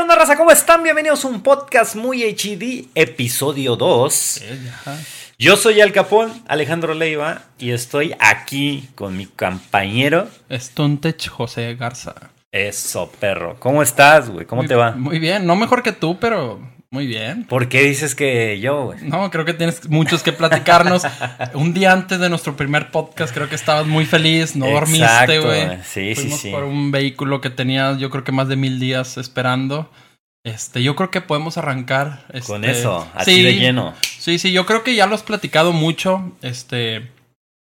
¿Qué onda, raza? ¿Cómo están? Bienvenidos a un podcast muy HD, episodio 2. Yo soy Al Capón, Alejandro Leiva, y estoy aquí con mi compañero. Stuntech José Garza. Eso, perro. ¿Cómo estás, güey? ¿Cómo Muy- te va? Muy bien, no mejor que tú, pero muy bien. ¿Por qué dices que yo, güey? No, creo que tienes muchos que platicarnos. Un día antes de nuestro primer podcast, creo que estabas muy feliz, no dormiste, Exacto, güey. sí, sí, Fuimos sí. por un vehículo que tenías, yo creo que más de mil días esperando. Este, yo creo que podemos arrancar. Con este, eso, así sí, de lleno. Sí, sí, yo creo que ya lo has platicado mucho. Este,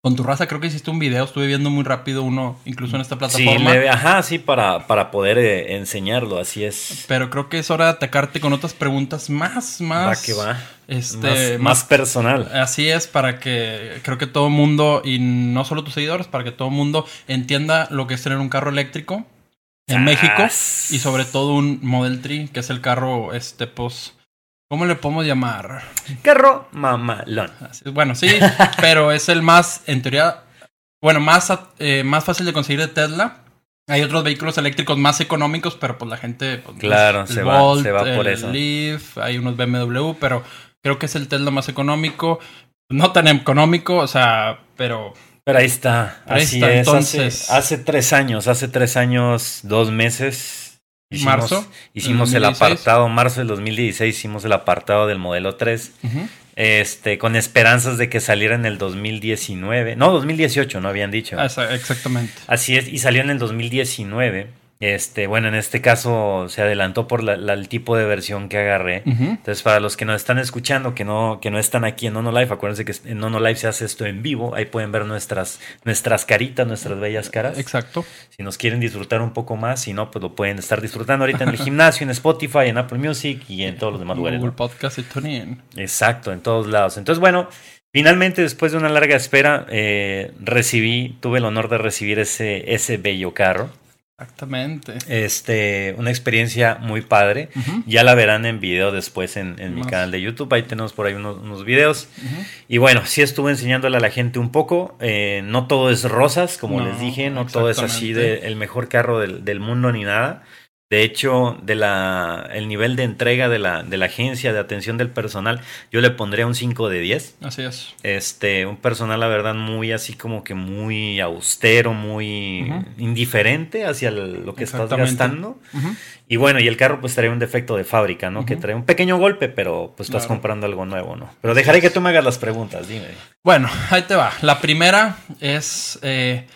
con tu raza, creo que hiciste un video, estuve viendo muy rápido uno, incluso en esta Sí, plataforma. leve, ajá, sí, para, para poder eh, enseñarlo, así es. Pero creo que es hora de atacarte con otras preguntas más, más. Va que va. Este, más, más personal. Así es, para que creo que todo el mundo, y no solo tus seguidores, para que todo el mundo entienda lo que es tener un carro eléctrico en México y sobre todo un Model 3, que es el carro, este, pues, ¿cómo le podemos llamar? Carro mamalón. Bueno, sí, pero es el más, en teoría, bueno, más, eh, más fácil de conseguir de Tesla. Hay otros vehículos eléctricos más económicos, pero pues la gente... pues, Claro, el se va- se va por el eso. Leaf, hay unos BMW, pero creo que es el Tesla más económico. No tan económico, o sea, pero... Pero ahí está, Ahí así está, es. entonces- hace, hace tres años, hace tres años, dos meses. Marzo Hicimos el 2016. apartado, marzo del 2016, hicimos el apartado del modelo 3. ujú. Este, con esperanzas de que saliera en el 2019. No, 2018, no habían dicho. Ah, exactamente. Así es, y salió en el 2019. Este, bueno, en este caso se adelantó por la- la- el tipo de versión que agarré. Entonces, para los que nos están escuchando, que no, que no están aquí en Nono Life, acuérdense que en Nono Life se hace esto en vivo. Ahí pueden ver nuestras, nuestras caritas, nuestras bellas caras. Exacto. Si nos quieren disfrutar un poco más, si no, pues lo pueden estar disfrutando ahorita en el gimnasio, en Spotify, en Apple Music y en todos los demás lugares. Google ¿no? Podcast y TuneIn. Exacto, en todos lados. Entonces, bueno, finalmente, después de una larga espera, eh, recibí, tuve el honor de recibir ese, ese bello carro. Exactamente. Este, una experiencia muy padre. Ya la verán en video después en, en mi canal de YouTube. Ahí tenemos por ahí unos, unos videos. Y bueno, sí estuve enseñándole a la gente un poco. Eh, no todo es rosas, como No, les dije. No todo es así de el mejor carro del, del mundo ni nada. De hecho, de la, el nivel de entrega de la, de la agencia de atención del personal, yo le pondría un 5 de 10. Así es. Este, un personal, la verdad, muy así como que muy austero, muy indiferente hacia lo que estás gastando. Y bueno, y el carro pues trae un defecto de fábrica, ¿no? Que trae un pequeño golpe, pero pues estás comprando algo nuevo, ¿no? Pero dejaré que tú me hagas las preguntas, dime. Bueno, ahí te va. La primera es eh,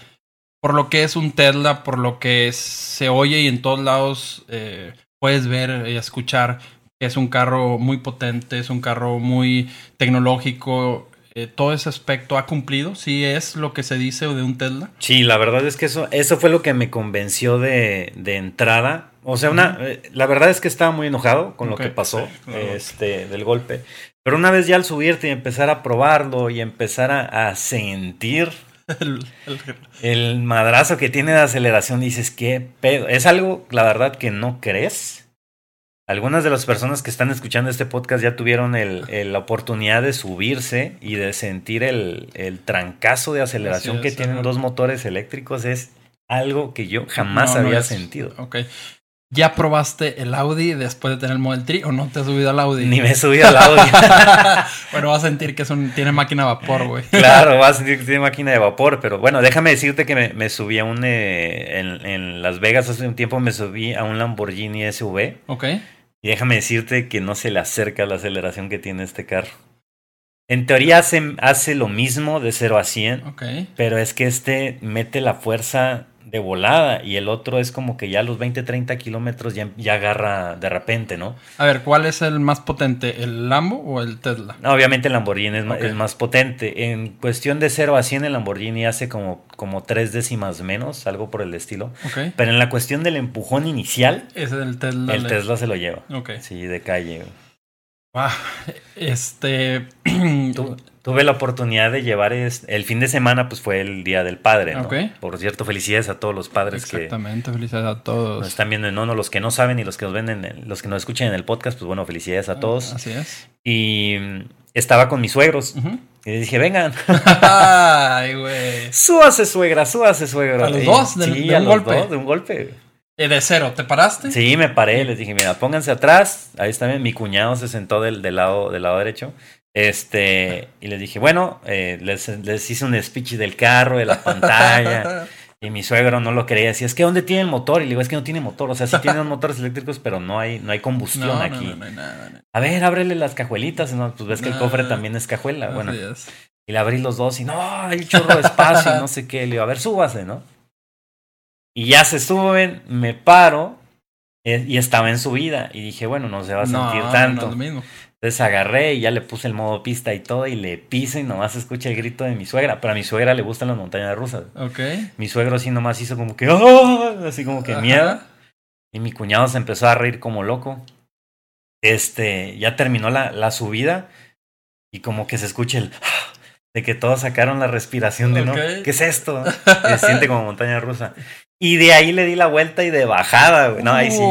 por lo que es un Tesla, por lo que es- se oye y en todos lados eh, puedes ver y escuchar que es un carro muy potente, es un carro muy tecnológico. eh, todo ese aspecto ha cumplido. Sí es lo que se dice de un Tesla. Sí, la verdad es que eso, eso fue lo que me convenció de, de entrada. O sea, una, eh, la verdad es que estaba muy enojado con lo que pasó, sí, claro. este, del golpe. Pero una vez ya al subirte y empezar a probarlo y empezar a, a sentir El- el- el madrazo que tiene de aceleración, dices, ¿qué pedo? Es algo, la verdad, que no crees. Algunas de las personas que están escuchando este podcast ya tuvieron el, la oportunidad de subirse y de sentir el, el trancazo de aceleración que tienen dos motores eléctricos. Es algo que yo jamás No, no había es- sentido. Ok. ¿Ya probaste el Audi después de tener el Model 3 o no te has subido al Audi? Ni me subí al audio. bueno, vas a sentir que es un, tiene máquina a vapor, güey. claro, vas a sentir que tiene máquina de vapor, pero bueno, déjame decirte que me, me subí a un... eh, en, en Las Vegas hace un tiempo me subí a un Lamborghini SV. Ok. Y déjame decirte que no se le acerca la aceleración que tiene este carro. En teoría hace, hace lo mismo de 0 a 100, Ok. pero es que este mete la fuerza de volada y el otro es como que ya a los 20, 30 kilómetros ya, ya agarra de repente, ¿no? A ver, ¿cuál es el más potente? ¿El Lambo o el Tesla? No, obviamente el Lamborghini es, es más potente. En cuestión de 0 a 100 el Lamborghini hace como, como tres décimas menos, algo por el estilo. Ok. Pero en la cuestión del empujón inicial, es el Tesla. el le- Tesla se lo lleva. Ok. Sí, de calle. Güey. Ah, este. Tu- tuve la oportunidad de llevar es- el fin de semana, pues fue el Día del Padre, ¿no? Por cierto, felicidades a todos los padres que Exactamente, felicidades a nos todos. están viendo en Nono, los que no saben y los que nos ven en el- los que nos escuchan en el podcast, pues bueno, felicidades a todos. Así es. Y estaba con mis suegros Ujú. y dije, vengan, Ay, güey. súbase suegra, súbase suegro. ¿A los dos? ¿De- sí, de a un golpe? dos, de un golpe. Eh, de cero, ¿te paraste? Sí, me paré, les dije, mira, pónganse atrás. Ahí está bien, mi cuñado se sentó del, del lado, del lado derecho. Este, y les dije, bueno, eh, les, les hice un speech del carro, de la pantalla. Y mi suegro no lo creía, decía, es que ¿dónde tiene el motor? Y le digo, es que no tiene motor, o sea, sí tienen motores eléctricos, pero no hay, no hay combustión No, aquí. no, no. A ver, ábrele las cajuelitas, no, pues ves que el cofre también es cajuela, bueno. Y le abrí los dos y no, hay un chorro de espacio, y no sé qué. Le digo, a ver, súbase, ¿no? Y ya se suben, me paro eh, y estaba en subida. Y dije, bueno, no se va a No, sentir no, tanto. no es lo mismo. Entonces agarré y ya le puse el modo pista y todo y le pise y nomás escucha el grito de mi suegra. Pero a mi suegra le gustan las montañas rusas. Ok. Mi suegro así nomás hizo como que, ¡oh! así como que Ajá. miedo. Y mi cuñado se empezó a reír como loco. Este, ya terminó la, la subida y como que se escucha el de que todos sacaron la respiración de no, Ok. ¿qué es esto? Se siente como montaña rusa. Y de ahí le di la vuelta y de bajada, güey. No, ahí sí.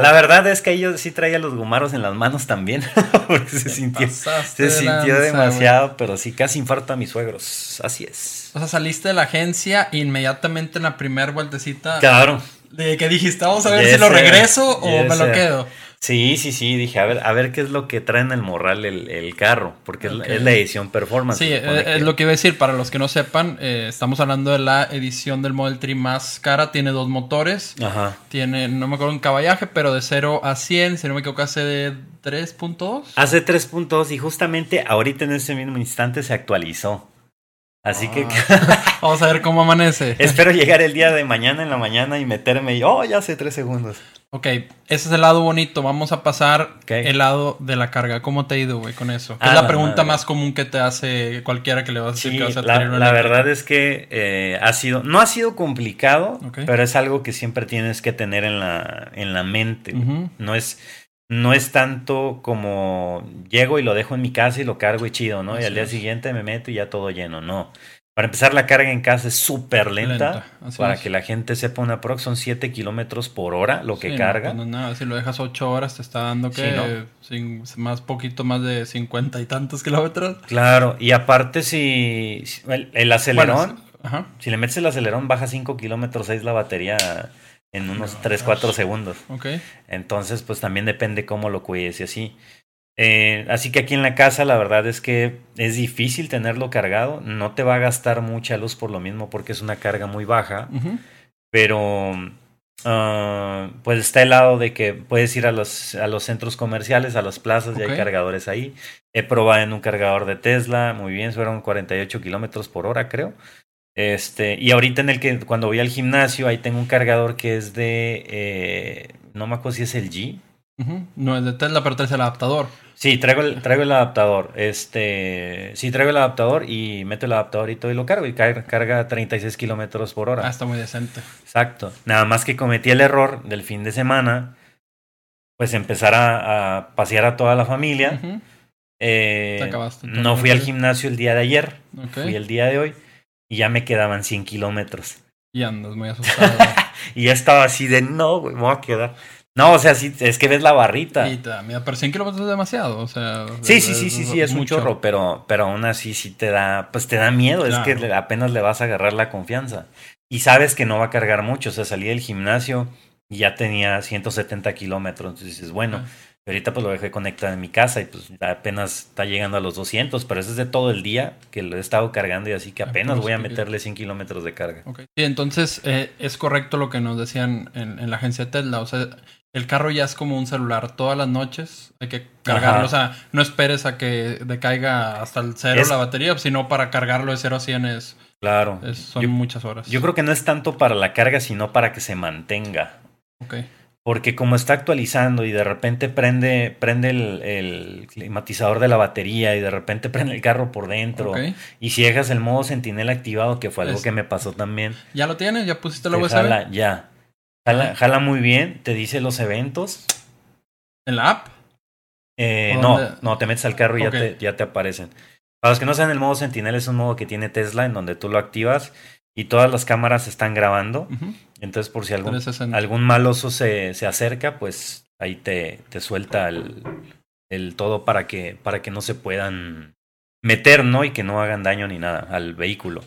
La verdad es que ahí yo sí traía los gumaros en las manos también, porque se sintió, se sintió lanza, demasiado, pero sí casi infarto a mis suegros. Así es. O sea, saliste de la agencia e inmediatamente en la primer vueltecita. Claro. De que dijiste, vamos a ver Yes, si lo regreso o Yes, me lo quedo. Sí, sí, sí, dije, a ver, a ver qué es lo que trae en el morral el, el carro, porque es la- Ok. es, la edición performance. Sí, eh, que- es lo que iba a decir. Para los que no sepan, eh, estamos hablando de la edición del Model 3 más cara. Tiene dos motores. Ajá. Tiene, no me acuerdo un caballaje, pero de 0 a 100, si no me equivoco, hace de 3.2. Hace tres puntos y justamente ahorita en ese mismo instante se actualizó. Así que Ah. Vamos a ver cómo amanece. espero llegar el día de mañana en la mañana y meterme y, oh, ya hace tres segundos. Ok, ese es el lado bonito. Vamos a pasar Ok. el lado de la carga. ¿Cómo te ha ido, güey, con eso? Que Ah, es la la pregunta madre. más común que te hace cualquiera que le vas a decir Sí, que vas a la, tener una la verdad es que eh, ha sido, no ha sido complicado, pero es algo que siempre tienes que tener en la, en la mente. No es, no es tanto como llego y lo dejo en mi casa y lo cargo y chido, ¿no? y al día es. siguiente me meto y ya todo lleno, no. Para empezar, la carga en casa es súper lenta. Para es. que la gente sepa una prox, son 7 kilómetros por hora lo que Sí, no, carga. pues no nada. Si lo dejas 8 horas, te está dando que Sí, ¿no? sin, más poquito más de 50 y tantos kilómetros. Claro, y aparte si, si- el, el acelerón, Bueno, ajá. si le metes el acelerón, baja 5 kilómetros 6 la batería en unos No, 3, 4 segundos. Ok. Entonces, pues también depende cómo lo cuides y así. Eh, así que aquí en la casa la verdad es que es difícil tenerlo cargado. No te va a gastar mucha luz por lo mismo porque es una carga muy baja. Pero ah, pues está el lado de que puedes ir a los, a los centros comerciales, a las plazas, y Ok. hay cargadores ahí. He probado en un cargador de Tesla, muy bien, fueron 48 kilómetros por hora, creo. Este, y ahorita en el que cuando voy al gimnasio, ahí tengo un cargador que es de, eh, no me acuerdo si es el G. No es de Tesla, pero traes el adaptador. Sí, traigo el, traigo el adaptador. Este, sí, traigo el adaptador y meto el adaptador y todo y lo cargo y car- carga 36 kilómetros por hora. Ah, está muy decente. Exacto. Nada más que cometí el error del fin de semana, pues empezar a, a pasear a toda la familia. Eh, Te acabaste no fui al gimnasio el día de ayer, fui el día de hoy y ya me quedaban 100 kilómetros. Y andas muy asustado. Y ya estaba así de, no, güey, me voy a quedar. No, o sea, sí, es que ves la barrita. y miedo, pero 100 kilómetros es demasiado. O sea, Sí, sí, sí, sí, sí, es un mucho. chorro, pero, pero aún así sí te da, pues te da miedo, es que apenas le vas a agarrar la confianza. Y sabes que no va a cargar mucho, o sea, salí del gimnasio y ya tenía 170 kilómetros, entonces dices, bueno, Ah. Ahorita pues lo dejé conectado en mi casa y pues apenas está llegando a los 200, pero eso es de todo el día que lo he estado cargando y así que apenas voy a meterle 100 kilómetros de carga. Ok. Sí, entonces eh, es correcto lo que nos decían en, en la agencia Tesla. O sea, el carro ya es como un celular. Todas las noches hay que cargarlo. Ajá. O sea, no esperes a que decaiga hasta el cero Es- la batería, sino para cargarlo de 0 a 100 es, Claro. es- son yo, muchas horas. yo creo que no es tanto para la carga, sino para que se mantenga. Ok. Porque como está actualizando y de repente prende, prende el, el climatizador de la batería y de repente prende el carro por dentro. Y si dejas el modo sentinela activado, que fue algo Es- que me pasó también. ¿Ya lo tienes? ¿Ya pusiste la USB? jala, ya. Jala, Ah. jala muy bien, te dice los eventos. ¿En la app? Eh, ¿O no, dónde? no, te metes al carro y ya, te, ya te aparecen. Para los que no saben, el modo sentinela es un modo que tiene Tesla en donde tú lo activas y todas las cámaras están grabando. Entonces, por si algún, 360. algún maloso se, se acerca, pues ahí te, te suelta el, el todo para que, para que no se puedan meter, ¿no? Y que no hagan daño ni nada al vehículo.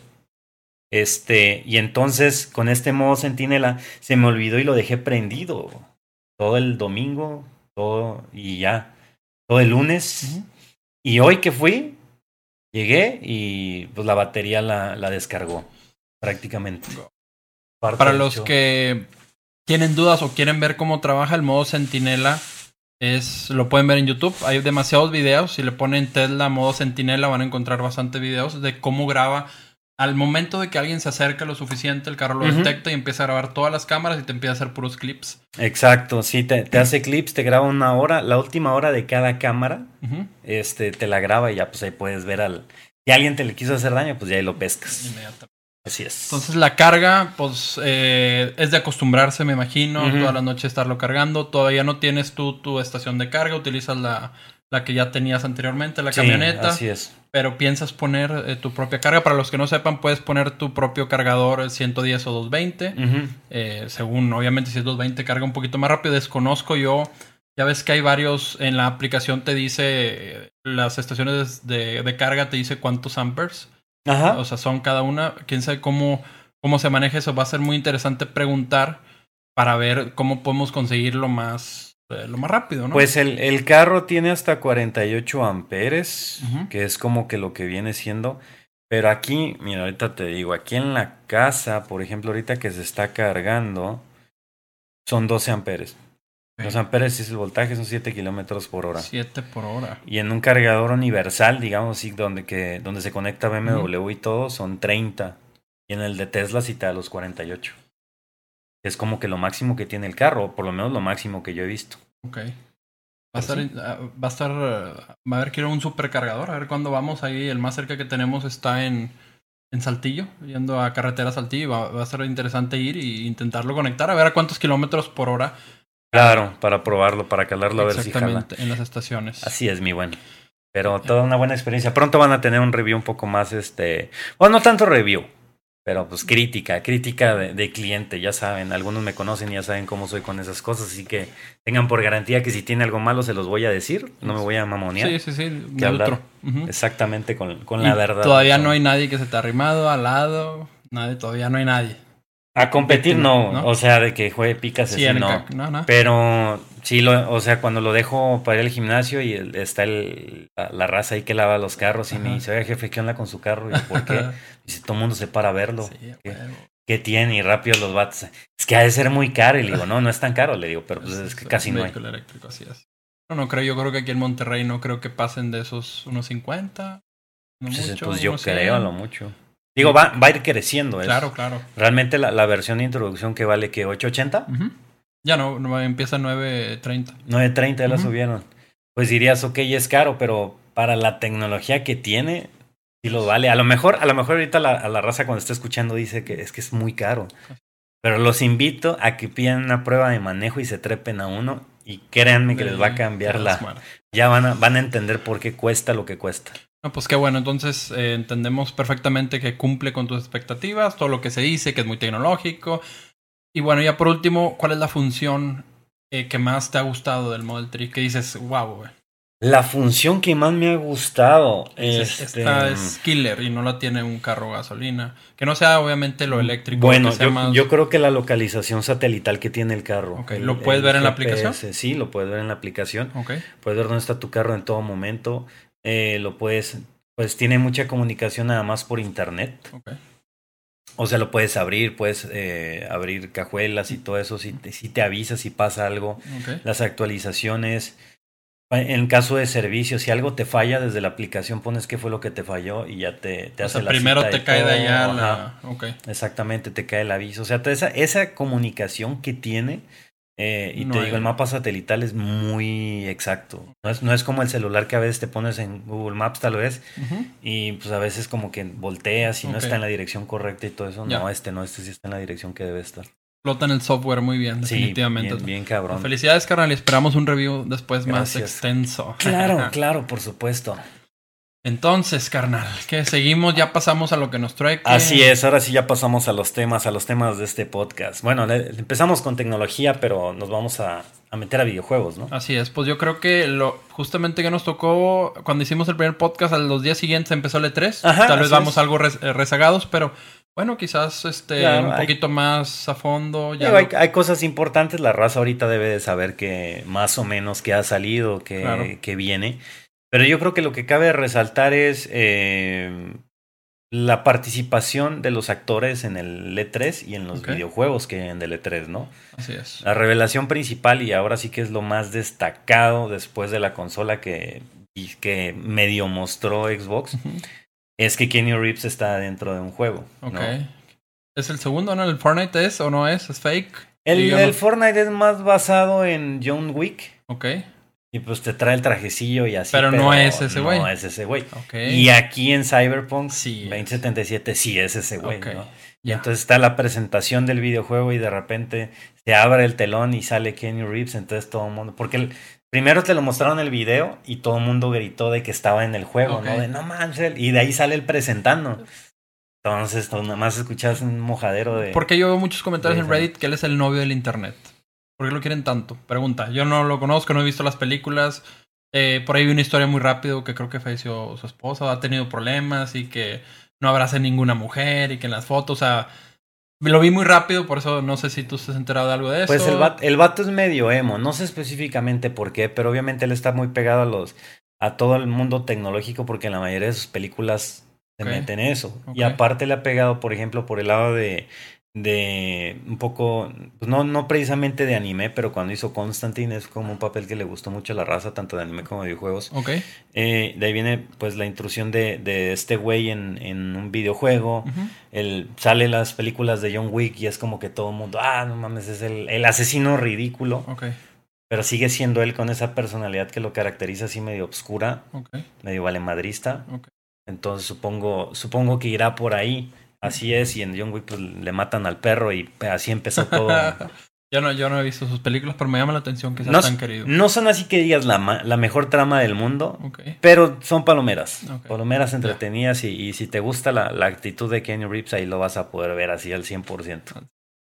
Este, y entonces con este modo centinela se me olvidó y lo dejé prendido todo el domingo, todo y ya, todo el lunes. Y hoy que fui, llegué y pues la batería la, la descargó prácticamente. Parte Para los que tienen dudas o quieren ver cómo trabaja el modo Centinela, es, lo pueden ver en YouTube. Hay demasiados videos. Si le ponen Tesla modo Centinela, van a encontrar bastantes videos de cómo graba. Al momento de que alguien se acerca lo suficiente, el carro lo detecta y empieza a grabar todas las cámaras y te empieza a hacer puros clips. Exacto, sí, te, te hace clips, te graba una hora, la última hora de cada cámara, este, te la graba y ya pues ahí puedes ver al... Si alguien te le quiso hacer daño, pues ya ahí lo pescas. Inmediatamente. Así es. Entonces la carga, pues eh, es de acostumbrarse, me imagino, toda la noche estarlo cargando. Todavía no tienes tú tu estación de carga, utilizas la, la que ya tenías anteriormente, la Sí, camioneta. así es. pero piensas poner eh, tu propia carga. Para los que no sepan, puedes poner tu propio cargador eh, 110 o 220. Ujú. Eh, según, obviamente, si es 220, carga un poquito más rápido. Desconozco yo. Ya ves que hay varios. En la aplicación te dice. eh, Las estaciones de, de carga te dice cuántos amperes. Ajá. O sea, son cada una. Quién sabe cómo, cómo se maneja eso. Va a ser muy interesante preguntar para ver cómo podemos conseguirlo más, eh, lo más rápido, ¿no? Pues el, el carro tiene hasta 48 amperes, Ujú. que es como que lo que viene siendo. Pero aquí, mira, ahorita te digo, aquí en la casa, por ejemplo, ahorita que se está cargando, son 12 amperes. 12 amperes es el voltaje, son 7 kilómetros por hora. 7 por hora. Y en un cargador universal, digamos así, donde, que, donde se conecta BMW y todo, son 30. Y en el de Tesla sí te da los 48. Es como que lo máximo que tiene el carro, o por lo menos lo máximo que yo he visto. Ok. Va a estar, sí. ah, va a estar, va a haber que ir a un supercargador, a ver cuándo vamos ahí. El más cerca que tenemos está en, en Saltillo, yendo a carretera Saltillo. Va, va a ser interesante ir y intentarlo conectar, a ver a cuántos kilómetros por hora Claro, para probarlo, para calarlo, a ver si jala. exactamente en las estaciones. Así es, mi buen. Pero toda una buena experiencia. Pronto van a tener un review un poco más, este... Bueno, no tanto review, pero pues crítica, crítica de, de cliente, ya saben. Algunos me conocen y ya saben cómo soy con esas cosas, así que tengan por garantía que si tiene algo malo se los voy a decir. No me voy a mamonear. Sí, sí, sí, que hablar. Exactamente con, con Y la verdad. Todavía no hay nadie que se te ha arrimado al lado. Nadie, todavía no hay nadie. A competir no, ¿no? o sea, de que juegue picas Sí, así, no. ca- no, no. Pero sí, lo, o sea, cuando lo dejo para ir al gimnasio y el- está el, la, la raza ahí que lava los carros y me dice, oye jefe, ¿qué onda con su carro? Y yo, ¿por qué? Dice, todo el mundo se para a verlo. Sí, ¿Qué, qué tiene? Y rápido los vatos. Es que ha de ser muy caro. Y le digo, no, no es tan caro. Le digo, pero pues es que casi no hay. Vehículo eléctrico, así es. No, no creo, yo creo que aquí en Monterrey no creo que pasen de esos unos 50. No Pues, mucho, pues yo creo 100. a lo mucho. Digo, va, va a ir creciendo. es- Claro, claro. Realmente la, la versión de introducción que vale que 880, Ujú. Ya no, no, empieza 9.30. 930 ya la Ujú. subieron. Pues dirías, ok, es caro, pero para la tecnología que tiene, sí lo vale. A lo mejor, a lo mejor ahorita la, a la raza cuando está escuchando dice que es que es muy caro. Pero los invito a que pidan una prueba de manejo y se trepen a uno. Y créanme que les va a cambiar la. Ya van a, van a entender por qué cuesta lo que cuesta. No, pues qué bueno, entonces eh, entendemos perfectamente que cumple con tus expectativas, todo lo que se dice, que es muy tecnológico. Y bueno, ya por último, ¿cuál es la función eh, que más te ha gustado del Model 3? Que dices, wow, güey. La función que más me ha gustado este, Esta es killer y no la tiene un carro gasolina. Que no sea obviamente lo eléctrico. Bueno, que sea yo, más- yo creo que la localización satelital que tiene el carro. Ok, el- ¿lo puedes el ver en la aplicación? Sí, lo puedes ver en la aplicación. Ok, Puedes ver dónde está tu carro en todo momento. Eh, lo puedes, pues tiene mucha comunicación nada más por internet. O sea, lo puedes abrir, puedes eh, abrir cajuelas y todo eso. Si te, si te avisa si pasa algo. Las actualizaciones. En caso de servicio, si algo te falla desde la aplicación, pones qué fue lo que te falló y ya te, te O hace sea, la primero cita te cae de allá la... Ok. Exactamente, te cae el aviso. O sea, esa, esa comunicación que tiene, eh, y No te hay- digo, el mapa satelital es muy exacto. No es, no es como el celular que a veces te pones en Google Maps, tal vez, y pues a veces como que volteas y no está en la dirección correcta y todo eso. Ya. No, este no, este sí está en la dirección que debe estar. Explotan el software muy bien, Sí, definitivamente. bien, bien cabrón. Felicidades, carnal. y Esperamos un review después más extenso. Claro, claro, por supuesto. Entonces, carnal, que seguimos, ya pasamos a lo que nos trae. que- Así es, ahora sí ya pasamos a los temas, a los temas de este podcast. Bueno, le- empezamos con tecnología, pero nos vamos a, a meter a videojuegos, ¿no? Así es, pues yo creo que lo justamente que nos tocó cuando hicimos el primer podcast, a los días siguientes empezó el E3. Ajá, Tal vez vamos es. algo eh, rezagados, pero Bueno, quizás este Claro, un hay- poquito más a fondo. Ya hay, cosas importantes, la raza ahorita debe de saber que más o menos que ha salido, Claro. que viene. Pero yo creo que lo que cabe resaltar es eh, la participación de los actores en el E3 y en los videojuegos que hay en el E3, ¿no? Así es. La revelación principal y ahora sí que es lo más destacado después de la consola que, que medio mostró Xbox es que Kenny Reeves está dentro de un juego. ¿no? Ok. ¿Es el segundo, no? ¿El Fortnite es o no es? ¿Es fake? El, no- Fortnite es más basado en John Wick. Ok. Y pues te trae el trajecillo y así. Pero no es ese güey. No es ese güey. Y aquí en Cyberpunk Sí es. 2077 sí es ese güey. ¿no? Y entonces está la presentación del videojuego y de repente se abre el telón y sale Kenny Reeves. Entonces todo el mundo. Porque el- primero te lo mostraron el video y todo el mundo gritó de que estaba en el juego. ¿no? De no manches. Y de ahí sale el presentando. Entonces tú nada más escuchas un mojadero de. Porque yo veo muchos comentarios en Reddit que él es el novio del internet. ¿Por qué lo quieren tanto? Pregunta. Yo no lo conozco, no he visto las películas. Eh, por ahí vi una historia muy rápido que creo que falleció su esposa, ha tenido problemas y que no abraza a ninguna mujer y que en las fotos, o sea, lo vi muy rápido, por eso no sé si tú estás enterado de algo de eso. Pues el vato, el vato es medio emo, no sé específicamente por qué, pero obviamente él está muy pegado a los a todo el mundo tecnológico porque en la mayoría de sus películas se meten en eso. Y aparte le ha pegado, por ejemplo, por el lado de de un poco pues no no precisamente de anime, pero cuando hizo Constantine es como un papel que le gustó mucho a la raza tanto de anime como de videojuegos. Ok. Eh, de ahí viene pues la intrusión de, de este güey en, en un videojuego. Ujú. El, sale las películas de John Wick y es como que todo el mundo, ah, no mames, es el, el asesino ridículo. Ok. Pero sigue siendo él con esa personalidad que lo caracteriza así medio obscura, Ok. medio valemadrista. Ok. Entonces supongo, supongo que irá por ahí. Así es, y en John Wick pues, le matan al perro y así empezó todo. yo, no, yo no he visto sus películas, pero me llama la atención que sea No, tan querido. no son así que digas la, la mejor trama del mundo, pero son palomeras. Palomeras entretenidas y, y si te gusta la, la actitud de Kenny Reeves ahí lo vas a poder ver así al 100%.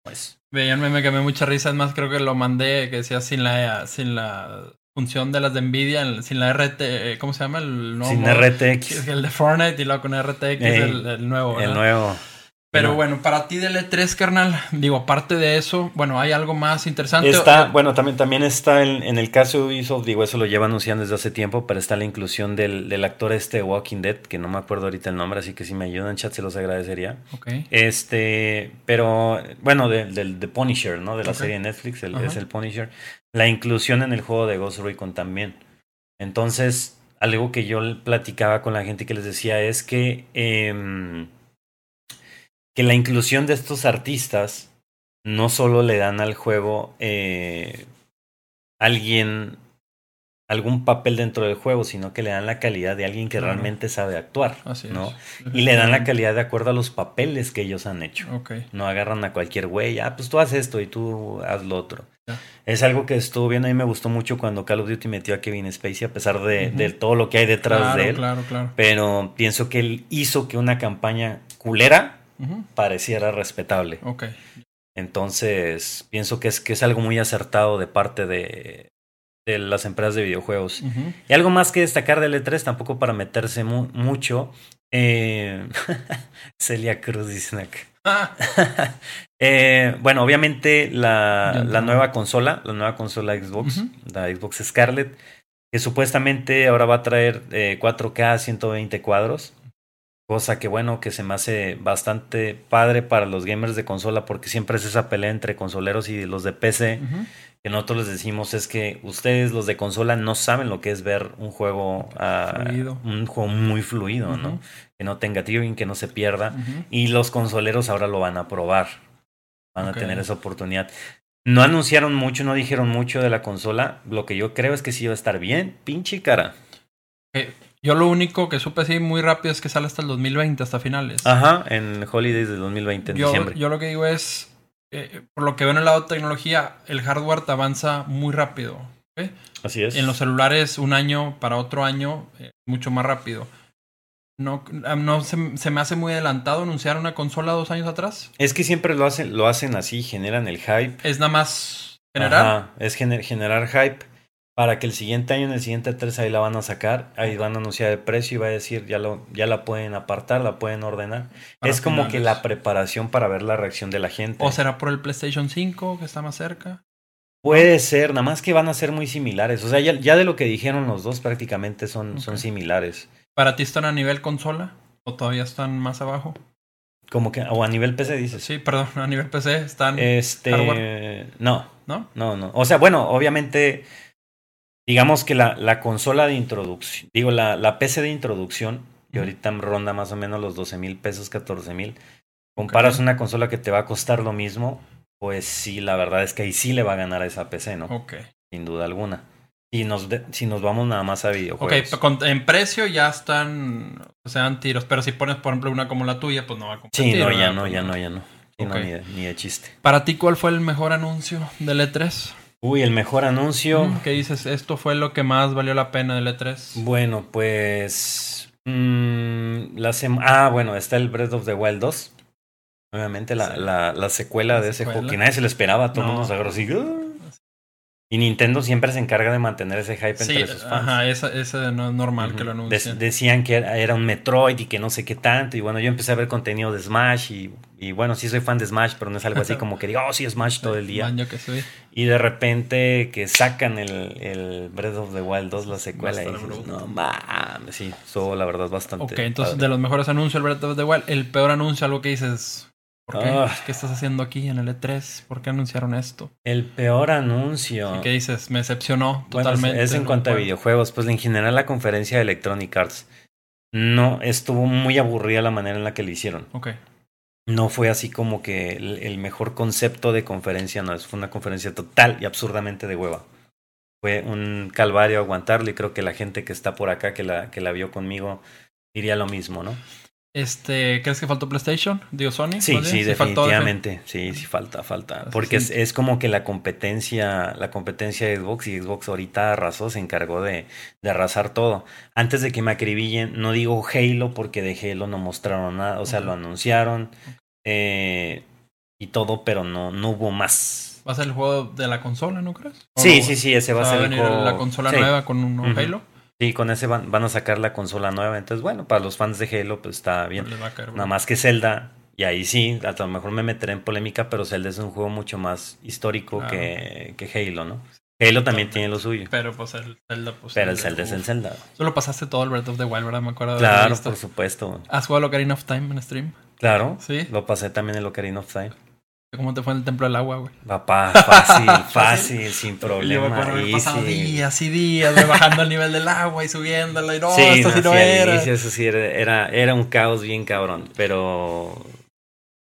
Pues, Veía un meme que me dio mucha risa, es más, creo que lo mandé, que decía sin la, sin la función de las de Nvidia, sin la RT, eh, ¿cómo se llama? El nuevo sin modo? RTX, El de Fortnite y luego con RTX Ey, el, el nuevo. el nuevo. Pero No. bueno, para ti del E3, carnal, digo, aparte de eso, bueno, ¿hay algo más interesante? Está, bueno, también, también está en, en el caso de Ubisoft, digo, eso lo lleva anunciando desde hace tiempo, pero está la inclusión del, del actor este de Walking Dead, que no me acuerdo ahorita el nombre, así que si me ayudan, chat, se los agradecería. Ok. Este, pero bueno, del de, de Punisher, ¿no? De la Ok. serie de Netflix, el- es el Punisher. La inclusión en el juego de Ghost Recon también. Entonces, algo que yo platicaba con la gente que les decía es que, em, que la inclusión de estos artistas no solo le dan al juego eh, alguien algún papel dentro del juego, sino que le dan la calidad de alguien que Claro. realmente sabe actuar, Así ¿no? es. Y le dan la calidad de acuerdo a los papeles que ellos han hecho. No agarran a cualquier güey, ah, pues tú haz esto y tú haz lo otro. Es algo que estuvo bien, a mí me gustó mucho cuando Call of Duty metió a Kevin Spacey, a pesar de, de todo lo que hay detrás claro, de él. Claro, claro. Pero pienso que él hizo que una campaña culera Pareciera respetable. Ok. Entonces, pienso que es, que es algo muy acertado de parte de, de las empresas de videojuegos. Y algo más que destacar del E3, tampoco para meterse mu- mucho. Eh, Celia Cruz dicen acá. Ah, Eh, bueno, obviamente la, la nueva consola, la nueva consola Xbox, la Xbox Scarlett, que supuestamente ahora va a traer eh, 4K 120 cuadros. Cosa que bueno, que se me hace bastante padre para los gamers de consola, porque siempre es esa pelea entre consoleros y los de PC. Que nosotros les decimos es que ustedes, los de consola, no saben lo que es ver un juego, Fluido. un juego muy fluido, ¿no? Que no tenga tearing, que no se pierda. Y los consoleros ahora lo van a probar. Van a tener esa oportunidad. No anunciaron mucho, no dijeron mucho de la consola. Lo que yo creo es que sí va a estar bien, pinche cara. Eh, Yo lo único que supe así muy rápido es que sale hasta el 2020, hasta finales. Ajá, en Holidays del 2020, en yo, diciembre. yo lo que digo es, eh, por lo que veo en el lado de tecnología, el hardware te avanza muy rápido. ¿ok? Así es. En los celulares, un año para otro año, eh, mucho más rápido. No, no se, se me hace muy adelantado anunciar una consola dos años atrás. Es que siempre lo hacen, lo hacen así, generan el hype. Es nada más general. Ajá, es gener- generar hype. Para que el siguiente año, en el siguiente 3, ahí la van a sacar, ahí van a anunciar el precio y va a decir, ya, lo, ya la pueden apartar, la pueden ordenar. Para es como que la preparación para ver la reacción de la gente. ¿O será por el PlayStation 5 que está más cerca? Puede ser, nada más que van a ser muy similares. O sea, ya, ya de lo que dijeron los dos prácticamente son, son similares. ¿Para ti están a nivel consola? ¿O todavía están más abajo? Como que, o a nivel PC dices. Sí, perdón, a nivel PC están. Este, hardware. no, ¿No? no, no. O sea, bueno, obviamente, digamos que la, la consola de introducción, digo, la, la PC de introducción, que ahorita ronda más o menos los 12 mil pesos, 14 mil, comparas Ok. una consola que te va a costar lo mismo, pues sí, la verdad es que ahí sí le va a ganar a esa PC, ¿no? Ok. Sin duda alguna. Si nos, de- si nos vamos nada más a Ok, videojuegos. pero con- en precio ya están. O sea, dan tiros. Pero si pones, por ejemplo, una como la tuya, pues no va a competir. Sí, no, ya no, ya no, ya no. Sí, no, Ok. ni, de, ni de chiste. Para ti, ¿cuál fue el mejor anuncio del E3? Uy, el mejor anuncio. Mm, ¿Qué dices? Esto fue lo que más valió la pena del E E3. Bueno, pues. mm, la ah, bueno, está el Breath of the Wild 2. Obviamente la, Sí. la, la secuela La de ese secuela. juego que nadie se lo esperaba, todo el No. mundo se agarró así. Y Nintendo siempre se encarga de mantener ese hype Sí, entre sus fans. ajá, ese, ese no es normal que lo anuncien. decían que era, era un Metroid y que no sé qué tanto. Y bueno, yo empecé a ver contenido de Smash. Y, y bueno, sí soy fan de Smash, pero no es algo así como que digo, oh, sí, Smash todo el día. Que soy. Y de repente que sacan el, el Breath of the Wild 2, la secuela, y dices, no mames, sí, estuvo la verdad bastante. Ok, entonces padre. de los mejores anuncios el Breath of the Wild, el peor anuncio, algo que dices, ¿por qué? Ah. ¿Qué estás haciendo aquí en el E3? ¿Por qué anunciaron esto? El peor anuncio. ¿Y qué dices? Me decepcionó Bueno, totalmente. es en cuanto a videojuegos. Pues en general la conferencia de Electronic Arts no estuvo muy aburrida la manera en la que le hicieron. Ok. No fue así como que el, mejor concepto de conferencia, no, fue una conferencia total y absurdamente de hueva. Fue un calvario aguantarlo y creo que la gente que está por acá, que la, que la vio conmigo, diría lo mismo, ¿no? Este, ¿crees que faltó PlayStation? Digo Sony. Sí, sí, faltó definitivamente. Sí, sí falta, falta. Porque es, sí. es como que la competencia, la competencia de Xbox y Xbox ahorita arrasó, se encargó de, de arrasar todo. Antes de que me acribillen, no digo Halo porque de Halo no mostraron nada, o sea, lo anunciaron eh, y todo, pero no, no hubo más. Va a ser el juego de la consola, ¿no crees? ¿O Sí, no? sí, sí, ese va a ser el juego. la consola Sí. nueva con un. Halo. Sí, con ese van, van a sacar la consola nueva. Entonces, bueno, para los fans de Halo, pues está bien. A caer, Nada más que Zelda, y ahí sí, a lo mejor me meteré en polémica, pero Zelda es un juego mucho más histórico Claro. que, que Halo, ¿no? Halo también tiene lo suyo, Pero pues el Zelda, pues. pero el Zelda es el. Zelda. Solo pasaste todo el Breath of the Wild, ¿verdad? Me acuerdo de Claro, por supuesto. ¿Has jugado Ocarina of Time en stream? Claro, Sí. lo pasé también en Ocarina of Time. ¿Cómo te fue en el Templo del Agua, güey? Papá, fácil, fácil, sin Yo me problema. pasado easy. días y días güey, bajando el nivel del agua y subiéndola y no, sí, esto no, sí no era. inicio eso sí era, era, era un caos bien cabrón, pero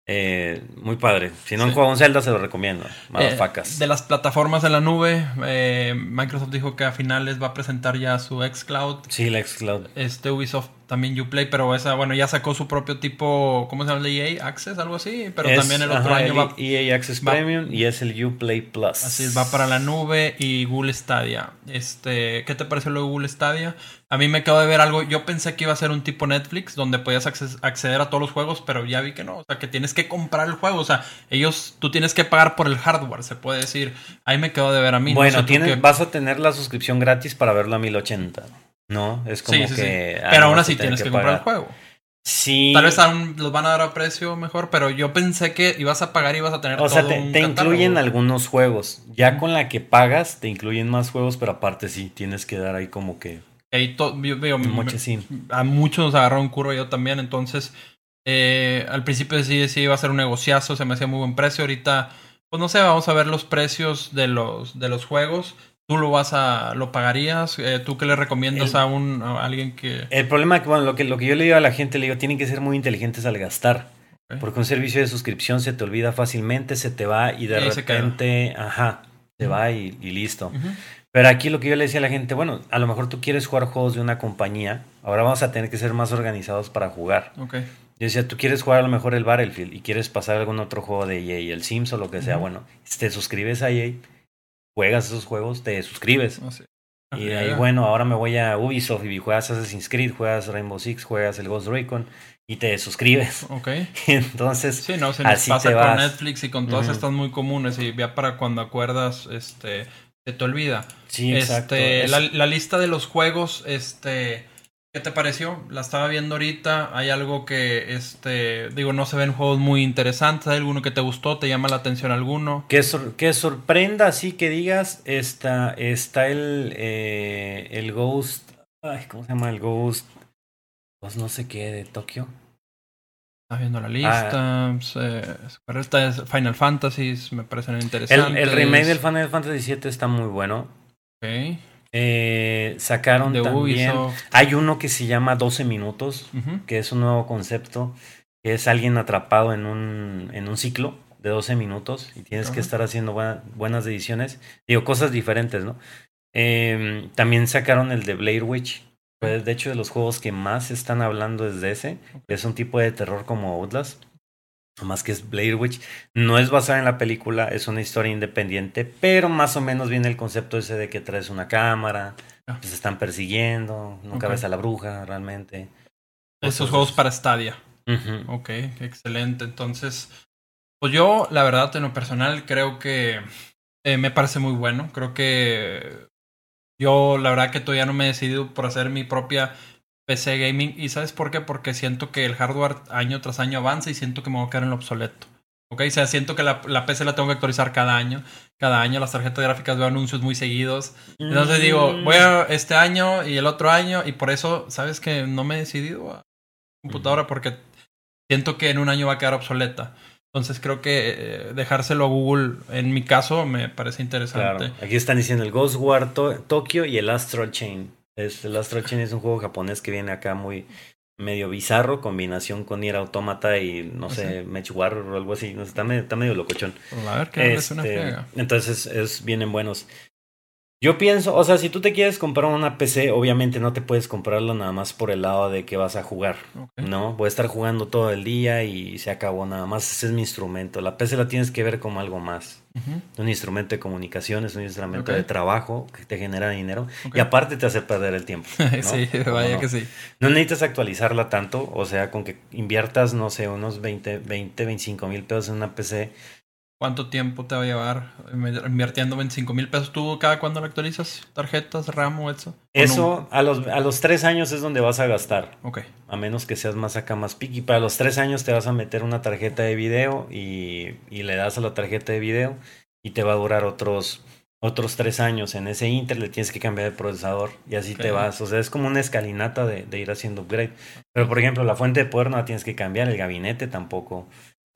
eh, muy padre. Si no han Sí. jugado un Zelda, se lo recomiendo. Eh, de las plataformas en la nube, eh, Microsoft dijo que a finales va a presentar ya su xCloud. Sí, la Xcloud. Este Ubisoft también Uplay, pero esa, bueno, ya sacó su propio tipo, ¿cómo se llama? ¿De EA Access, algo así. Pero Es, también el otro ajá, año va, EA Access va- Premium y es el Uplay Plus. Así es, va para la nube y Google Stadia. Este, ¿qué te pareció lo de Google Stadia? A mí me quedó de ver algo. Yo pensé que iba a ser un tipo Netflix donde podías acceder a todos los juegos, pero ya vi que no. O sea, que tienes que comprar el juego. O sea, ellos, tú tienes que pagar por el hardware, se puede decir. Ahí me quedó de ver a mí. no Bueno, sé tienes, vas a tener la suscripción gratis para verlo a 1080. No, es como Sí, sí, sí. que. ah, Pero aún así tienes que, comprar el juego. Sí. Tal vez aún los van a dar a precio mejor, pero yo pensé que ibas a pagar y ibas a tener O sea, te, un te incluyen algunos juegos. Ya con la que pagas, te incluyen más juegos, pero aparte sí, tienes que dar ahí como que. Ahí to- yo- yo- un me- mochecín. a muchos nos agarraron curva yo también, entonces eh, al principio sí, sí iba a ser un negociazo, se me hacía muy buen precio, ahorita pues no sé, vamos a ver los precios de los de los juegos. ¿Tú lo vas a lo pagarías? Eh, ¿Tú qué le recomiendas El- a un a alguien que El problema que, bueno, lo que, lo que yo le digo a la gente, le digo, tienen que ser muy inteligentes al gastar. Porque un servicio de suscripción se te olvida fácilmente, se te va y de Y se repente, ajá, se va y, y listo. Pero aquí lo que yo le decía a la gente, bueno, a lo mejor tú quieres jugar juegos de una compañía, ahora vamos a tener que ser más organizados para jugar. Ok. Yo decía, tú quieres jugar a lo mejor el Battlefield y quieres pasar algún otro juego de EA, el Sims o lo que sea, bueno, te suscribes a EA, juegas esos juegos, te suscribes. Así. Y de ahí, bueno, ahora me voy a Ubisoft y juegas Assassin's Creed, juegas Rainbow Six, juegas el Ghost Recon y te suscribes. Ok. Entonces, Sí, no, se nos Así pasa te con vas. Netflix y con todas Ujú. estas muy comunes y ya para cuando acuerdas, este, se te olvida. Sí, exacto. Este, Es- la, la lista de los juegos, este, ¿qué te pareció? La estaba viendo ahorita. Hay algo que, este, digo, no se ven juegos muy interesantes. ¿Hay alguno que te gustó? ¿Te llama la atención alguno? Que, sor- que sorprenda, así que digas, está, está el, eh, el Ghost. Ay, ¿cómo se llama el Ghost? Pues no sé qué, de Tokio. Estaba viendo Ah. la lista. se- pero esta es Final Fantasy, me parecen El, interesantes. el remake del Final Fantasy VII está muy bueno. Ok. Eh, sacaron De también. Ubisoft. Hay uno que se llama 12 minutos, que es un nuevo concepto, que es alguien atrapado en un, en un ciclo de 12 minutos y tienes que estar haciendo buena- buenas ediciones. Digo, cosas diferentes, ¿no? Eh, también sacaron el de Blair Witch. Pues, de hecho, de los juegos que más están hablando es de ese. Es un tipo de terror como Outlast. Más que es Blair Witch. No es basada en la película, es una historia independiente, pero más o menos viene el concepto ese de que traes una cámara, Ah. te están persiguiendo, nunca ves a la bruja realmente. Esos juegos para Stadia. Ujú. Ok, excelente. Entonces, pues yo, la verdad, en lo personal, creo que eh, me parece muy bueno. Creo que yo, la verdad, que todavía no me he decidido por hacer mi propia PC gaming. ¿Y sabes por qué? Porque siento que el hardware año tras año avanza y siento que me voy a quedar en lo obsoleto. Ok, o sea, siento que la, la PC la tengo que actualizar cada año. Cada año las tarjetas gráficas veo anuncios muy seguidos. Entonces digo, Mm. voy a este año y el otro año y por eso, ¿sabes que No me he decidido a computadora porque siento que en un año va a quedar obsoleta. Entonces creo que eh, dejárselo a Google, en mi caso, me parece interesante. Claro. Aquí están diciendo el Ghost War To- Tokyo y el Astral Chain. Es, el Chain es un juego japonés que viene acá muy medio bizarro, combinación con Nier Automata y no ¿Ah, sé, Mech Warrior o algo así. No sé, está, medio, está medio locochón. A ver qué es una Este, friega. entonces es, vienen buenos. Yo pienso, o sea, si tú te quieres comprar una PC, obviamente no te puedes comprarla nada más por el lado de que vas a jugar. No, voy a estar jugando todo el día y se acabó nada más. Ese es mi instrumento. La PC la tienes que ver como algo más. Un instrumento de comunicación, es un instrumento de trabajo que te genera dinero y aparte te hace perder el tiempo. ¿no? sí, ¿Cómo vaya no? que sí. No necesitas actualizarla tanto, o sea, con que inviertas, no sé, unos 20, 20 25 mil pesos en una PC. ¿Cuánto tiempo te va a llevar invirtiendo 25 mil pesos? ¿Tú cada cuándo la actualizas? ¿Tarjetas, RAM o eso? ¿O Eso a los, a los tres años es donde vas a gastar. Ok. A menos que seas más acá, más piqui. Para los tres años te vas a meter una tarjeta de video y, y le das a la tarjeta de video y te va a durar otros, otros tres años. En ese inter le tienes que cambiar el procesador y así te vas. O sea, es como una escalinata de, de ir haciendo upgrade. Pero por ejemplo, la fuente de poder no la tienes que cambiar, el gabinete tampoco.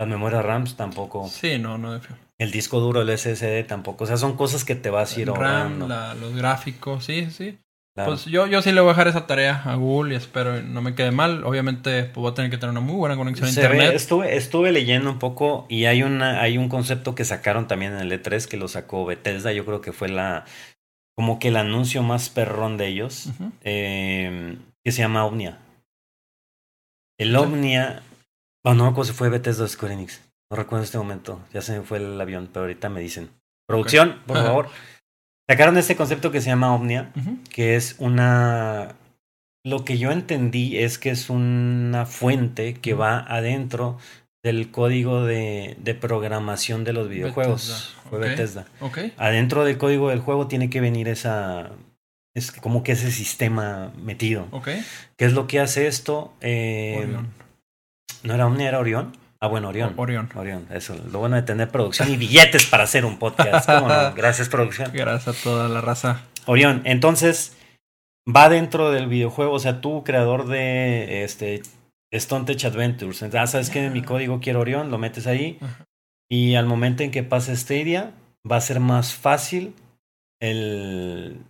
Las memorias RAMs tampoco. Sí, no, no. El disco duro, el SSD tampoco. O sea, son cosas que te vas a ir RAM, ahorrando. la- los gráficos, sí, sí. Claro. Pues yo, yo sí le voy a dejar esa tarea a Google y espero no me quede mal. Obviamente, pues voy a tener que tener una muy buena conexión a Se ve- internet. estuve, estuve leyendo un poco y hay una, hay un concepto que sacaron también en el E3 que lo sacó Bethesda. Yo creo que fue la como que el anuncio más perrón de ellos. Eh, que se llama Omnia. El. Omnia. Oh, no, ¿cómo se fue Bethesda Square Enix? No recuerdo este momento. Ya se me fue el avión, pero ahorita me dicen. Producción, por Ajá. favor. Sacaron este concepto que se llama Omnia que es una... Lo que yo entendí es que es una fuente que va adentro del código de, de programación de los videojuegos. Bethesda, Fue ok. Bethesda. Adentro del código del juego tiene que venir esa... Es como que ese sistema metido. ¿Qué es lo que hace esto? Eh. ¿No era Omnia, era Orión? Ah, bueno, Orión. Orión. Orión, eso. Lo bueno de tener producción y billetes para hacer un podcast. ¿Cómo no? Gracias, producción. Gracias a toda la raza. Orión, entonces va dentro del videojuego, o sea, tú creador de este Stone Tech Adventures, entonces, ah, sabes que mi código quiero Orión, lo metes ahí Ajá. y al momento en que pase Stadia va a ser más fácil el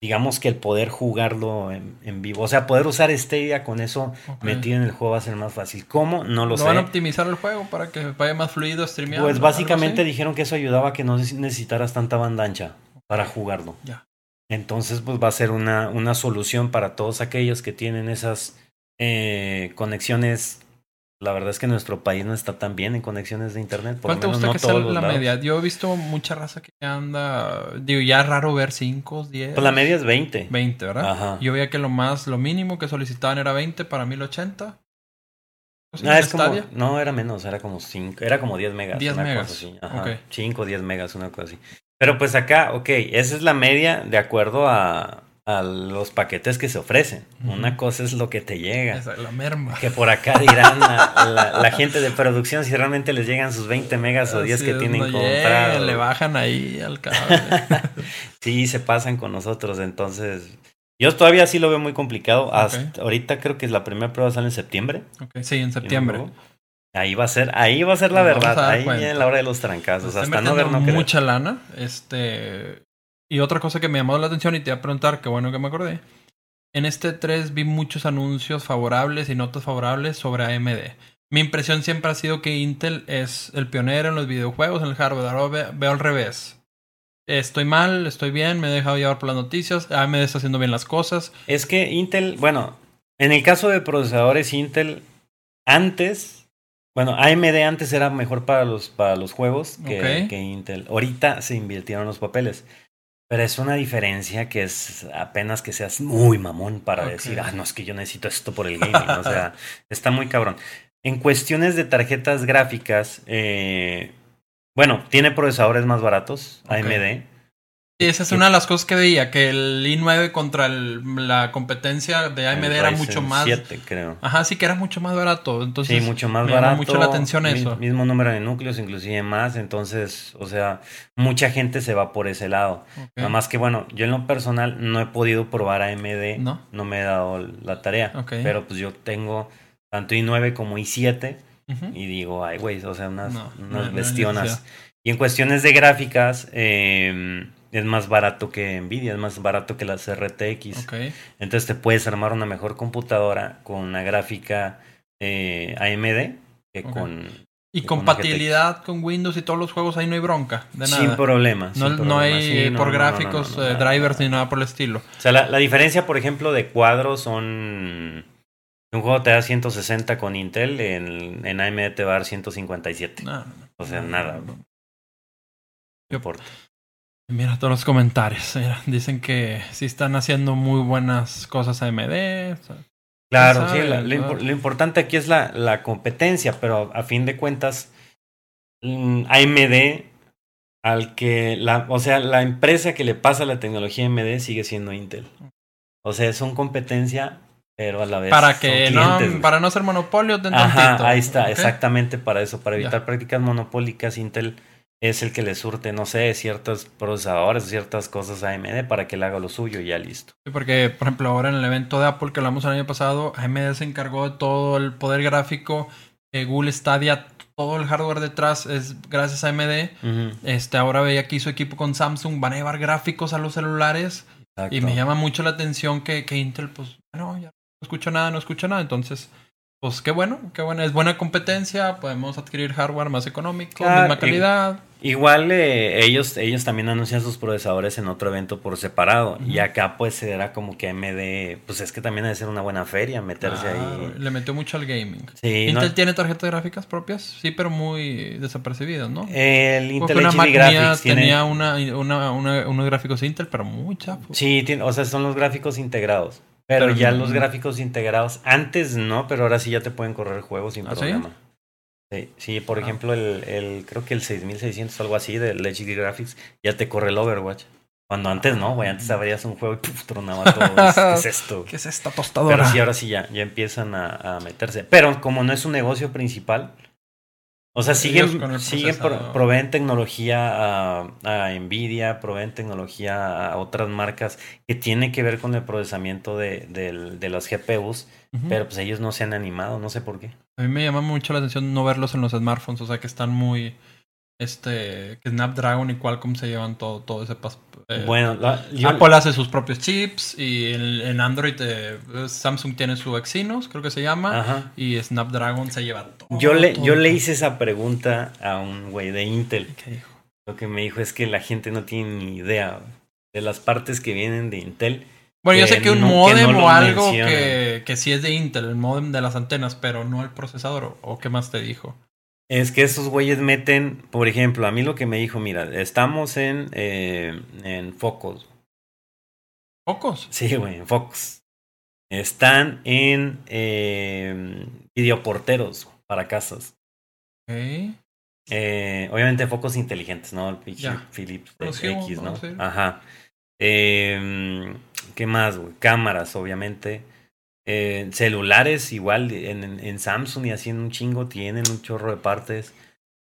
digamos que el poder jugarlo en, en vivo, o sea, poder usar Stadia con eso metido en el juego va a ser más fácil. ¿Cómo? No lo, ¿Lo sé. van a optimizar el juego para que vaya más fluido streamear? Pues básicamente dijeron que eso ayudaba a que no necesitaras tanta banda ancha para jugarlo. Ya. Entonces, pues va a ser una, una solución para todos aquellos que tienen esas eh, conexiones. La verdad es que nuestro país no está tan bien en conexiones de internet. Por ¿Cuál te lo menos gusta no que sea la lados. media? Yo he visto mucha raza que anda. Digo, ya es raro ver 5, 10. Pues la media es 20. 20, ¿verdad? Ajá. Yo veía que lo más, lo mínimo que solicitaban era 20 para 1080. ¿O sea, Ah, en es como, no, era menos, era como 5, era como 10 megas. 10 una megas. Cosa así. Ajá. Ok. 5 o 10 megas, una cosa así. Pero pues acá, ok, esa es la media de acuerdo a, a los paquetes que se ofrecen. Una cosa es lo que te llega. Esa es la merma. Que por acá dirán la, la- la gente de producción si realmente les llegan sus 20 megas o 10 Así que tienen comprado. Le bajan ahí al cable. Sí, se pasan con nosotros, entonces yo todavía sí lo veo muy complicado. Hasta ahorita creo que la primera prueba sale en septiembre. Sí, en septiembre. Ahí va a ser, ahí va a ser la Nos verdad. Ahí cuenta. viene la hora de los trancazos. Hasta no ver, no mucha lana. Este. Y otra cosa que me llamó la atención y te iba a preguntar, qué bueno que me acordé. En este 3 vi muchos anuncios favorables y notas favorables sobre AMD. Mi impresión siempre ha sido que Intel es el pionero en los videojuegos, en el hardware. Ahora ve- veo al revés. Estoy mal, estoy bien, me he dejado llevar por las noticias. AMD está haciendo bien las cosas. Es que Intel, bueno, en el caso de procesadores Intel, antes, bueno, AMD antes era mejor para los, para los juegos que, que Intel. Ahorita se invirtieron los papeles. Pero es una diferencia que es apenas que seas muy mamón para decir, ah, no, es que yo necesito esto por el gaming. o sea, está muy cabrón. En cuestiones de tarjetas gráficas, eh, bueno, tiene procesadores más baratos. AMD. Y esa es una de las cosas que veía, que el i9 contra el- la competencia de AMD el era Ryzen mucho más... 7, creo. Ajá, sí que era mucho más barato. Entonces, sí, mucho más me llamó barato. mucho la atención eso. Mismo número de núcleos, inclusive más. Entonces, o sea, mucha gente se va por ese lado. Ok. Nada más que, bueno, yo en lo personal no he podido probar AMD. ¿No? me he dado la tarea. Ok. Pero pues yo tengo tanto i9 como i7. Ujú. Y digo, ay, güey, o sea, unas, No, unas no, no bestionas. y en cuestiones de gráficas, eh, es más barato que Nvidia, es más barato que las RTX. Entonces te puedes armar una mejor computadora con una gráfica eh, AMD que con... Y compatibilidad con Windows y todos los juegos ahí no hay bronca. De nada. Sin problema. no, sin no problema. hay Sí, eh, no, por no, gráficos, eh, drivers ni nada. por el estilo. O sea, la, la diferencia, por ejemplo, de cuadros son... Un juego te da 160 con Intel, en, en AMD te va a dar 157. No, no, no. O sea, nada. no, no. Yo- importa. Mira todos los comentarios. mira, dicen que sí están haciendo muy buenas cosas AMD. o sea, Claro, sabe, sí, la- lo, importante aquí es la, la competencia, pero a fin de cuentas, mm, AMD, al que la, o sea, la empresa que le pasa la tecnología AMD sigue siendo Intel. O sea, son competencia, pero a la vez. para que no, para no hacer monopolio, Ajá, tantito, ahí está, exactamente para eso, para evitar prácticas monopólicas, Intel es el que le surte, no sé, ciertos procesadores, ciertas cosas a AMD para que le haga lo suyo y ya listo. Sí, porque, por ejemplo, ahora en el evento de Apple que hablamos el año pasado, AMD se encargó de todo el poder gráfico, eh, Google Stadia, todo el hardware detrás es gracias a AMD. Ujú, Este, ahora veía que hizo equipo con Samsung, van a llevar gráficos a los celulares y exacto. me llama mucho la atención que, que Intel, pues, no, ya no escucho nada, no escucho nada, entonces, pues qué bueno, qué bueno, es buena competencia, podemos adquirir hardware más económico, Claro, misma y- calidad. Igual eh, ellos, ellos también anuncian sus procesadores en otro evento por separado. Y acá pues era como que AMD, pues es que también ha de ser una buena feria meterse ahí. Le metió mucho al gaming. Sí, no- Intel tiene tarjetas gráficas propias, sí, pero muy desapercibidas, ¿no? el Intel una tiene... tenía una, una, una- unos gráficos Intel, pero muy chafos. Sí, tiene- o sea, son los gráficos integrados. Pero, Pero ya no- los gráficos integrados, antes no, pero ahora sí ya te pueden correr juegos sin ¿Ah, sí? problema. Sí, sí, por Ah. ejemplo, el, el, creo que el 6600 o algo así del HD Graphics ya te corre el Overwatch. Cuando antes no, güey, antes abrías un juego y puf, tronaba todo. ¿Qué es esto? ¿Qué es esta tostadora? Pero sí, ahora sí ya, ya empiezan a, a meterse. Pero como no es un negocio principal, o sea, siguen, siguen pro- proveen tecnología a, a Nvidia, proveen tecnología a otras marcas que tiene que ver con el procesamiento de, del- de las GPUs, pero pues ellos no se han animado, no sé por qué. A mí me llama mucho la atención no verlos en los smartphones, o sea, que están muy... Este, que Snapdragon y Qualcomm se llevan todo, todo ese pas- eh, bueno, la- yo- Apple hace sus propios chips y en, en Android eh, Samsung tiene su Exynos, creo que se llama, ajá. y Snapdragon se lleva todo. yo, le, todo, yo le hice esa pregunta a un güey de Intel. ¿Qué dijo? Lo que me dijo es que la gente no tiene ni idea de las partes que vienen de Intel. Bueno, yo sé que un no- que modem no o algo que, que sí es de Intel, el modem de las antenas, pero no el procesador, o qué más te dijo. Es que esos güeyes meten, por ejemplo, a mí lo que me dijo, mira, estamos en, eh, en focos. Pocos. Sí, güey, en focos. Están en eh, videoporteros para casas. Eh, obviamente focos inteligentes, ¿no? El Ya. Philips X, ¿no? Ajá. Eh, ¿Qué más, güey? Cámaras, obviamente. Eh, celulares, igual en, en- Samsung y así en un chingo tienen un chorro de partes.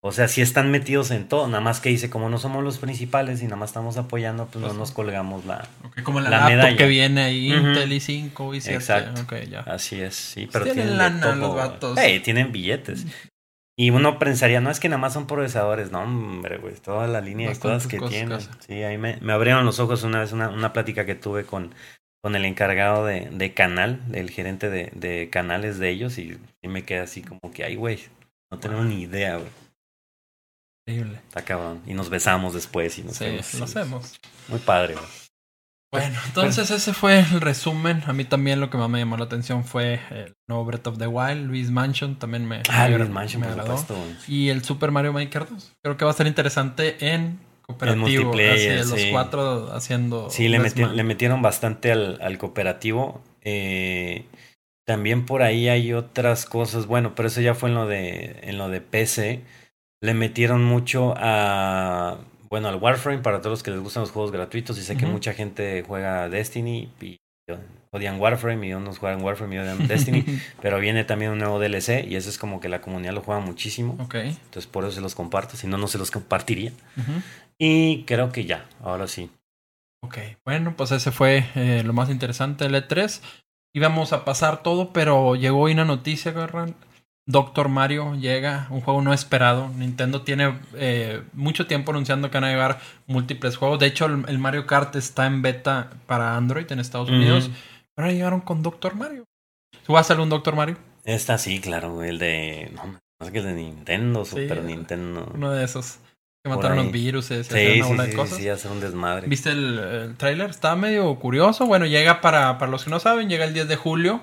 O sea, sí están metidos en todo. Nada más que dice, como no somos los principales y nada más estamos apoyando, pues, Pues no nos colgamos la. Ok, como la, La laptop medalla. que viene ahí, Ujú. Intel i5 y 7. Exacto. Ok, ya. Así es, sí, pero Tienen tienen, de lana los vatos. Ey, tienen billetes. Y uno pensaría, no es que nada más son procesadores, no, hombre, güey, toda la línea de Bastantes cosas que cosas tienen. Sí, ahí me, me abrieron los ojos una vez, una, una plática que tuve con, con el encargado de, de canal, el gerente de, de canales de ellos, y, y me quedé así como que, ay, güey, no tenemos ni idea, güey. Increíble. Está cabrón. Y nos besamos después y nos Sí, hacemos. Muy padre, güey. Bueno, entonces ese fue el resumen. A mí también lo que más me llamó la atención fue el nuevo Breath of the Wild, Luis Mansion, también me, Ah, me, Luis Mansion, me agradó. supuesto. Y el Super Mario Maker 2. Creo que va a ser interesante en cooperativo. multiplayer, así, los sí. cuatro haciendo. Sí, le, meti- le metieron bastante al, al cooperativo. Eh, también por ahí hay otras cosas. Bueno, pero eso ya fue en lo de, en lo de PC. Le metieron mucho a. Bueno, al Warframe para todos los que les gustan los juegos gratuitos. Y sé que mucha gente juega Destiny y odian Warframe y unos juegan Warframe y odian Destiny. pero viene también un nuevo DLC y ese es como que la comunidad lo juega muchísimo. ok. Entonces por eso se los comparto. Si no, no se los compartiría. Ujú. Y creo que ya, ahora sí. Ok, bueno, pues ese fue eh, lo más interesante del E3. Íbamos a pasar todo, pero llegó hoy una noticia, Garran. Doctor Mario llega, un juego no esperado. Nintendo tiene eh, mucho tiempo anunciando que van a llegar múltiples juegos. De hecho, el, el Mario Kart está en beta para Android en Estados. Unidos. Pero ahora llegaron con Doctor Mario. ¿Tú vas a salir un Doctor Mario? Esta sí, claro, el de. No, no sé que el de Nintendo, Sí, Super Nintendo. Uno de esos. Que mataron los virus hacer Sí, una sí, bola sí, de cosas. sí, hacer un desmadre. ¿Viste el, el tráiler? Está medio curioso. Bueno, llega para, para los que no saben, llega el 10 de julio.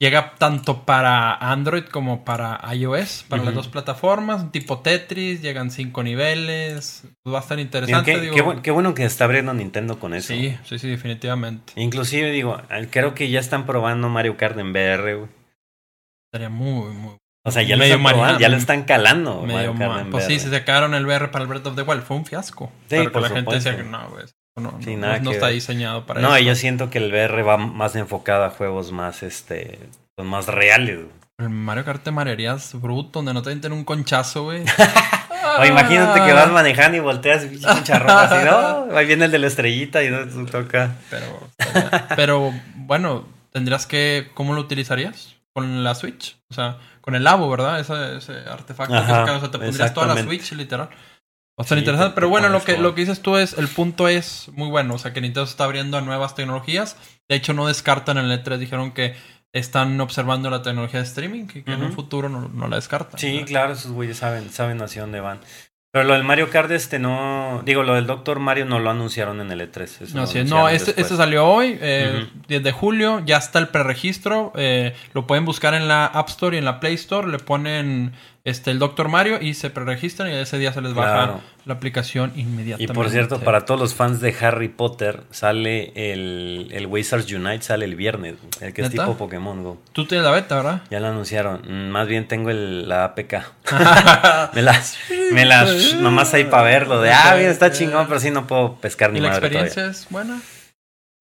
Llega tanto para Android como para iOS, para las dos plataformas, tipo Tetris, llegan cinco niveles. Va a estar interesante. qué, digo. qué bu- qué bueno que está abriendo Nintendo con eso. sí, sí, sí, definitivamente. Inclusive, digo, creo que ya están probando Mario Kart en VR, güey. Estaría muy, muy. O sea, ya lo, están probando, Mario- ya lo están calando. Mario Pues sí, se sacaron el VR para el Breath of the Wild. Fue un fiasco. Sí, que por la gente decía que no, güey. No, Sí, no, no que está diseñado para No, eso. y yo siento que el VR va más enfocado a juegos más, este, pues, más reales. El Mario Kart te marearías bruto, donde no te den un conchazo, güey. O imagínate que vas manejando y volteas y así, ¿no? Ahí viene el de la estrellita y no te toca. Pero, pero bueno, tendrías que. ¿Cómo lo utilizarías? Con la Switch. O sea, con el Labo, ¿verdad? Ese, ese artefacto Ajá, que sacan, o sea, te pondrías toda la. Switch, literal. Ser Sí, interesante. te- pero te bueno, lo que, todo. lo que dices tú es, el punto es muy bueno. O sea, que Nintendo se está abriendo a nuevas tecnologías. De hecho, no descartan en el E3. Dijeron que están observando la tecnología de streaming y que en un futuro no, no la descartan. Sí, ¿verdad? claro, esos güeyes saben, saben hacia dónde van. Pero lo del Mario Kart, este no. Digo, lo del Doctor Mario no lo anunciaron en el E3. eso No, sí, no, este, este salió hoy, eh, Ujú. 10 de julio, ya está el preregistro, eh, lo pueden buscar en la App Store y en la Play Store, le ponen este el Doctor Mario y se preregistran y ese día se les baja Claro. la aplicación Y inmediatamente. por cierto, para todos los fans de Harry Potter, sale el, el Wizards Unite, sale el viernes, el que es tipo Pokémon Go. Tú tienes la beta, ¿verdad? Ya lo anunciaron. Mm, Más bien tengo el, la APK. me las, me las, nomás ahí para verlo. De, ah, bien, está chingón, pero sí no puedo pescar ni ¿Y la madre experiencia todavía. es buena?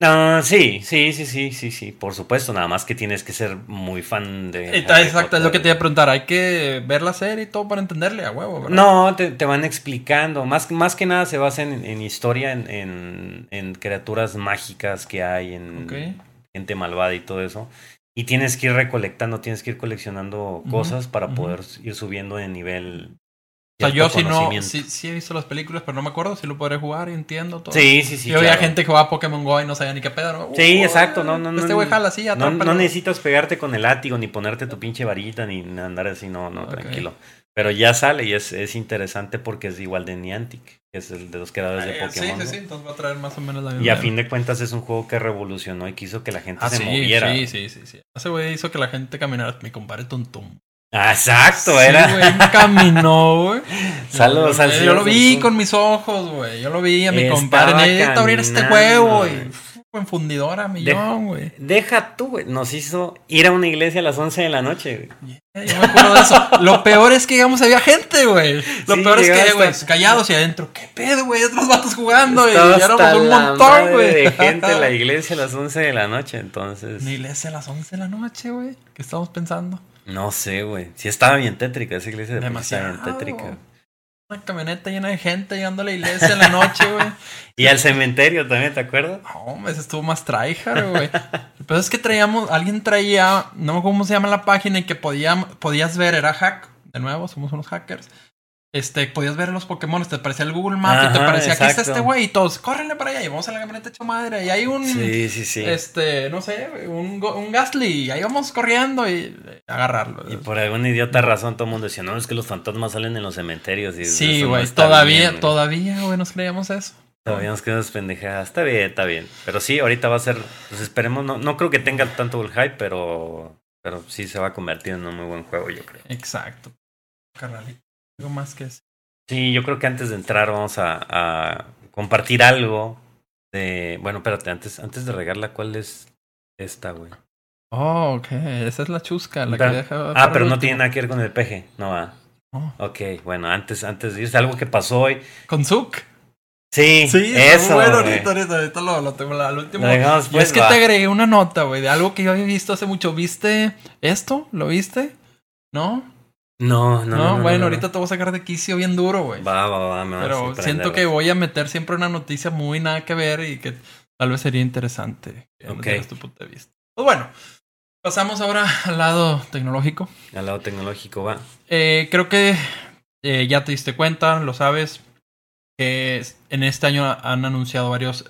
No, sí, sí, sí, sí, sí, sí, por supuesto. Nada más que tienes que ser muy fan de. Harry exacto, es lo que te iba a preguntar. Hay que ver la serie y todo para entenderle a huevo, ¿verdad? No, te, te van explicando. Más, más que nada se basa en, en historia, en, en, en criaturas mágicas que hay, en gente malvada y todo eso. Y tienes que ir recolectando, tienes que ir coleccionando cosas para poder ir subiendo de nivel. O sea, yo sí no, sí, sí he visto las películas, pero no me acuerdo si lo podré jugar y entiendo todo. Sí, sí, sí. yo veía claro. gente que jugaba Pokémon Go y no sabía ni qué pedo. ¿no? Sí, Uh, exacto, no, no, no. Este güey jala así, no, no necesitas pegarte con el látigo, ni ponerte tu pinche varita, ni andar así, no, no, tranquilo. Pero ya sale y es, es interesante porque es igual de Niantic, que es el de los creadores de Eh, Pokémon. Sí, sí, sí, entonces va a traer más o menos la misma. Y a fin de cuentas es un juego que revolucionó y quiso que la gente ah, se sí, moviera. sí, sí, sí, sí. Ese güey hizo que la gente caminara. Mi compadre Tuntum. Exacto, Sí, era. güey, caminó, güey. Saludos al yo lo vi con mis ojos, güey. Yo lo vi a mi compadre. Necesito abrir este juego, güey. güey. en fundidora, millón, güey. Deja tú, güey. Nos hizo ir a una iglesia a las 11 de la noche, güey. yo me acuerdo de eso. Lo peor es que, digamos, había gente, güey. Lo peor es que, güey, callados y adentro. ¿Qué pedo, güey? Otros vatos jugando, y ya éramos un montón, güey. de gente en la iglesia a las 11 de la noche, entonces. Una iglesia a las 11 de la noche, güey. ¿Qué estamos pensando? No sé, güey. Sí estaba bien tétrica esa iglesia. De Demasiado. Bien tétrica una camioneta llena de gente llegando a la iglesia en la noche, güey. y al cementerio también, ¿te acuerdas? No, ese estuvo más tryhard, güey. Pero es que traíamos, alguien traía, no me cómo se llama la página y que podía, podías ver, era hack, de nuevo, somos unos hackers este, podías ver los Pokémon, te parecía el Google Maps y te parecía, aquí está este güey, y todos, córrenle para allá y vamos a la camioneta hecho madre. Y hay un, sí, sí, sí. este, no sé, un, un Gastly, y ahí vamos corriendo y agarrarlo. Y por alguna idiota razón todo el mundo decía, no, es que los fantasmas salen en los cementerios. Y sí, güey, todavía, todavía, güey, nos creíamos eso. Todavía nos quedamos pendejadas. Está bien, está bien. Pero sí, ahorita va a ser, pues esperemos, no, no creo que tenga tanto el hype, pero, pero sí se va a convertir en un muy buen juego, yo creo. Exacto. Carnalito. Algo más que eso. Sí, yo creo que antes de entrar vamos a, compartir algo de... Bueno, espérate, antes, antes de regarla, ¿cuál es esta, güey? Oh, ok. Esa es la chusca, la que deja... Ah, pero no tiene nada que ver con el peje, no va. Oh. Ok, bueno, antes, antes de irse, algo que pasó hoy. ¿Con Zuck? Sí, sí, eso. Bueno, ahorita, ahorita, ahorita lo, lo tengo al último. es pues, que te agregué una nota, güey, de algo que yo había visto hace mucho. ¿Viste esto? ¿Lo viste? ¿No? No, no, no. bueno, ahorita te voy a sacar de quicio bien duro, güey. Va, va, va. Me Pero siento que voy a meter siempre una noticia muy nada que ver y que tal vez sería interesante. Ok. tu punto de vista. Pues bueno, pasamos ahora al lado tecnológico. Al lado tecnológico, va. Eh, creo que eh, ya te diste cuenta, lo sabes, que en este año han anunciado varios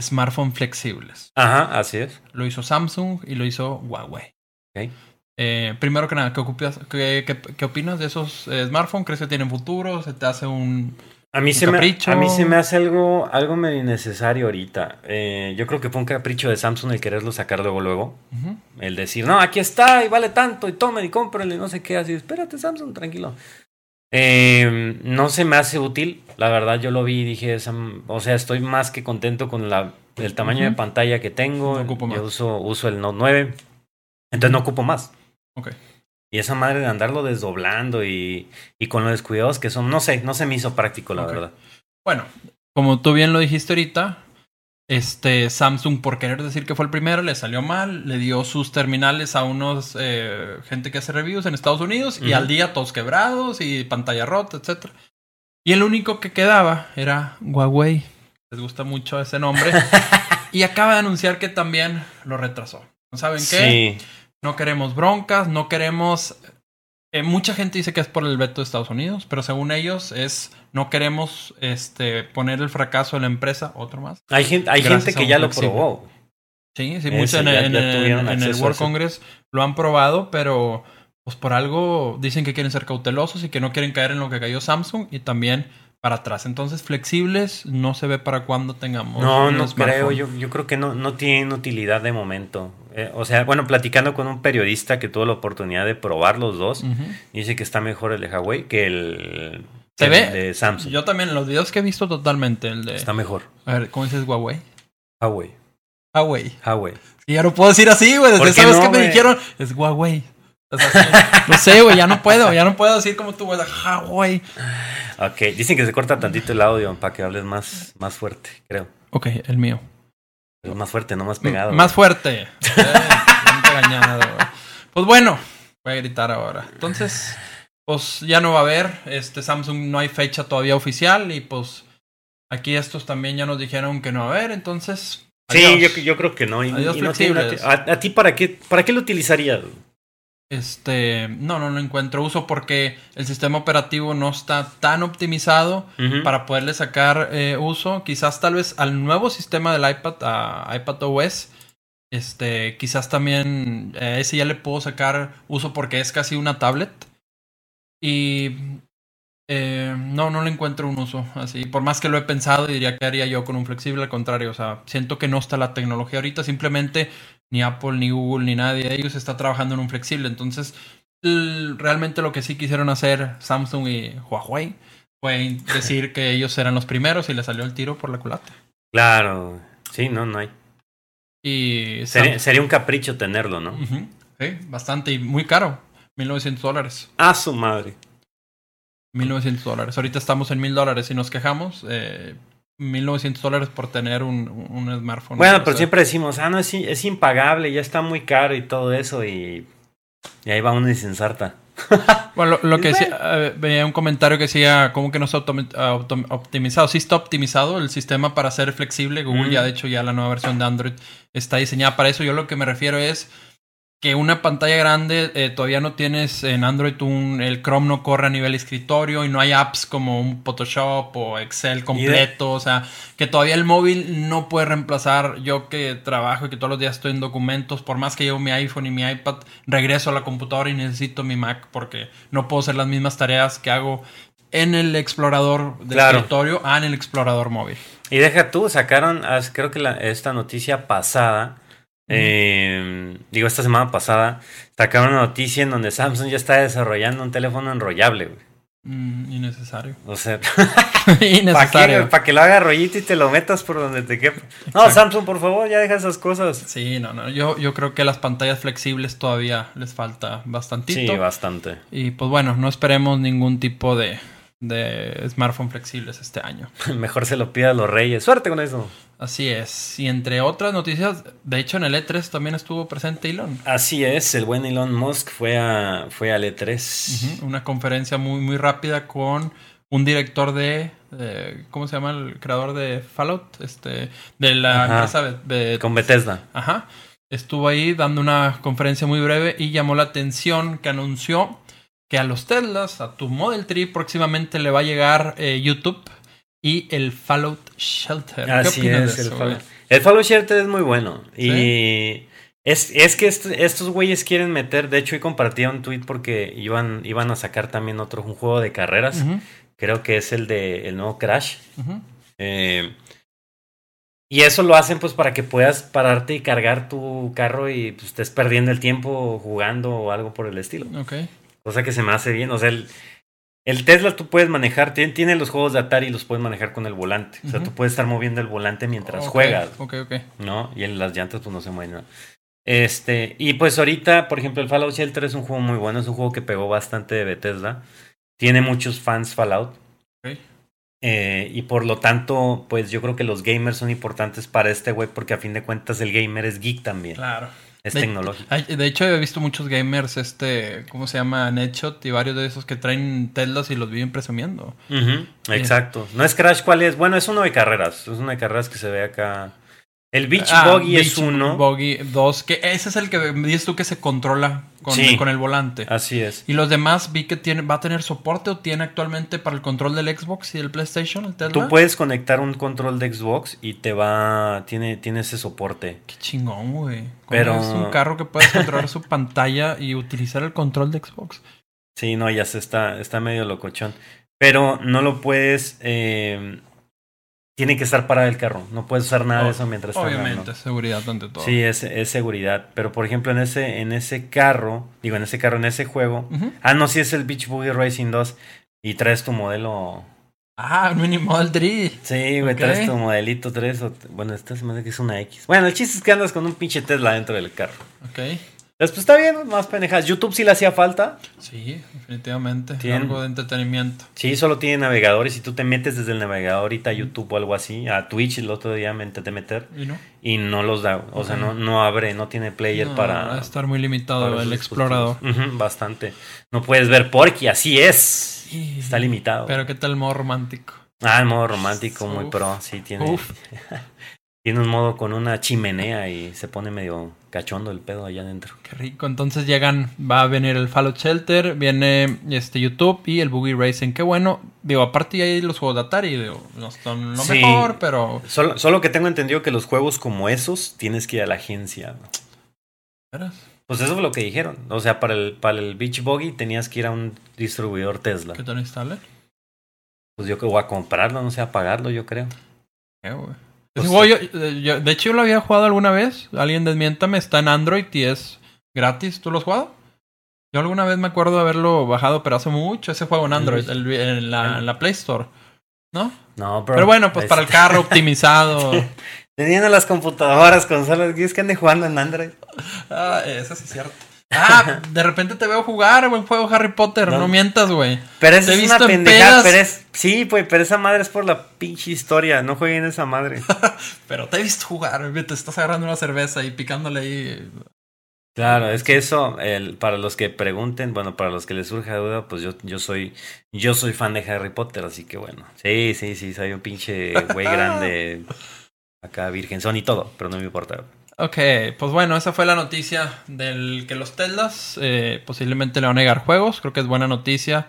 smartphones flexibles. Ajá, así es. Lo hizo Samsung y lo hizo Huawei. Ok. Eh, primero que nada, ¿qué, qué, opinas de esos eh, smartphones? ¿Crees que tienen futuro? ¿Se te hace un, a mí, se capricho? Me, a mí se me hace algo, algo medio innecesario ahorita. Eh, yo creo que fue un capricho de Samsung el quererlo sacar luego, luego. El decir, no, aquí está y vale tanto y tomen y cómprenle, no sé qué. Así, espérate, Samsung, tranquilo. no se me hace útil. La verdad, yo lo vi y dije, o sea, estoy más que contento con la, el tamaño de pantalla que tengo. yo uso, uso el Note 9. Entonces no ocupo más. Ok. Y esa madre de andarlo desdoblando y, y con los descuidados que son, no sé, no se me hizo práctico, la verdad. Bueno, como tú bien lo dijiste ahorita, este Samsung, por querer decir que fue el primero, le salió mal, le dio sus terminales a unos eh, gente que hace reviews en Estados Unidos y al día todos quebrados y pantalla rota, etc. Y el único que quedaba era Huawei. Les gusta mucho ese nombre. y acaba de anunciar que también lo retrasó. ¿Saben qué? Sí. No queremos broncas, no queremos... Eh, mucha gente dice que es por el veto de Estados Unidos, pero según ellos es no queremos este, poner el fracaso de la empresa, otro más. Hay gente, hay gente que ya lo probó. Sí, sí, muchos en, en, el World Congress lo han probado, pero pues por algo dicen que quieren ser cautelosos y que no quieren caer en lo que cayó Samsung y también para atrás. Entonces, flexibles no se ve para cuando tengamos. No, no creo. Yo, yo creo que no, no tienen utilidad de momento. Eh, o sea, bueno, platicando con un periodista que tuvo la oportunidad de probar los dos, dice que está mejor el de Huawei que el, ¿Se ve? de Samsung. Yo también, en los videos que he visto totalmente, el de. Está mejor. A ver, ¿cómo dices Huawei? Huawei. Huawei. Huawei. Y ya no puedo decir así, güey. Desde sabes que me dijeron, es Huawei. no sé, güey, ya no puedo, ya no puedo decir como tú, güey, Huawei. Ok, dicen que se corta tantito el audio para que hables más, más fuerte, creo. Ok, el mío. Más fuerte, no más pegado. más fuerte. pues bueno, voy a gritar ahora. Entonces, pues ya no va a haber. Este Samsung no hay fecha todavía oficial y pues aquí estos también ya nos dijeron que no va a haber, entonces. Sí, yo, yo, creo que no. adiós, a, ti para qué, para qué lo utilizarías? Este, no, no lo encuentro uso porque el sistema operativo no está tan optimizado para poderle sacar eh, uso. Quizás tal vez al nuevo sistema del iPad, a iPad OS, este, quizás también a ese ya le puedo sacar uso porque es casi una tablet. Y eh, no, no le encuentro un uso así. Por más que lo he pensado, diría que haría yo con un flexible. Al contrario, o sea, siento que no está la tecnología ahorita. Simplemente ni Apple, ni Google, ni nadie de ellos está trabajando en un flexible. Entonces, realmente lo que sí quisieron hacer Samsung y Huawei fue decir que ellos eran los primeros y le salió el tiro por la culata. Claro, sí, no, no hay. Y sería, sería, un capricho tenerlo, ¿no? Sí, bastante y muy caro. 1900 dólares. A su madre. 1900 dólares. Ahorita estamos en 1000 dólares y nos quejamos. Eh, 1900 dólares por tener un, un smartphone. Bueno, pero siempre decimos, ah, no, es, es impagable, ya está muy caro y todo eso. Y, y ahí va uno y se ensarta. bueno, lo, que decía, eh, veía un comentario que decía, ¿cómo que no está optimizado? Sí está optimizado el sistema para ser flexible. Google ya, de hecho, ya la nueva versión de Android está diseñada para eso. Yo lo que me refiero es que una pantalla grande eh, todavía no tienes en Android un, el Chrome no corre a nivel escritorio y no hay apps como un Photoshop o Excel completo, o sea, que todavía el móvil no puede reemplazar. Yo que trabajo y que todos los días estoy en documentos, por más que llevo mi iPhone y mi iPad, regreso a la computadora y necesito mi Mac porque no puedo hacer las mismas tareas que hago en el explorador del escritorio a en el explorador móvil. Y deja tú, sacaron, creo que esta noticia pasada eh, digo, esta semana pasada sacaron una noticia en donde Samsung ya está desarrollando un teléfono enrollable, güey. Mm, innecesario. O sea, innecesario. ¿Para que, lo haga rollito y te lo metas por donde te quepa? No, Samsung, por favor, ya deja esas cosas. Sí, no, no. Yo, yo creo que las pantallas flexibles todavía les falta bastantito. Sí, bastante. Y pues bueno, no esperemos ningún tipo de, de smartphone flexibles este año. Mejor se lo pida a los reyes. Suerte con eso. Así es. Y entre otras noticias, de hecho en el E3 también estuvo presente Elon. Así es, el buen Elon Musk fue, a, fue al E3. Una conferencia muy, muy rápida con un director de, ¿cómo se llama? El creador de Fallout, este, de la empresa de, con Bethesda. Ajá. Estuvo ahí dando una conferencia muy breve y llamó la atención que anunció que a los Teslas, a tu Model 3 próximamente le va a llegar eh, YouTube y el Fallout Shelter. Así es, el, Fallout. el, Fallout Shelter es muy bueno. Y es, es, que estos güeyes quieren meter, de hecho, hoy compartí un tweet porque iban, iban a sacar también otro, un juego de carreras. Creo que es el de el nuevo Crash. eh, y eso lo hacen pues para que puedas pararte y cargar tu carro y pues, estés perdiendo el tiempo jugando o algo por el estilo. Cosa que se me hace bien. O sea, el, el Tesla tú puedes manejar, tiene, los juegos de Atari y los puedes manejar con el volante. O sea, tú puedes estar moviendo el volante mientras juegas. Ok, ok. ¿No? Y en las llantas pues no se mueven. Este, y pues ahorita, por ejemplo, el Fallout Shelter es un juego muy bueno, es un juego que pegó bastante de Bethesda. Tiene muchos fans Fallout. Ok. Eh, y por lo tanto, pues yo creo que los gamers son importantes para este web porque a fin de cuentas el gamer es geek también. Claro. Es tecnológico. De hecho, he visto muchos gamers, este, ¿cómo se llama? Netshot y varios de esos que traen Teslas y los viven presumiendo. exacto. No es Crash, ¿cuál es? Bueno, es uno de carreras. Es uno de carreras que se ve acá. El Beach ah, Boggy es uno. Boggy 2, que ese es el que dices tú que se controla con, con, el volante. Así es. Y los demás vi que tiene, va a tener soporte o tiene actualmente para el control del Xbox y del PlayStation, el Tú puedes conectar un control de Xbox y te va, tiene, tiene ese soporte. Qué chingón, güey. Pero es un carro que puedes controlar su pantalla y utilizar el control de Xbox. Sí, no, ya se está, está medio locochón. Pero no lo puedes eh, tiene que estar parado el carro. No puedes usar nada de eso mientras está Obviamente, seguridad ante todo. Sí, es, es, seguridad. Pero por ejemplo, en ese, en ese carro, digo, en ese carro, en ese juego. Ah, no, sí es el Beach Boogie Racing 2 y traes tu modelo. Ah, Mini Model 3. Sí, güey, traes tu modelito 3. bueno, esta se me hace que es una X. Bueno, el chiste es que andas con un pinche Tesla dentro del carro. Ok. Después está bien, más pendejas. YouTube sí le hacía falta. Sí, definitivamente. Tiene, algo de entretenimiento. Sí, solo tiene navegadores. Si tú te metes desde el navegador ahorita a YouTube o algo así, a Twitch el otro día me intenté meter. ¿Y no? Y no los da. O sea, no, no abre, no tiene player para. Va a estar muy limitado el explorador. bastante. No puedes ver Porky, así es. Está limitado. Pero ¿qué tal el modo romántico? Ah, el modo romántico, muy pro. Sí, tiene. tiene un modo con una chimenea y se pone medio cachondo el pedo allá adentro. Qué rico. Entonces llegan, va a venir el Fallout Shelter, viene este YouTube y el Boogie Racing. Qué bueno. Digo, aparte hay los juegos de Atari, no son lo mejor, pero. Solo, solo, que tengo entendido que los juegos como esos tienes que ir a la agencia. Pues eso fue lo que dijeron. O sea, para el, para el Beach Buggy tenías que ir a un distribuidor Tesla. ¿Qué te lo instale? Pues yo que voy a comprarlo, no sé, a pagarlo, yo creo. ¿Qué, güey? De hecho, yo lo había jugado alguna vez. Alguien desmiéntame, está en Android y es gratis. ¿Tú lo has jugado? Yo alguna vez me acuerdo de haberlo bajado, pero hace mucho ese juego en Android, en, la, Play Store. ¿No? No, Pero bueno, pues para el carro optimizado. Teniendo las computadoras, consolas, ¿quieres que ande jugando en Android? Ah, eso sí es cierto. Ah, de repente te veo jugar, güey, juego Harry Potter, no, No. mientas, güey. Pero Te esa es visto una en pendejada, pero es... Sí, pues, pero esa madre es por la pinche historia, no jueguen esa madre. Pero te he visto jugar, güey, te estás agarrando una cerveza y picándole ahí. Claro, es que eso, el, para los que pregunten, bueno, para los que les surja duda, pues yo, yo soy, yo soy fan de Harry Potter, así que bueno. Sí, sí, sí, soy un pinche güey grande, acá virgenzón y todo, pero no me importa. Ok, pues bueno, esa fue la noticia del que los Teslas eh, posiblemente le van a negar juegos. Creo que es buena noticia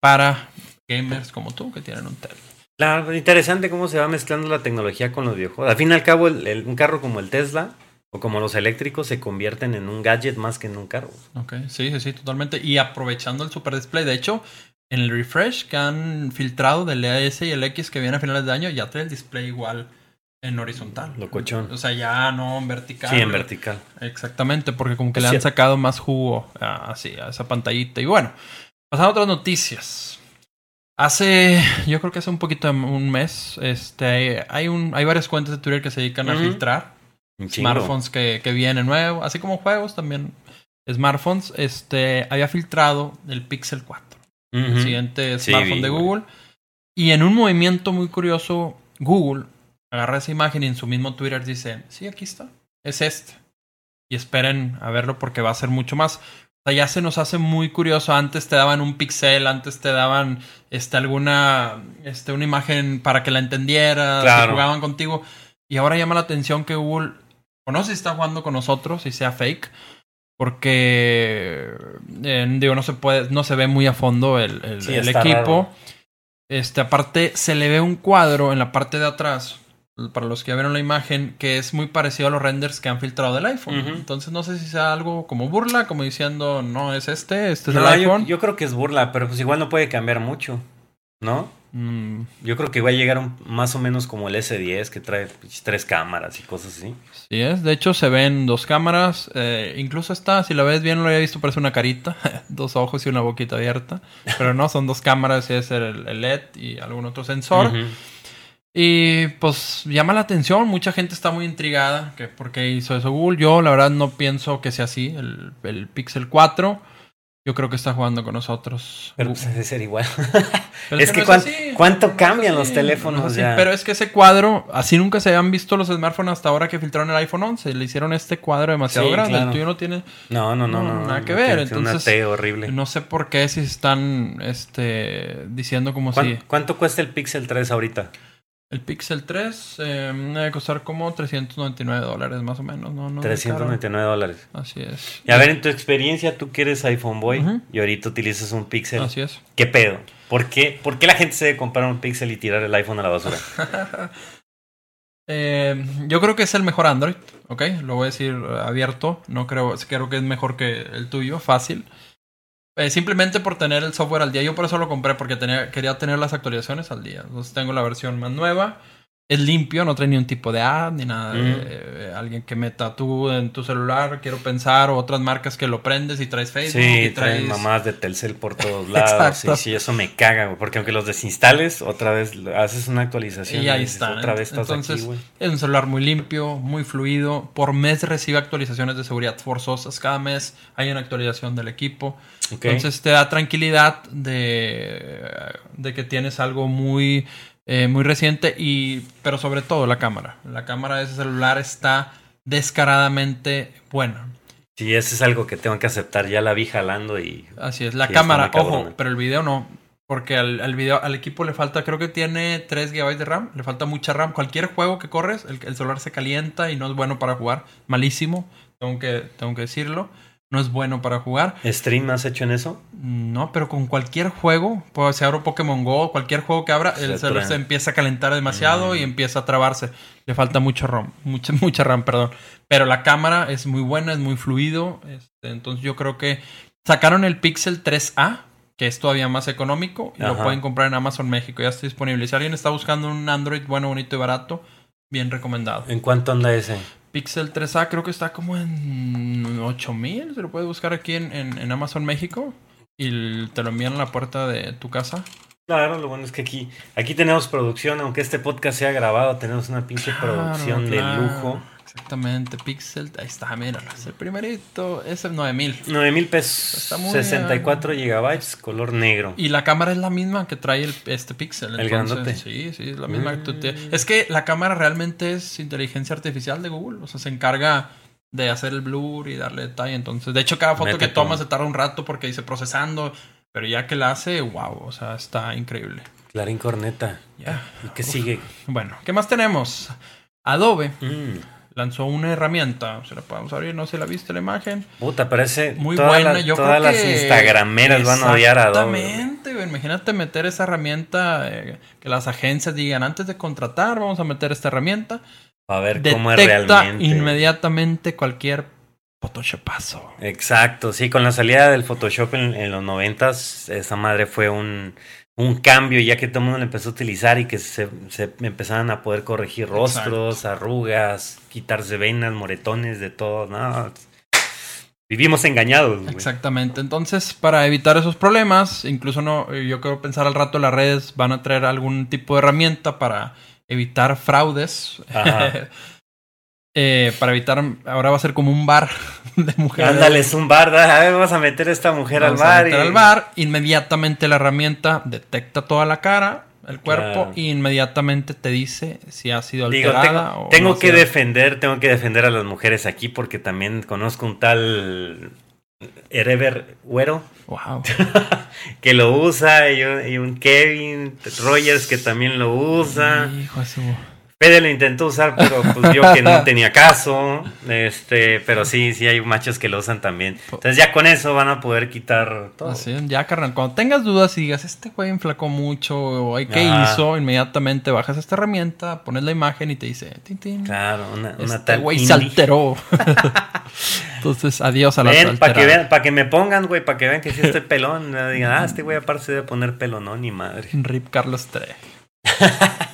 para gamers como tú que tienen un Tesla. Claro, interesante cómo se va mezclando la tecnología con los videojuegos. Al fin y al cabo, el- el- un carro como el Tesla o como los eléctricos se convierten en un gadget más que en un carro. Ok, sí, sí, sí, totalmente. Y aprovechando el Super Display, de hecho, en el refresh que han filtrado del S y el X que viene a finales de año, ya trae el display igual en horizontal. Locochón. O sea, ya no en vertical. Sí, en vertical. Exactamente, porque como que le han sacado más jugo a, así, a esa pantallita. Y bueno, pasando a otras noticias. Hace, yo creo que hace un poquito de un mes, este, hay un, hay varias cuentas de Twitter que se dedican a filtrar smartphones que, que vienen nuevos, así como juegos también. Smartphones, este, había filtrado el Pixel 4, el siguiente smartphone de. Google. Y en un movimiento muy curioso, Google agarra esa imagen y en su mismo Twitter dice, sí, aquí está, es este. Y esperen a verlo porque va a ser mucho más. O sea, ya se nos hace muy curioso. Antes te daban un pixel, antes te daban este, alguna este, una imagen para que la entendieras, Claro. jugaban contigo. Y ahora llama la atención que Google, o no sé si está jugando con nosotros y sea fake, porque eh, digo, no se puede, no se ve muy a fondo el, el- Sí, el está equipo. raro. Este, aparte, se le ve un cuadro en la parte de atrás, para los que ya vieron la imagen, que es muy parecido a los renders que han filtrado del iPhone. Entonces no sé si sea algo como burla, como diciendo, no es este, este es el iPhone. yo creo que es burla, pero pues igual no puede cambiar mucho, ¿no? Mm, Yo creo que va a llegar un- más o menos como el S10 que trae pues, tres cámaras y cosas así. sí es, de hecho se ven dos cámaras, eh, incluso está, si la ves bien lo había visto, parece una carita, dos ojos y una boquita abierta, pero no, son dos cámaras y es el, el LED y algún otro sensor. Ujú. Y pues llama la atención, mucha gente está muy intrigada que por qué hizo eso Google. Yo la verdad no pienso que sea así, el, el Pixel 4. Yo creo que está jugando con nosotros. Pero pues debe ser igual. Pero es que no cuán- así. cuánto cambian los teléfonos no es así. ya. Pero es que ese cuadro, así nunca se habían visto los smartphones hasta ahora que filtraron el iPhone 11. Le hicieron este cuadro demasiado Sí, grande. claro. El tuyo no tiene... No, no, no, nada que ver, Una entonces, T horrible. No sé por qué si están este, diciendo como ¿Cuán- si... ¿Cuánto cuesta el Pixel 3 ahorita? El Pixel 3 eh, debe costar como 399 dólares más o menos. No, no es 399 dólares. Así es. Y a ver, en tu experiencia, tú que eres iPhone Boy y ahorita utilizas un Pixel. Así es. ¿Qué pedo? ¿Por qué? ¿Por qué la gente se debe comprar un Pixel y tirar el iPhone a la basura? Eh, yo creo que es el mejor Android, ¿ok? Lo voy a decir abierto. No creo, creo que es mejor que el tuyo, fácil. Eh, simplemente por tener el software al día. Yo por eso lo compré, porque quería tener las actualizaciones al día. Entonces tengo la versión más nueva. Es limpio, no trae ni un tipo de ad, ni nada Mm. eh, alguien que meta tú en tu celular, quiero pensar, o otras marcas que lo prendes y traes Facebook Sí, y traen traes... mamás de Telcel por todos lados. Sí, sí, eso me caga, güey. Porque aunque los desinstales, otra vez haces una actualización. Y ahí dices, están. Otra vez estás Entonces, aquí, güey. es un celular muy limpio, muy fluido. Por mes recibe actualizaciones de seguridad forzosas. Cada mes hay una actualización del equipo. Entonces te da tranquilidad de, de que tienes algo muy, eh, muy reciente. Y, pero sobre todo la cámara. La cámara de ese celular está descaradamente buena. Sí, eso es algo que tengo que aceptar. Ya la vi jalando y. Así es. La cámara, ojo, pero el video no. Porque al, al video, al equipo le falta, creo que tiene 3 GB de RAM, le falta mucha RAM. Cualquier juego que corres, el, el celular se calienta y no es bueno para jugar. Malísimo, tengo que, tengo que decirlo. No es bueno para jugar. ¿Stream has hecho en eso? No, pero con cualquier juego, pues si abro Pokémon Go, cualquier juego que abra, Se el celular se empieza a calentar demasiado Mm. y empieza a trabarse. Le falta mucho RAM, mucha, mucha RAM, perdón. Pero la cámara es muy buena, es muy fluido. este, entonces yo creo que sacaron el Pixel 3A, que es todavía más económico, y lo pueden comprar en Amazon México, ya está disponible. Si alguien está buscando un Android bueno, bonito y barato, bien recomendado. ¿En cuánto anda ese? Pixel 3A creo que está como en 8000, se lo puedes buscar aquí en, en- en Amazon México y te lo envían a la puerta de tu casa. Claro, lo bueno es que aquí, aquí tenemos producción, aunque este podcast sea grabado, tenemos una pinche Claro, producción claro. de lujo. Exactamente, Pixel, ahí está, mira, es el primerito, es el 9000. 9 mil pesos, Está muy 64 gigabytes, color negro. Y la cámara es la misma que trae el, este Pixel. El grandote. Sí, sí, es la misma que tú te- Mm. Es que la cámara realmente es inteligencia artificial de Google. O sea, se encarga de hacer el blur y darle detalle. Entonces, de hecho, cada foto que toma todo. se tarda un rato porque dice procesando. Pero ya que la hace, wow, o sea, está increíble. Clarín corneta. Ya. ¿Y qué sigue? Bueno, ¿qué más tenemos? Adobe Mm, lanzó una herramienta. Se la podemos abrir, no sé la viste la imagen. puta, parece. Muy todas buena. las- Yo todas creo las que instagrameras van a odiar a Adobe. Exactamente. Imagínate meter esa herramienta eh, que las agencias digan antes de contratar, vamos a meter esta herramienta. A ver cómo es realmente. inmediatamente cualquier photoshopazo. Exacto, sí, con la salida del Photoshop en, en los noventas, esa madre fue un, un cambio, ya que todo el mundo lo empezó a utilizar y que se, se empezaban a poder corregir rostros, arrugas, quitarse venas, moretones, de todo. No, vivimos engañados. güey. Exactamente. Entonces, para evitar esos problemas, incluso no, eh, yo creo pensar al rato las redes van a traer algún tipo de herramienta para evitar fraudes. Eh, para evitar, ahora va a ser como un bar de mujeres. Ándale, es un bar, a ver, vamos a meter a esta mujer Vamos al a bar. meter y- al bar, inmediatamente la herramienta detecta toda la cara, el cuerpo, Claro. y inmediatamente te dice si ha sido Digo, alterada tengo, o tengo no que sido. defender, tengo que defender a las mujeres aquí porque también conozco un tal Erever Güero Wow. que lo usa y un, y un Kevin Rogers que también lo usa. Hijo de su- Fede lo intentó usar, pero pues yo que no tenía caso. Este, pero sí, sí hay machos que lo usan también. Entonces ya con eso van a poder quitar todo. Así, ya, carnal. Cuando tengas dudas y digas, este güey enflacó mucho, o "Ay, ¿qué hizo? Inmediatamente bajas esta herramienta, pones la imagen y te dice, tin, tin, Claro, una, una este tal güey se alteró. Entonces, adiós a la Ven, para que vean, para que me pongan, güey, para que vean que sí estoy pelón. Digan, ah, este güey aparte se debe poner pelo, no, ni madre. Rip Carlos 3.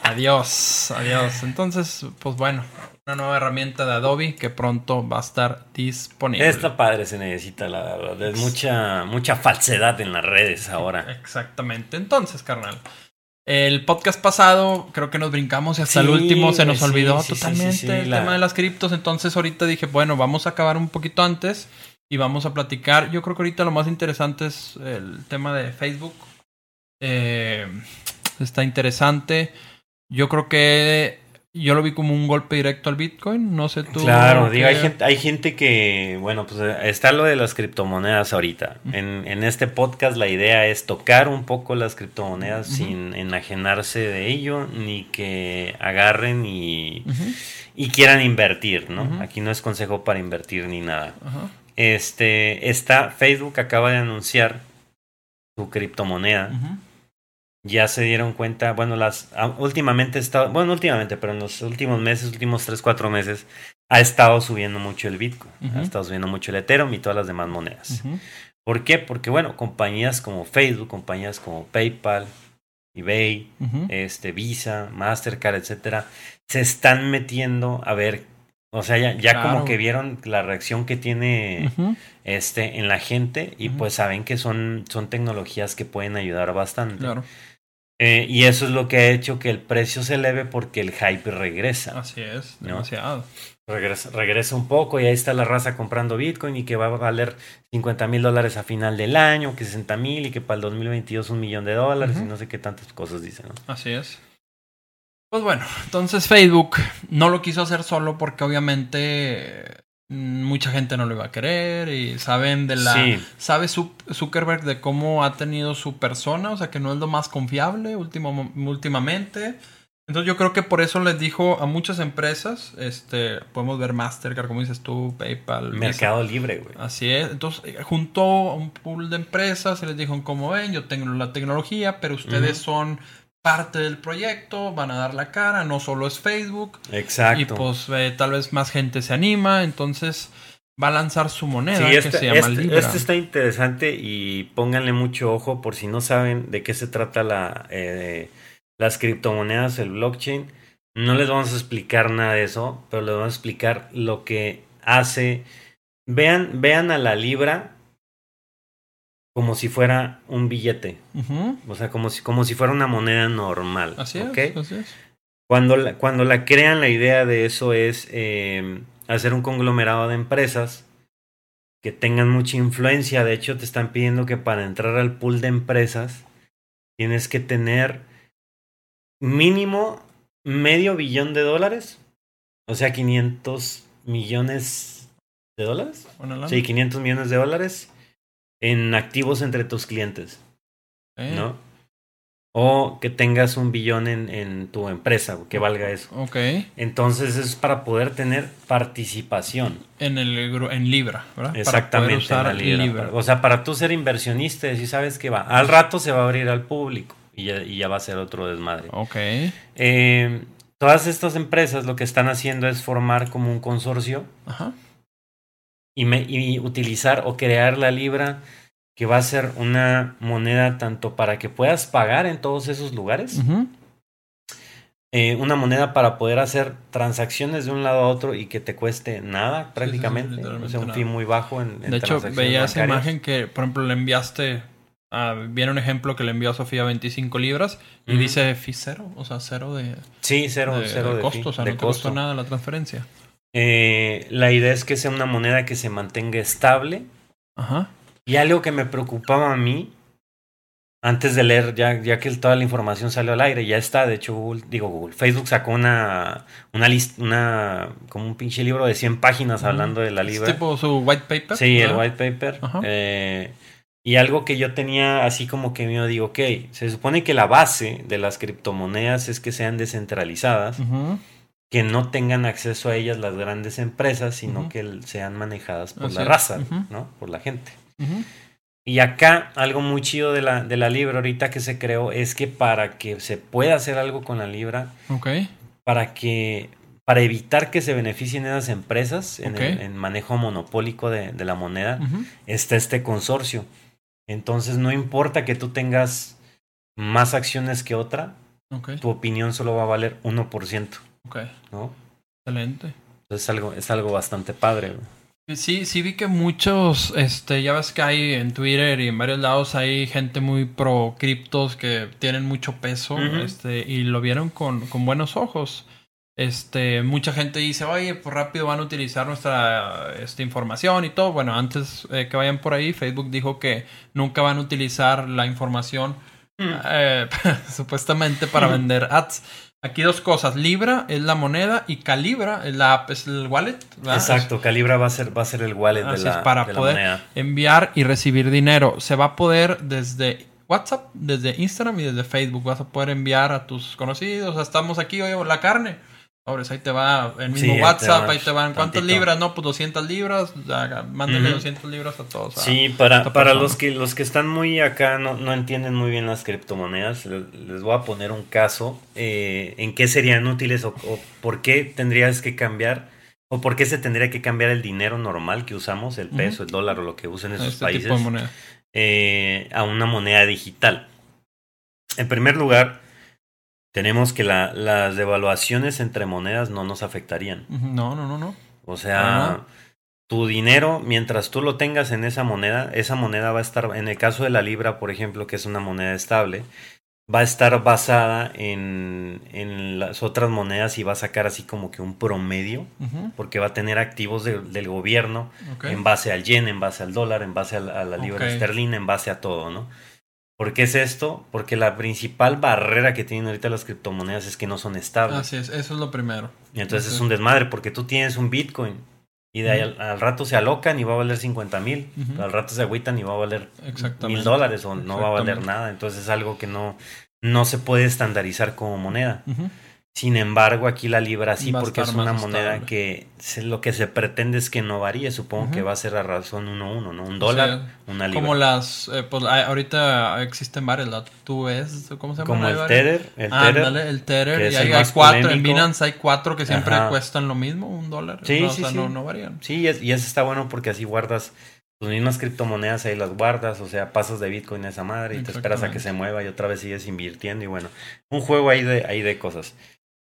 Adiós, adiós. Entonces, pues bueno, una nueva herramienta de Adobe que pronto va a estar disponible. Esta padre se necesita, la verdad. Es mucha, mucha falsedad en las redes ahora. Exactamente. Entonces, carnal. El podcast pasado creo que nos brincamos y hasta el último se nos sí, olvidó sí, totalmente el la- tema de las criptos. Entonces ahorita dije, bueno, vamos a acabar un poquito antes y vamos a platicar. Yo creo que ahorita lo más interesante es el tema de Facebook. Eh, está interesante. Yo creo que yo lo vi como un golpe directo al Bitcoin. No sé tú. Claro, digo, hay gente, hay gente que, bueno, pues eh, está lo de las criptomonedas ahorita. En, en este podcast la idea es tocar un poco las criptomonedas sin enajenarse de ello, ni que agarren y, y quieran invertir, ¿no? Aquí no es consejo para invertir ni nada. Este, está, Facebook acaba de anunciar su criptomoneda. Ya se dieron cuenta, bueno, las ah, últimamente está, bueno, últimamente, pero en los últimos meses, últimos 3, 4 meses, ha estado subiendo mucho el Bitcoin, ha estado subiendo mucho el Ethereum y todas las demás monedas. ¿Por qué? Porque, bueno, compañías como Facebook, compañías como PayPal, eBay, este, Visa, Mastercard, etcétera, se están metiendo a ver, o sea, ya, ya como que vieron la reacción que tiene este en la gente y pues saben que son, son tecnologías que pueden ayudar bastante. Claro. Eh, y eso es lo que ha hecho que el precio se eleve porque el hype regresa. Así es, ¿No? demasiado. Regresa, regresa un poco y ahí está la raza comprando Bitcoin y que va a valer 50 mil dólares a final del año, que 60 mil y que para el 2022 un millón de dólares y no sé qué tantas cosas dicen. ¿no? Así es. Pues bueno, entonces Facebook no lo quiso hacer solo porque obviamente mucha gente no lo iba a querer y saben de la Sí. sabe Zu- Zuckerberg de cómo ha tenido su persona, o sea que no es lo más confiable último, últimamente. Entonces yo creo que por eso les dijo a muchas empresas, este, podemos ver Mastercard, como dices tú, PayPal, Visa. Mercado libre, güey. Así es. Entonces, eh, juntó a un pool de empresas y les dijo, como ven, yo tengo la tecnología, pero ustedes son parte del proyecto, van a dar la cara, no solo es Facebook. Exacto. Y pues eh, tal vez más gente se anima, entonces va a lanzar su moneda Sí, que este, se llama este- Libra. este está interesante y pónganle mucho ojo por si no saben de qué se trata la, eh, las criptomonedas, el blockchain. No les vamos a explicar nada de eso, pero les vamos a explicar lo que hace. Vean, vean a la Libra como si fuera un billete. O sea, como si, como si fuera una moneda normal. Así es, así es. Cuando la, cuando la crean, la idea de eso es eh, hacer un conglomerado de empresas que tengan mucha influencia. De hecho, te están pidiendo que para entrar al pool de empresas tienes que tener mínimo medio billón de dólares. O sea, 500 millones de dólares. Sí, 500 millones de dólares en activos entre tus clientes. Eh, ¿no? O que tengas un billón en, en tu empresa, que valga eso. Ok. Entonces es para poder tener participación. En el en Libra, ¿verdad? Exactamente. Para en la. Libra. O sea, para tú ser inversionista, y sabes que va. Al rato se va a abrir al público y ya, y ya va a ser otro desmadre. Ok. Eh, todas estas empresas lo que están haciendo es formar como un consorcio Ajá. Y, me- y utilizar o crear la libra que va a ser una moneda tanto para que puedas pagar en todos esos lugares. Eh, una moneda para poder hacer transacciones de un lado a otro y que te cueste nada prácticamente. o sea, un nada. fee muy bajo en, en De hecho, veía esa imagen que, por ejemplo, le enviaste. ah, viene un ejemplo que le envió a Sofía 25 libras y dice fee cero, o sea, cero de, Sí, cero, de- cero de de, costo, fee, o sea, no te costó nada la transferencia. Eh, la idea es que sea una moneda que se mantenga estable. Ajá. Y algo que me preocupaba a mí, antes de leer, ya, ya que toda la información salió al aire, ya está, de hecho, Google, digo Google, Facebook sacó una, una lista, una, como un pinche libro de 100 páginas hablando de la Es libra. tipo su white paper. Sí, el white paper. Ajá. Eh, y algo que yo tenía así como que yo digo, ok, se supone que la base de las criptomonedas es que sean descentralizadas, Ujú. Que no tengan acceso a ellas las grandes empresas, sino que sean manejadas por la raza. ¿no? Por la gente. Y acá algo muy chido de la, de la Libra ahorita que se creó es que para que se pueda hacer algo con la Libra, para que para evitar que se beneficien esas empresas en el en manejo monopólico de, de la moneda, está este consorcio. Entonces no importa que tú tengas más acciones que otra, tu opinión solo va a valer 1%, Ok. ¿no? Excelente. Entonces es algo, es algo bastante padre. güey. Sí, sí vi que muchos, este, ya ves que hay en Twitter y en varios lados hay gente muy pro criptos que tienen mucho peso, este, y lo vieron con, con buenos ojos. Este, mucha gente dice, oye, pues rápido van a utilizar nuestra esta información y todo. Bueno, antes eh, que vayan por ahí, Facebook dijo que nunca van a utilizar la información eh, supuestamente para Mm. vender ads. Aquí dos cosas, Libra es la moneda y Calibra es la app, es el wallet. ¿verdad? Exacto, Calibra va a ser, va a ser el wallet de la, es, para de la poder moneda. enviar y recibir dinero. Se va a poder desde WhatsApp, desde Instagram y desde Facebook. Vas a poder enviar a tus conocidos. O sea, estamos aquí, oye, la carne. Pobres, ahí te va el mismo Sí, WhatsApp, ahí te van. ¿Cuántas tantito. libras? No, pues 200 libras. Mándale Ujú. 200 libras a todos. Sí, para, para los que los que están muy acá no, no entienden muy bien las criptomonedas, les, les voy a poner un caso eh, en qué serían útiles o, o por qué tendrías que cambiar o por qué se tendría que cambiar el dinero normal que usamos, el peso, el dólar o lo que usen esos este países eh, a una moneda digital. En primer lugar, tenemos que la- las devaluaciones entre monedas no nos afectarían. No, no, no, no. O sea, tu dinero, mientras tú lo tengas en esa moneda, esa moneda va a estar, en el caso de la libra, por ejemplo, que es una moneda estable, va a estar basada en, en las otras monedas y va a sacar así como que un promedio, porque va a tener activos de- del gobierno en base al yen, en base al dólar, en base a la, a la libra Ok. esterlina, en base a todo, ¿no? ¿Por qué es esto? Porque la principal barrera que tienen ahorita las criptomonedas es que no son estables. Así es, eso es lo primero. Y entonces es un desmadre porque tú tienes un Bitcoin y de ahí al, rato se alocan y va a valer 50 mil. Ujú. Al rato se agüitan y va a valer mil dólares o no va a valer nada. Entonces es algo que no, no se puede estandarizar como moneda. Ujú. Sin embargo, aquí la libra sí, porque es una moneda estable. que se- lo que se pretende es que no varíe. Supongo que va a ser a razón 1-1, ¿no? Un O dólar, sea, una libra. Como las, eh, pues ahorita existen varias, la tú ves, ¿cómo se llama? Como el. Tether, el Ah, Tether. ándale, el Tether. Y hay cuatro. En. Binance hay cuatro que siempre Ajá. cuestan lo mismo, un dólar. Sí, No, sí, o sea, sí. No, no varían. Sí, y es- y eso está bueno porque así guardas tus mismas criptomonedas, ahí las guardas, o sea, pasas de Bitcoin a esa madre y te esperas a que se mueva y otra vez sigues invirtiendo y bueno, un juego ahí de, ahí de cosas.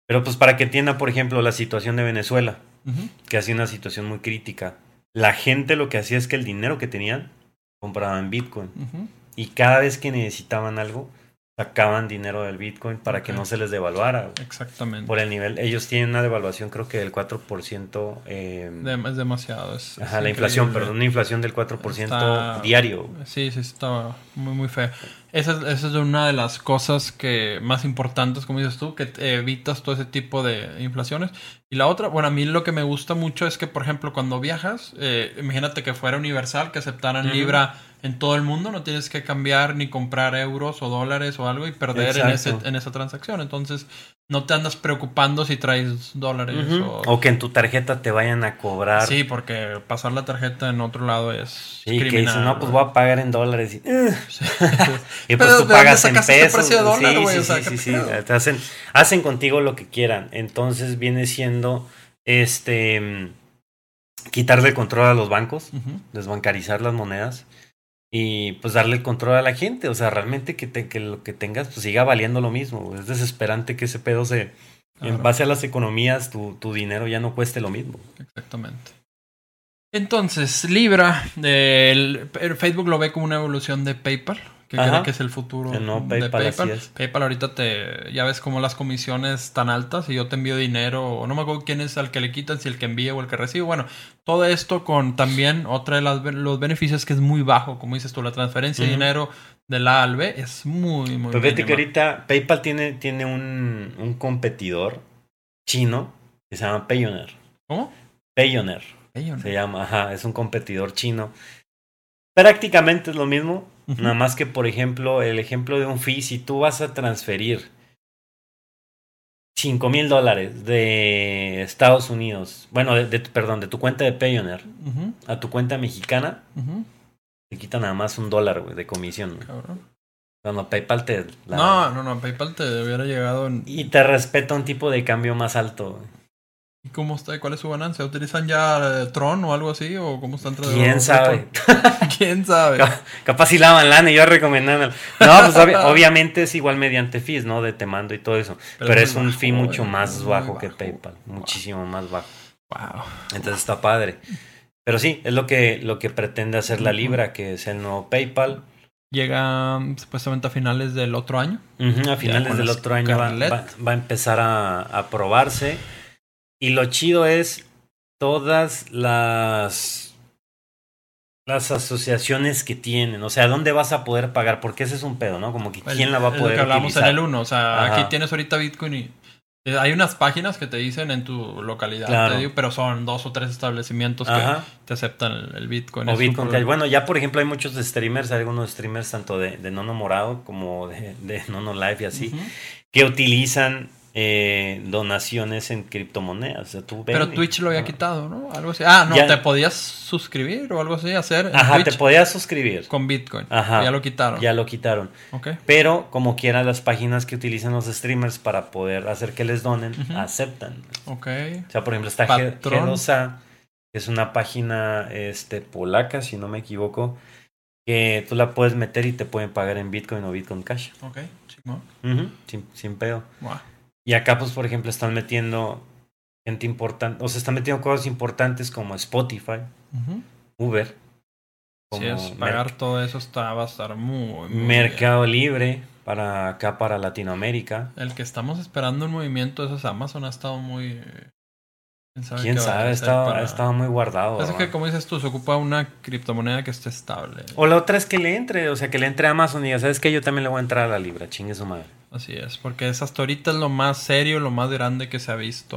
Pero pues para que entienda, por ejemplo, la situación de Venezuela, que ha sido una situación muy crítica. La gente lo que hacía es que el dinero que tenían compraban Bitcoin. Y cada vez que necesitaban algo, sacaban dinero del Bitcoin para que no se les devaluara. Exactamente. Por el nivel, ellos tienen una devaluación creo que del 4%. eh, Dem- es demasiado. Es, ajá, es la inflación, perdón, una inflación del 4% Está- diario. Sí, sí, está muy, muy feo. Esa es, esa es una de las cosas que más importantes, como dices tú, que evitas todo ese tipo de inflaciones. Y la otra, bueno, a mí lo que me gusta mucho es que, por ejemplo, cuando viajas, eh, imagínate que fuera universal, que aceptaran libra en todo el mundo, no tienes que cambiar ni comprar euros o dólares o algo y perder en, ese, en esa transacción. Entonces, no te andas preocupando si traes dólares o... O que en tu tarjeta te vayan a cobrar. Sí, porque pasar la tarjeta en otro lado es Sí, que criminal. dicen, no, pues voy a pagar en dólares. Y, "Ugh". Sí. Y Pero, pues ¿de tú pagas en pesos. precio de dólar, sí, güey? sí, O sea, sí, ¿qué sí. Te hacen, hacen contigo lo que quieran. Entonces viene siendo este mm, quitarle el control a los bancos, desbancarizar las monedas y pues darle el control a la gente. O sea, realmente que, te- que lo que tengas pues siga valiendo lo mismo. Es desesperante que ese pedo se... Claro. En base a las economías, tu, tu dinero ya no cueste lo mismo. Exactamente. Entonces, Libra, el, el Facebook lo ve como una evolución de PayPal, que Ajá. cree que es el futuro El nuevo de PayPal, PayPal. así es. PayPal ahorita te, ya ves como las comisiones tan altas y yo te envío dinero, o no me acuerdo quién es al que le quitan, si el que envía o el que recibe. Bueno, todo esto con también otra de las, los beneficios que es muy bajo, como dices tú, la transferencia de dinero de la A al B es muy, muy Pues fíjate que ahorita PayPal tiene, tiene un, un competidor chino que se llama Payoneer. ¿Cómo? Payoneer Payoneer. se llama, ajá, es un competidor chino. Prácticamente es lo mismo, Nada más que, por ejemplo, el ejemplo de un fee, si tú vas a transferir 5 mil dólares de Estados Unidos, bueno, de, de perdón, de tu cuenta de Payoneer a tu cuenta mexicana, te quitan nada más un dólar, güey, de comisión. cabrón. Cuando PayPal te... la- No, no, no, PayPal te hubiera llegado en... Y te respeta un tipo de cambio más alto. güey. ¿Y cómo está? ¿Cuál es su ganancia? ¿Utilizan ya eh, Tron o algo así? ¿O cómo están ¿Quién sabe? ¿Quién sabe? Cap- Capaz si lavan lana y yo recomendando. No, pues obvi- obviamente es igual mediante fees, ¿no? De te mando y todo eso. Pero, Pero es un bajo, fee mucho más bajo, que. PayPal. Muchísimo más bajo. Wow. Entonces está padre. Pero sí, es lo que, lo que pretende hacer la. Libra, que es el nuevo PayPal. Llega mm, supuestamente a finales del otro año. A finales del otro año va, Scarlett. va- va a empezar a, a probarse. Y lo chido es todas las las asociaciones que tienen, o sea, ¿dónde vas a poder pagar? Porque ese es un pedo, ¿no? Como que quién El- la va a es lo poder que hablamos utilizar. en el 1. O sea, Ajá. aquí tienes ahorita Bitcoin y... eh, Hay unas páginas que te dicen en tu localidad, Claro. te digo, pero son dos o tres establecimientos Ajá. que te aceptan el, el Bitcoin. O Bitcoin Cash. Bueno, ya por ejemplo hay muchos streamers, hay algunos streamers tanto de, de Nono Morado como de, de Nono Live y así, que utilizan eh, donaciones en criptomonedas. O sea, tú ven Pero Twitch lo había quitado, ¿no? Algo así. Ah, no, Ya- te podías suscribir o algo así, hacer en Ajá, te podías suscribir. con Bitcoin. Ajá. Ya lo quitaron. Ya lo quitaron. Ok. Pero como quiera las páginas que utilizan los streamers para poder hacer que les donen, aceptan. Ok. O sea, por ejemplo, está G- Patrón. G2A, que es una página este, polaca, si no me equivoco, que tú la puedes meter y te pueden pagar en Bitcoin o Bitcoin Cash. Ok. chingón. Ujú, sin, sin pedo. Wow. Y acá, pues, por ejemplo, están metiendo gente importante, o sea, están metiendo cosas importantes como Spotify. Uber, Si es pagar todo eso está, va a estar muy, muy bien. Mercado Libre para acá, para Latinoamérica. El que estamos esperando un movimiento de esos Amazon ha estado muy... ¿Quién sabe? Quién qué va a sabe, ha hacer estado, para- ha estado muy guardado. Es que, como dices tú, se ocupa una criptomoneda que esté estable. O la otra es que le entre, o sea, que le entre a Amazon y diga, ¿sabes qué? Yo también le voy a entrar a la Libra, chingue su madre. Así es, porque es hasta ahorita es lo más serio, lo más grande que se ha visto.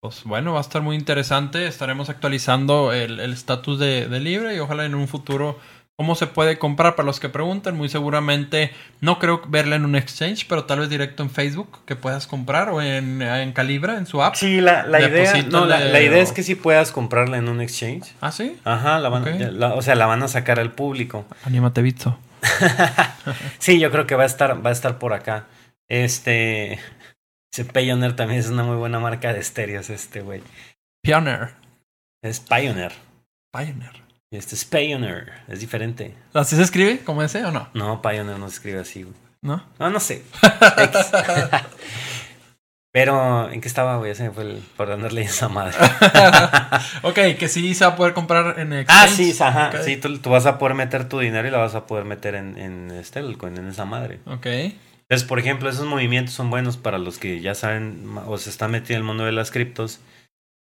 Pues bueno, va a estar muy interesante. Estaremos actualizando el el estatus de, de Libre y ojalá en un futuro cómo se puede comprar para los que preguntan. Muy seguramente no creo verla en un exchange, pero tal vez directo en Facebook que puedas comprar o en, en Calibra, en su app. Sí, la, la idea, no, la, la idea es que sí puedas comprarla en un exchange. ¿Ah, sí? Ajá, la van, Ok. la- o sea, la van a sacar al público. Anímate, Bitso. Sí, yo creo que va a estar, va a estar por acá. Este, ese Pioneer también es una muy buena marca de estéreos, este güey. Pioneer. Es Pioneer. Pioneer. Este es Pioneer, es diferente. ¿Así se escribe como ese o no? No, Pioneer no se escribe así, güey. ¿No? No, no sé. Pero, ¿en qué estaba, güey? Ese fue el, por andarle esa madre. ok, que sí se va a poder comprar en exchange. ah, sí, ajá. Sí, tú, tú vas a poder meter tu dinero y la vas a poder meter en, en stablecoin, en esa madre. Ok. Entonces, por ejemplo, esos movimientos son buenos para los que ya saben o se están metiendo en el mundo de las criptos.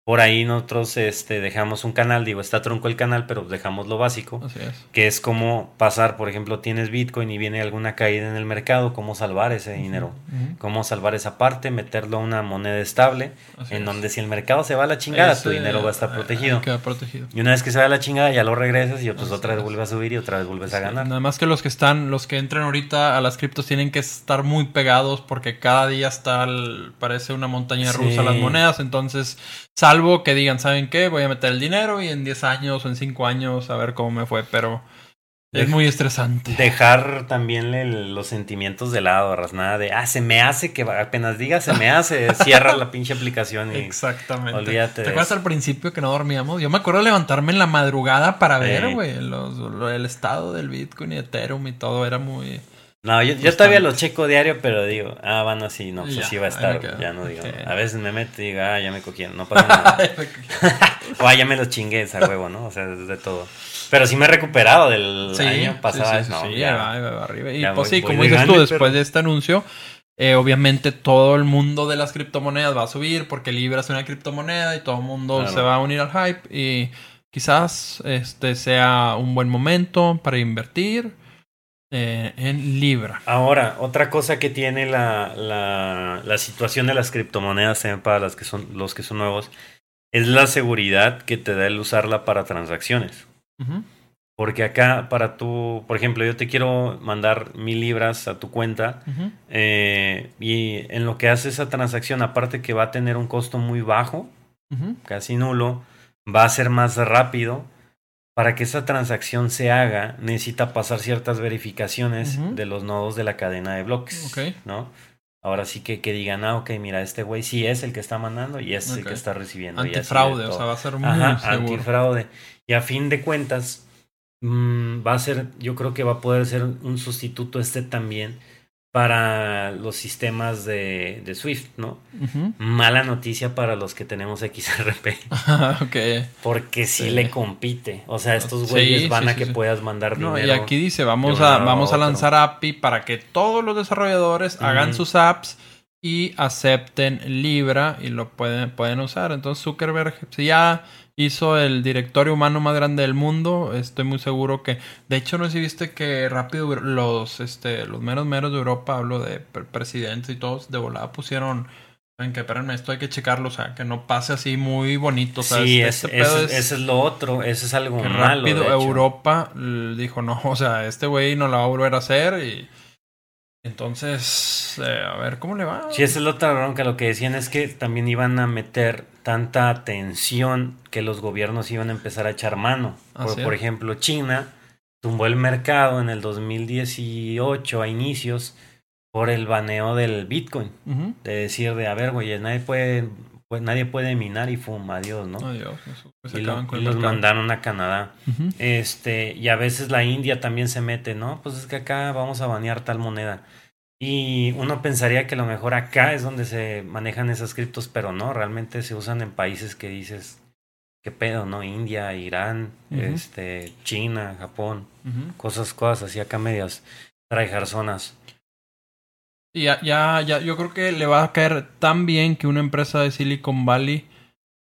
Por ahí nosotros este, dejamos un canal, digo, está tronco el canal, pero dejamos lo básico, Así es. que es como pasar, por ejemplo, tienes Bitcoin y viene alguna caída en el mercado, cómo salvar ese dinero, cómo salvar esa parte, meterlo a una moneda estable, Así en es. donde si el mercado se va a la chingada, tu dinero va a estar protegido. Queda protegido. Y una vez que se va a la chingada, ya lo regresas y pues Así otra vez vuelve a subir y otra vez vuelves a ganar. Nada más que los que están, los que entran ahorita a las criptos tienen que estar muy pegados porque cada día está, el- parece una montaña rusa Sí. las monedas. Entonces, salvo que digan, ¿saben qué? Voy a meter el dinero y en 10 años o en 5 años a ver cómo me fue. Pero es Dej- muy estresante. Dejar también el- los sentimientos de lado, nada de, ah, se me hace que apenas diga, se me hace, cierra la pinche aplicación y Exactamente. olvídate ¿Te de acuerdas eso. al principio que no dormíamos? Yo me acuerdo levantarme en la madrugada para ver, güey, el estado del Bitcoin y Ethereum y todo. Era muy... No, yo, todavía lo checo diario, pero digo, ah, van así, no, pues Ya, así va a estar, ya no digo. A veces me meto y digo, ah, ya me cogieron, no pasa nada. o ah, ya me los chingué esa huevo, ¿no? O sea, de todo. Pero sí me he recuperado del Sí, año pasado, sí, sí, no, sí, ya. ahí va, ahí va arriba. Y pues voy- sí, voy como dices tú, después pero- de este anuncio, eh, obviamente todo el mundo de las criptomonedas va a subir porque Libra es una criptomoneda y todo el mundo Claro. se va a unir al hype y quizás este sea un buen momento para invertir eh, en Libra. Ahora, otra cosa que tiene la, la, la situación de las criptomonedas para las que son, los que son nuevos es la seguridad que te da el usarla para transacciones. Porque acá, para tú, por ejemplo, yo te quiero mandar mil libras a tu cuenta eh, y en lo que hace esa transacción, aparte que va a tener un costo muy bajo, casi nulo, va a ser más rápido. Para que esa transacción se haga, necesita pasar ciertas verificaciones de los nodos de la cadena de bloques. ¿no? Ahora sí que, que digan, ah, ok, mira, este güey sí es el que está mandando y es el que está recibiendo. Antifraude, o sea, va a ser muy Ajá, seguro. antifraude. Y a fin de cuentas, mm, va a ser, yo creo que va a poder ser un sustituto este también para los sistemas de, de Swift, ¿no? Mala noticia para los que tenemos XRP, ok. porque sí, Sí. le compite. O sea, estos Sí, güeyes van sí, a sí, que puedas mandar No, dinero. y aquí dice, vamos a, a vamos a lanzar API para que todos los desarrolladores hagan sus apps y acepten Libra y lo pueden, pueden usar. Entonces Zuckerberg, si ya hizo el directorio humano más grande del mundo, estoy muy seguro que, de hecho no sé si viste que rápido los, este, los meros meros de Europa, hablo de pre- presidentes y todos, de volada pusieron... En que, espérenme, esto hay que checarlo, o sea, que no pase así muy bonito. Sí, este- es, pedo eso, es- lo otro, eso es algo que malo. rápido de hecho. Europa dijo, no, o sea, este güey no la va a volver a hacer y entonces, eh, a ver cómo le va. Sí, esa es la otra bronca. Lo que decían es que también iban a meter tanta atención que los gobiernos iban a empezar a echar mano. Por, ejemplo, China tumbó el mercado en el 2018 a inicios por el baneo del Bitcoin. De decir de, a ver, güey, nadie puede, pues, nadie puede minar y fuma, adiós, ¿no? Adiós, eso, pues, y lo- y los mandaron a Canadá. Este, y a veces la India también se mete, ¿no? Pues es que acá vamos a banear tal moneda. Y uno pensaría que a lo mejor acá es donde se manejan esas criptos, pero no, realmente se usan en países que dices, ¿qué pedo, no? India, Irán, este, China, Japón, cosas, cosas así acá medias zonas. Y ya, ya, ya, yo creo que le va a caer tan bien que una empresa de Silicon Valley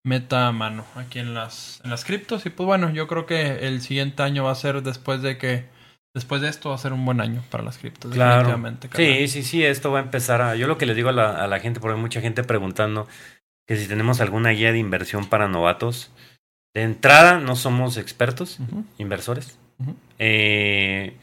meta mano aquí en las, en las criptos. Y pues bueno, yo creo que el siguiente año va a ser después de que, después de esto va a ser un buen año para las criptos. Claro. definitivamente, carnal. Sí, sí, sí, esto va a empezar a... Yo lo que les digo a la, a la gente, porque hay mucha gente preguntando que si tenemos alguna guía de inversión para novatos. De entrada, no somos expertos, inversores. Eh,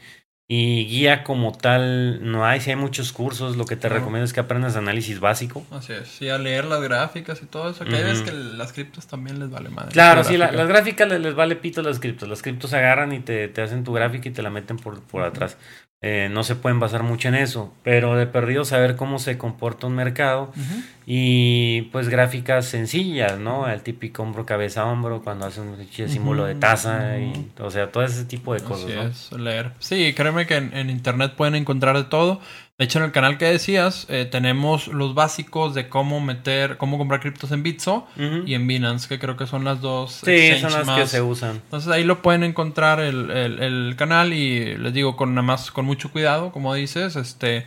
y guía como tal no hay. Si hay muchos cursos, lo que te recomiendo es que aprendas análisis básico. Así es, sí, a leer las gráficas y todo eso. Que hay Ujú. veces que las criptos también les vale madre. Claro, La sí, la- las gráficas les, les vale pito las criptos. Las criptos agarran y te, te hacen tu gráfica y te la meten por, por atrás. Eh, no se pueden basar mucho en eso, pero de perdido saber cómo se comporta un mercado y pues gráficas sencillas, ¿no? El típico hombro, cabeza, hombro, cuando hace un símbolo de taza, y, o sea, todo ese tipo de cosas, Así ¿no? es, leer. Sí, créeme que en, en internet pueden encontrar de todo. De hecho, en el canal que decías, eh, tenemos los básicos de cómo meter, cómo comprar criptos en Bitso y en Binance, que creo que son las dos. Sí, son las que se usan. Entonces ahí lo pueden encontrar el, el- el canal y les digo con nada más con mucho cuidado, como dices, este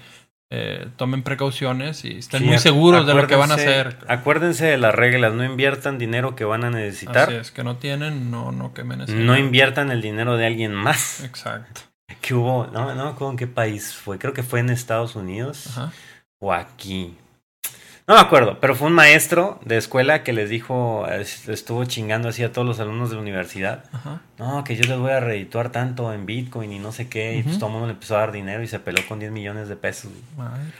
eh, tomen precauciones y estén Sí, muy seguros de lo que van a hacer. Acuérdense de las reglas, no inviertan dinero que van a necesitar. Así es, que no tienen, no, no quemen ese No dinero. inviertan el dinero de alguien más. Exacto. Que hubo, no, no me acuerdo en qué país fue, creo que fue en Estados Unidos Ajá. o aquí. No me acuerdo, pero fue un maestro de escuela que les dijo, es- estuvo chingando así a todos los alumnos de la universidad. Ajá. No, que yo les voy a redituar tanto en Bitcoin y no sé qué. Y pues todo el mundo le empezó a dar dinero y se peló con 10 millones de pesos. Madres.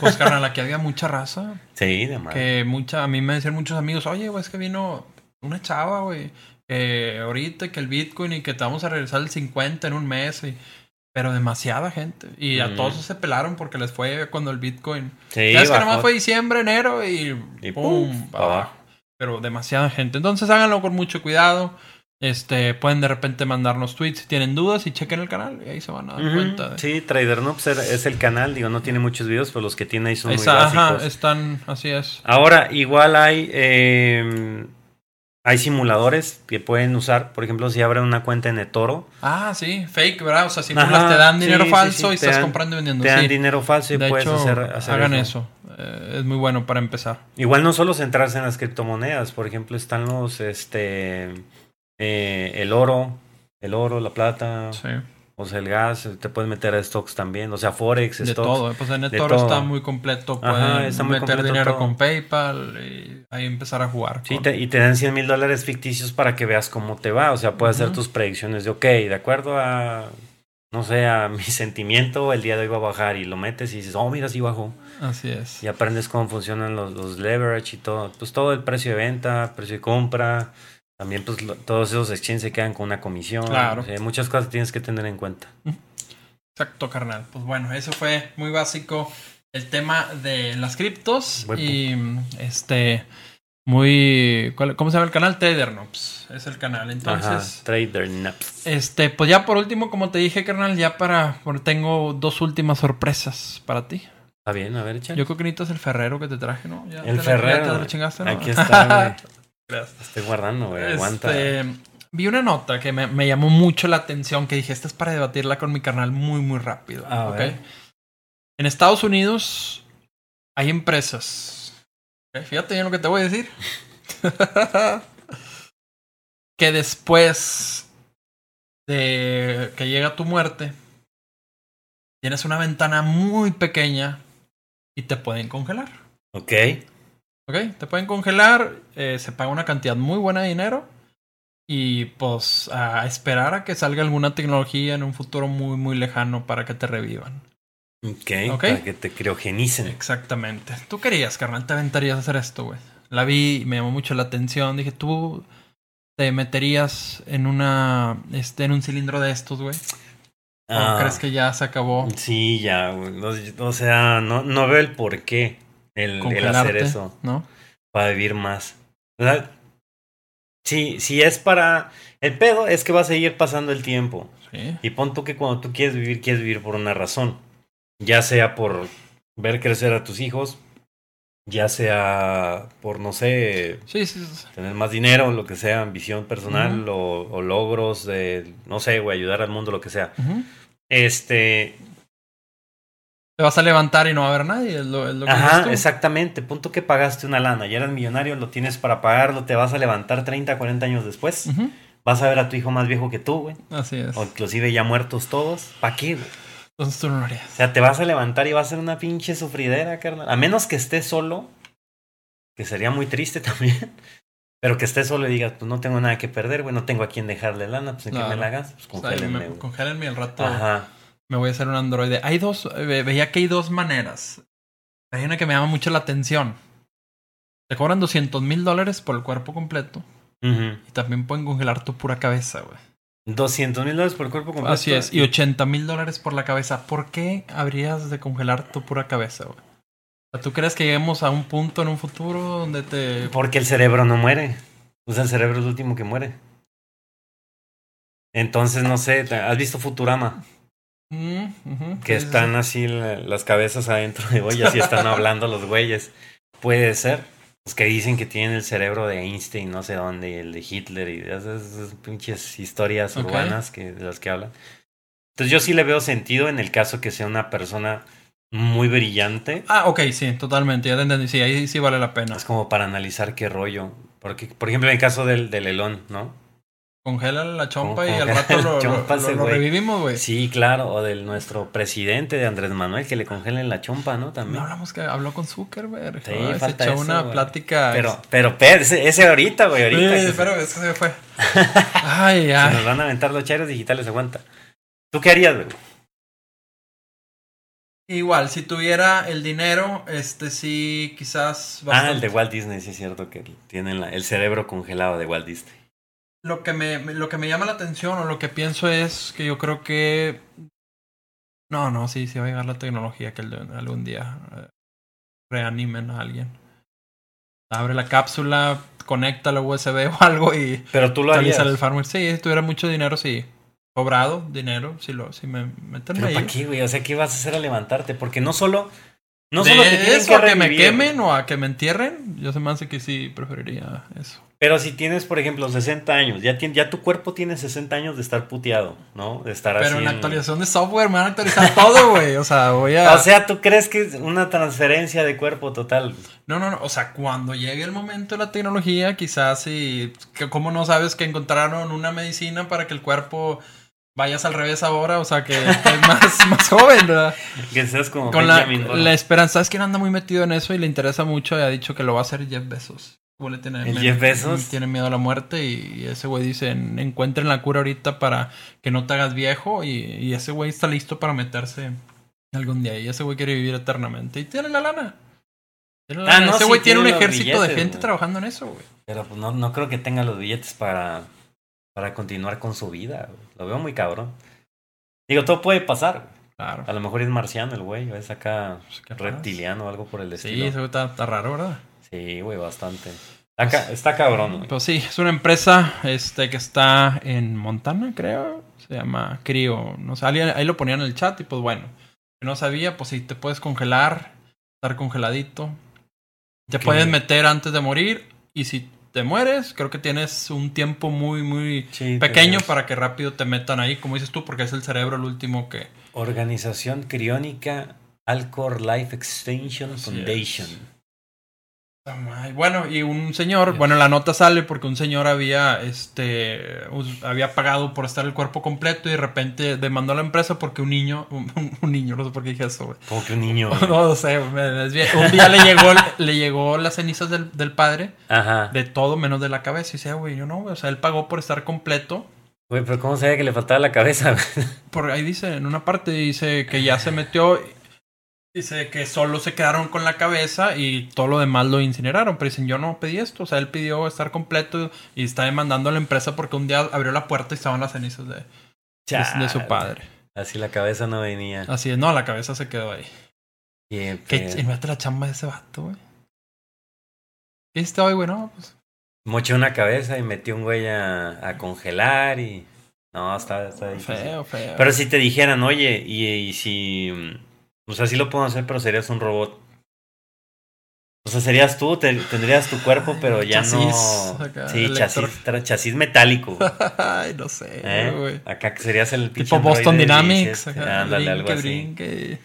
Pues carnal, aquí había mucha raza. Sí, de madre. Que mucha, a mí me decían muchos amigos, oye, güey, es que vino una chava, güey, que ahorita que el Bitcoin y que te vamos a regresar el 50 en un mes, y- pero demasiada gente. Y a Mm. todos se pelaron porque les fue cuando el Bitcoin. Sí, ya es que bajó. nomás fue diciembre, enero y, Y pum, abajo. Pero demasiada gente. Entonces háganlo con mucho cuidado. Este, pueden de repente mandarnos tweets si tienen dudas y chequen el canal y ahí se van a dar Ujú, cuenta. de- Sí, Trader Noobs es el canal, digo, no tiene muchos videos, pero los que tiene ahí son Ahí muy está, ajá, básicos. están, así es. Ahora, igual hay, eh, hay simuladores que pueden usar, por ejemplo, si abren una cuenta en eToro, Ah, sí, fake, ¿verdad? O sea, si Ajá, te dan dinero sí, falso sí, y estás dan- comprando y vendiendo. te dan dinero falso y de puedes hecho, hacer, hacer hagan eso. Eh, es muy bueno para empezar. Igual no solo centrarse en las criptomonedas, por ejemplo, están los, este, eh, el oro, el oro, la plata, Sí. O sea, el gas, te puedes meter a stocks también, o sea, Forex, De stocks. todo. eh, Pues en de todo. está muy completo. Ajá, Pueden está muy meter completo dinero todo. con PayPal y ahí empezar a jugar. Sí, con- te- y te dan 100 mil dólares ficticios para que veas cómo te va. O sea, puedes hacer tus predicciones de, ok, de acuerdo a, no sé, a mi sentimiento, el día de hoy va a bajar y lo metes y dices, oh, mira, sí bajó. Así es. Y aprendes cómo funcionan los, los leverage y todo. Pues todo el precio de venta, precio de compra. También, pues lo- todos esos exchanges se quedan con una comisión. Claro. O sea, muchas cosas tienes que tener en cuenta. Exacto, carnal. Pues bueno, eso fue muy básico el tema de las criptos. Buen y este, muy. ¿cuál- ¿Cómo se llama el canal? Trader Noobs. Es el canal. Entonces. Ajá, trader naps. Este, pues ya por último, como te dije, carnal, ya para. tengo dos últimas sorpresas para ti. Está bien, a ver, échale. Yo creo que necesitas el ferrero que te traje, ¿no? Ya El te la- Ferrero. ya te lo chingaste, ¿no? Aquí está, güey. Estoy guardando, güey. Aguanta. Este, vi una nota que me, me llamó mucho la atención, que dije, esta es para debatirla con mi carnal muy, muy rápido. A ¿ok? ver. En Estados Unidos hay empresas. Fíjate bien lo que te voy a decir. que después de que llega tu muerte, tienes una ventana muy pequeña y te pueden congelar. Ok. ¿Ok? Te pueden congelar, eh, se paga una cantidad muy buena de dinero y pues a esperar a que salga alguna tecnología en un futuro muy, muy lejano para que te revivan. Ok. Ok. Para que te criogenicen. Exactamente. Tú querías, carnal, te aventarías a hacer esto, güey. La vi y me llamó mucho la atención. Dije, tú te meterías en una, este, en un cilindro de estos, güey. ¿O Ah. crees que ya se acabó Sí, ya, güey. O sea, no, no veo el por qué el, hacer eso ¿No? para vivir más. Si, si es para... El pedo es que va a seguir pasando el tiempo. Sí. Y pon tú que cuando tú quieres vivir, quieres vivir por una razón. Ya sea por ver crecer a tus hijos, ya sea por, no sé, Sí, sí, sí. tener más dinero, lo que sea, ambición personal o, o logros de, no sé, güey, ayudar al mundo, lo que sea. Este, Te vas a levantar y no va a haber nadie. Es lo, es lo que Ajá, tú. exactamente. Punto que pagaste una lana, ya eras millonario, lo tienes para pagarlo, te vas a levantar 30, 40 años después. Vas a ver a tu hijo más viejo que tú, güey. Así es. O inclusive ya muertos todos. ¿Para qué, güey? Entonces tú no lo harías. O sea, te vas a levantar y va a ser una pinche sufridera, carnal. A menos que estés solo, que sería muy triste también. Pero que estés solo y digas, pues no tengo nada que perder, güey, no tengo a quien dejarle lana, pues en qué Claro. me la hagas, pues O sea, congélenme, congélenme al rato Ajá. Me voy a hacer un androide. Hay dos, ve- veía que hay dos maneras. Hay una que me llama mucho la atención. Te cobran 200 mil dólares por el cuerpo completo. Y también pueden congelar tu pura cabeza, güey. 200 mil dólares por el cuerpo completo. Así es. Y 80 mil dólares por la cabeza. ¿Por qué habrías de congelar tu pura cabeza, güey? ¿Tú crees que lleguemos a un punto en un futuro donde te... Porque el cerebro no muere. O sea, el cerebro es el último que muere. Entonces, no sé, ¿has visto Futurama? Mm, que sí, están sí. así la- las cabezas adentro de ollas y están hablando los güeyes. Puede ser. Los que dicen que tienen el cerebro de Einstein, no sé dónde, y el de Hitler y esas, esas pinches historias urbanas que, de las que hablan. Entonces yo sí le veo sentido en el caso que sea una persona muy brillante. Ah, ok, sí, totalmente, ya te entendí. Sí, ahí sí vale la pena. Es como para analizar qué rollo. Porque, por ejemplo, en el caso del, del Elón, ¿no? Congela la chompa y al rato lo, revivimos, güey. Sí, claro. O del nuestro presidente de Andrés Manuel, que le congelen la chompa, ¿no? También. No hablamos que habló con Zuckerberg. Sí, Ay, se echó eso, una plática. Pero, pero, pero, ese, ese ahorita, güey, ahorita. Sí, se- pero es que se fue. Ay, se ay. nos van a aventar los chairos digitales, aguanta. ¿Tú qué harías, güey? Igual, si tuviera el dinero, este sí, quizás. Ah, bastante- el de Walt Disney, sí es cierto que tienen la- el cerebro congelado de Walt Disney. Lo que me, lo que me llama la atención o lo que pienso es que yo creo que. No, no, sí, sí va a llegar la tecnología que algún día eh, reanimen a alguien. Abre la cápsula, conecta la USB o algo y Pero tú lo harías. el farmer. Sí, si tuviera mucho dinero, sí. Cobrado dinero, si lo, si me meten Pero ahí. ¿para qué, güey? O sea, ¿qué vas a hacer al levantarte? Porque no solo... No de solo te tienen eso que a que me quemen o a que me entierren, yo se me hace que sí preferiría eso. Pero si tienes, por ejemplo, 60 años, ya, ya tu cuerpo tiene 60 años de estar puteado, ¿no? De estar así Pero en la en- actualización de software me van a actualizar todo, güey. O sea, voy a. O sea, ¿tú crees que es una transferencia de cuerpo total? No, no, no. O sea, cuando llegue el momento de la tecnología, quizás sí. que ¿Cómo no sabes que encontraron una medicina para que el cuerpo vayas al revés ahora? O sea, que, es más, más joven, ¿verdad? Que seas como Con la, Benjamin la esperanza. ¿Sabes quién anda muy metido en eso y le interesa mucho? Y ha dicho que lo va a hacer Jeff Bezos. ¿Cómo le tiene ¿El miedo? Jeff Bezos? Tiene miedo a la muerte y ese güey dice, "En- encuentren la cura ahorita para que no te hagas viejo y, y ese güey está listo para meterse algún día y ese güey quiere vivir eternamente y tiene la lana. Tiene la Ah, lana. no, ese sí, güey tiene un ejército de gente trabajando en eso, güey. Pero pues no, no creo que tenga los billetes para, para continuar con su vida. güey. Lo veo muy cabrón. Digo, todo puede pasar. güey. Claro. A lo mejor es marciano el güey, o es acá Pues, ¿qué reptiliano o algo por el Sí, estilo. ese güey está, está raro, ¿verdad? Sí, güey, bastante. Está, ca- está cabrón, güey. Pues sí, es una empresa este, que está en Montana, creo. Se llama Crio. No sé, alguien- ahí lo ponían en el chat y pues bueno. Si no sabía, pues sí, te puedes congelar, estar congeladito. Te Ok. puedes meter antes de morir y si te mueres, creo que tienes un tiempo muy, muy Sí, pequeño para que rápido te metan ahí, como dices tú, porque es el cerebro el último que... Organización Criónica Alcor Life Extension Así Foundation. Bueno, y un señor, bueno, la nota sale porque un señor había, este, había pagado por estar el cuerpo completo y de repente demandó a la empresa porque un niño, un, un niño, no sé por qué dije eso, güey. Que un niño. güey. No, no sé, me desvié. Un día le llegó, le llegó las cenizas del, del padre, de todo menos de la cabeza. Y dice, "Ah, güey, yo no, güey. O sea, él pagó por estar completo. Güey, pero ¿cómo sabía que le faltaba la cabeza? Por ahí dice, en una parte dice que ya se metió. Dice que solo se quedaron con la cabeza y todo lo demás lo incineraron. Pero dicen, yo no pedí esto. O sea, él pidió estar completo y está demandando a la empresa porque un día abrió la puerta y estaban las cenizas de, de- de su padre. Así la cabeza no venía. Así es, no, la cabeza se quedó ahí. Qué Que pedo. imagínate la chamba de ese vato, güey. ¿Qué hiciste hoy, güey? No, pues. Mochó una cabeza y metió un güey a, a congelar y... No, está, está difícil. Feo, feo. Pero si te dijeran, oye, y, y si... O sea, sí lo puedo hacer, pero serías un robot. O sea, serías tú, te- tendrías tu cuerpo, pero ya Chasis, no... acá, sí, chasis, tra- chasis metálico. Ay, no sé, ¿eh? güey. Acá que serías el Tipo Boston Dynamics. 17. acá, Ándale, algo así. brinque.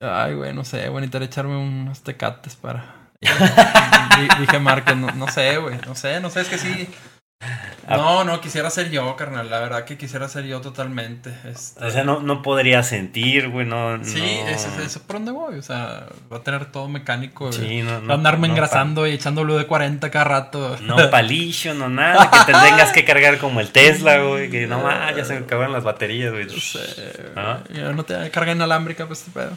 Ay, güey, no sé. Bueno, necesitaré echarme unos tecates para. Di- Dije Márquez, no, no sé, güey. No sé, no sé, es que sí. Ah. No, no, quisiera ser yo, carnal. La verdad que quisiera ser yo totalmente. Este, O sea, no, no podría sentir, güey, no... sí, no... eso es eso por donde voy. O sea, va a tener todo mecánico. Sí, no, no, Va a andarme engrasando y echando de 40 cada rato. No palillo, no nada, que te tengas que cargar como el Tesla, güey, que no más, ya se me acabaron las baterías, güey. No sé, Ah. no te carga inalámbrica, pues este pedo.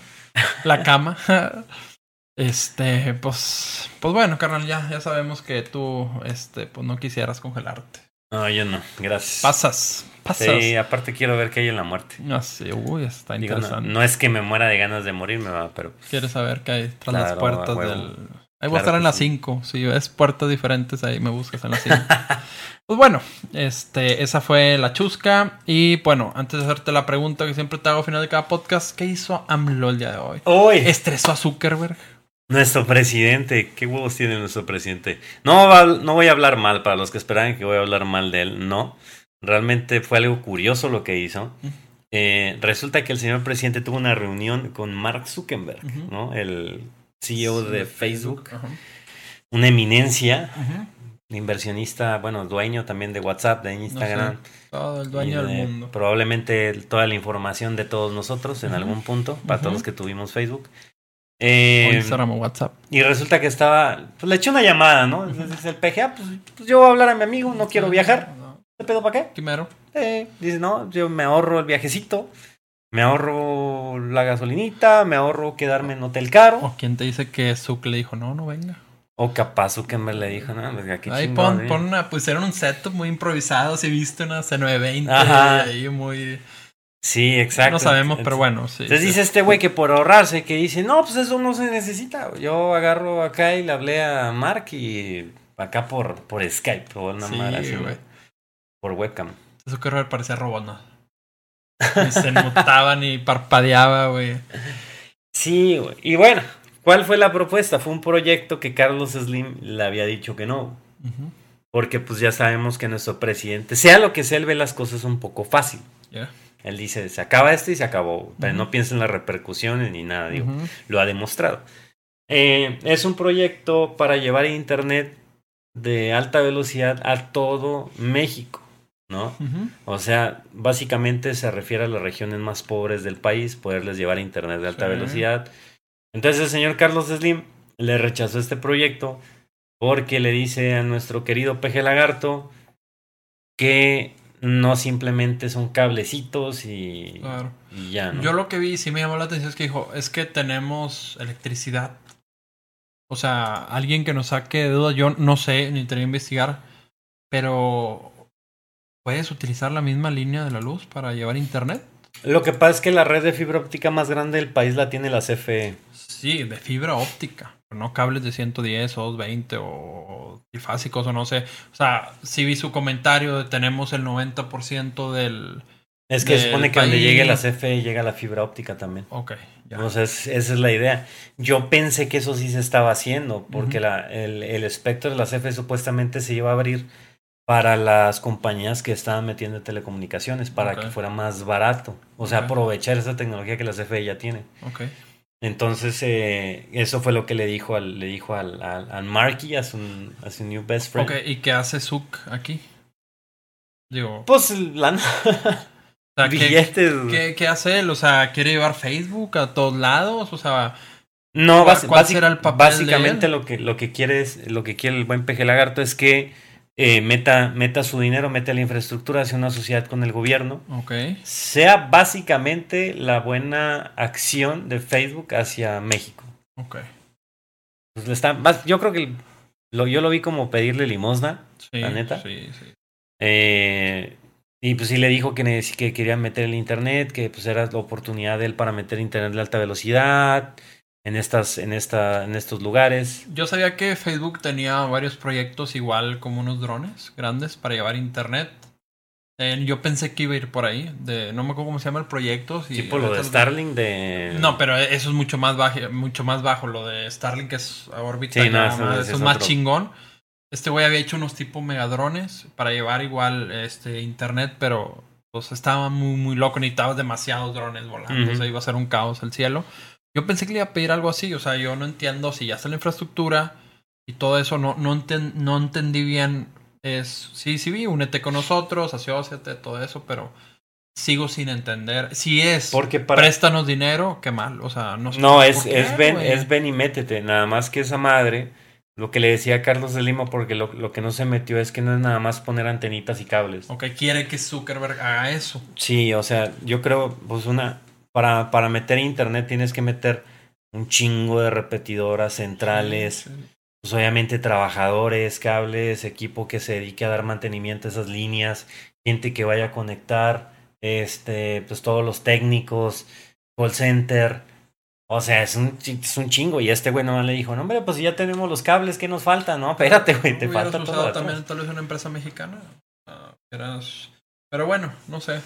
La cama. Este, pues, pues bueno, carnal, ya, ya sabemos que tú, este, pues no quisieras congelarte. No, yo no, gracias. Pasas, pasas. Sí, aparte quiero ver qué hay en la muerte. No sé, uy, está Digo, interesante. no es que me muera de ganas de morirme, va, pero pues, Quieres saber qué hay tras las puertas del... Ahí voy a estar en las 5. Si ves puertas diferentes, ahí me buscas en las 5. pues bueno, este, esa fue la chusca. Y bueno, antes de hacerte la pregunta que siempre te hago al final de cada podcast, ¿qué hizo AMLO el día de hoy? Hoy. ¿Estresó a Zuckerberg? Nuestro presidente, qué huevos tiene nuestro presidente. No, no voy a hablar mal, para los que esperaban que voy a hablar mal de él, no. Realmente fue algo curioso lo que hizo. Eh, resulta que el señor presidente tuvo una reunión con Mark Zuckerberg, ¿no? El CEO de Facebook, una eminencia, inversionista, bueno, dueño también de WhatsApp, de Instagram. todo el dueño del mundo. Probablemente toda la información de todos nosotros en algún punto, para todos los que tuvimos Facebook. Eh, Instagram o WhatsApp. Y resulta que estaba, pues le eché una llamada, ¿no? Dice el PGA, pues, pues, yo voy a hablar a mi amigo, no quiero viajar. ¿Te pedo para qué? Primero. Eh, dice, no, yo me ahorro el viajecito. Me ahorro la gasolinita, me ahorro quedarme en hotel caro. ¿O quién te dice que Zuck le dijo, no, no venga? O capaz me le dijo, no, pues aquí Ahí pon, ¿eh? pon una, pues era un setup muy improvisado, si viste una C920 Ajá. ahí muy... Sí, exacto. No sabemos, pero bueno, sí. Entonces dice este güey que por ahorrarse, que dice, no, pues eso no se necesita. Yo agarro acá y le hablé a Mark y acá por, por Skype o una sí, güey. Por webcam. Eso que parecía robot, ¿no? Ni se mutaba ni parpadeaba, güey. Sí, güey. Y bueno, ¿cuál fue la propuesta? Fue un proyecto que Carlos Slim le había dicho que no. Porque pues ya sabemos que nuestro presidente, sea lo que sea, él ve las cosas un poco fácil. Él dice, se acaba esto y se acabó. Pero no piensa en las repercusiones ni nada, digo. Lo ha demostrado. Eh, es un proyecto para llevar Internet de alta velocidad a todo México. ¿no? O sea, básicamente se refiere a las regiones más pobres del país, poderles llevar internet de alta velocidad. Entonces el señor Carlos Slim le rechazó este proyecto porque le dice a nuestro querido Peje Lagarto que no simplemente son cablecitos y, y ya, ¿no? Yo lo que vi, sí me llamó la atención, es que dijo, es que tenemos electricidad. O sea, alguien que nos saque de duda, yo no sé, ni tenía que investigar, pero ¿Puedes utilizar la misma línea de la luz para llevar internet? Lo que pasa es que la red de fibra óptica más grande del país la tiene la CFE. Sí, de fibra óptica, no cables de 110 o 220 o trifásicos o no sé. O sea, sí vi su comentario de tenemos el 90% del... Es que supone que donde llegue la CFE llega la fibra óptica también. Ok, ya. Entonces, esa es la idea. Yo pensé que eso sí se estaba haciendo, porque la, el, el espectro de la CFE supuestamente se iba a abrir para las compañías que estaban metiendo telecomunicaciones para que fuera más barato. O sea, aprovechar esa tecnología que la CFE ya tiene. Okay. Entonces, eh, eso fue lo que le dijo al, le dijo al, al, Marky, a su, a su new best friend. Ok, ¿y qué hace Zuck aquí? Digo. Pues la. O ¿qué, ¿qué, hace él? O sea, ¿quiere llevar Facebook a todos lados? O sea. No, ¿cuál, será el papel básicamente lo que lo que quiere es, lo que quiere el buen peje lagarto es que eh, meta, meta su dinero, meta la infraestructura hacia una sociedad con el gobierno. Okay. Sea básicamente la buena acción de Facebook hacia México. Ok. Pues está, yo creo que lo, yo lo vi como pedirle limosna, la neta. Sí, sí. Eh, y pues sí le dijo que, que quería meter el internet, que pues era la oportunidad de él para meter internet de alta velocidad en estas, en esta, en estos lugares. Yo sabía que Facebook tenía varios proyectos igual como unos drones grandes para llevar internet. Eh, yo pensé que iba a ir por ahí. De, no me acuerdo cómo se llama el proyecto. Si tipo lo de Starlink de. No, pero eso es mucho más bajo, mucho más bajo. Lo de Starlink es a órbita. Sí, no, eso, es, más chingón. Este güey había hecho unos tipo megadrones para llevar igual este internet, pero pues estaba muy, muy loco. Necesitaba demasiados drones volando. O sea, iba a ser un caos el cielo. Yo pensé que le iba a pedir algo así, o sea, yo no entiendo si ya está la infraestructura y todo eso, no, no, no entendí bien. Es, sí, sí vi, únete con nosotros, asociate, todo eso, pero sigo sin entender. Si es Porque préstanos dinero, qué mal, o sea, no sé. No, es, es, ven, es ven y métete, nada más que esa madre, lo que le decía a Carlos de Lima, porque lo, lo, que no se metió es que no es nada más poner antenitas y cables. Ok, quiere que Zuckerberg haga eso. Sí, o sea, yo creo, pues una, para, para meter internet tienes que meter un chingo de repetidoras centrales. Pues obviamente trabajadores, cables, equipo que se dedique a dar mantenimiento a esas líneas, gente que vaya a conectar, este, pues todos los técnicos, call center. O sea, es un, es un chingo. Y este güey nomás le dijo, no, hombre, pues ya tenemos los cables, ¿qué nos falta? No, espérate, güey, te ¿Hubieras falta todo. usado de atrás". también tal vez una empresa mexicana? Ah, eras- Pero bueno, no sé.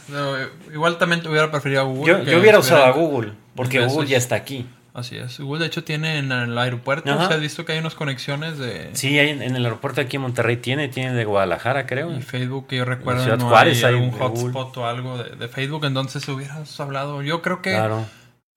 Igual también hubiera preferido a Google. Yo, yo hubiera usado a Google, porque. Google ya está aquí. Así es. Google, de hecho, tiene en el aeropuerto. Ajá. ¿se has visto que hay unas conexiones de. Sí, hay en, en el aeropuerto aquí en Monterrey tiene, tiene de Guadalajara, creo. Y Facebook, que yo recuerdo, Ciudad no Juárez hay hay algún hotspot o algo de, de Facebook. Entonces hubieras hablado. Yo creo que Claro.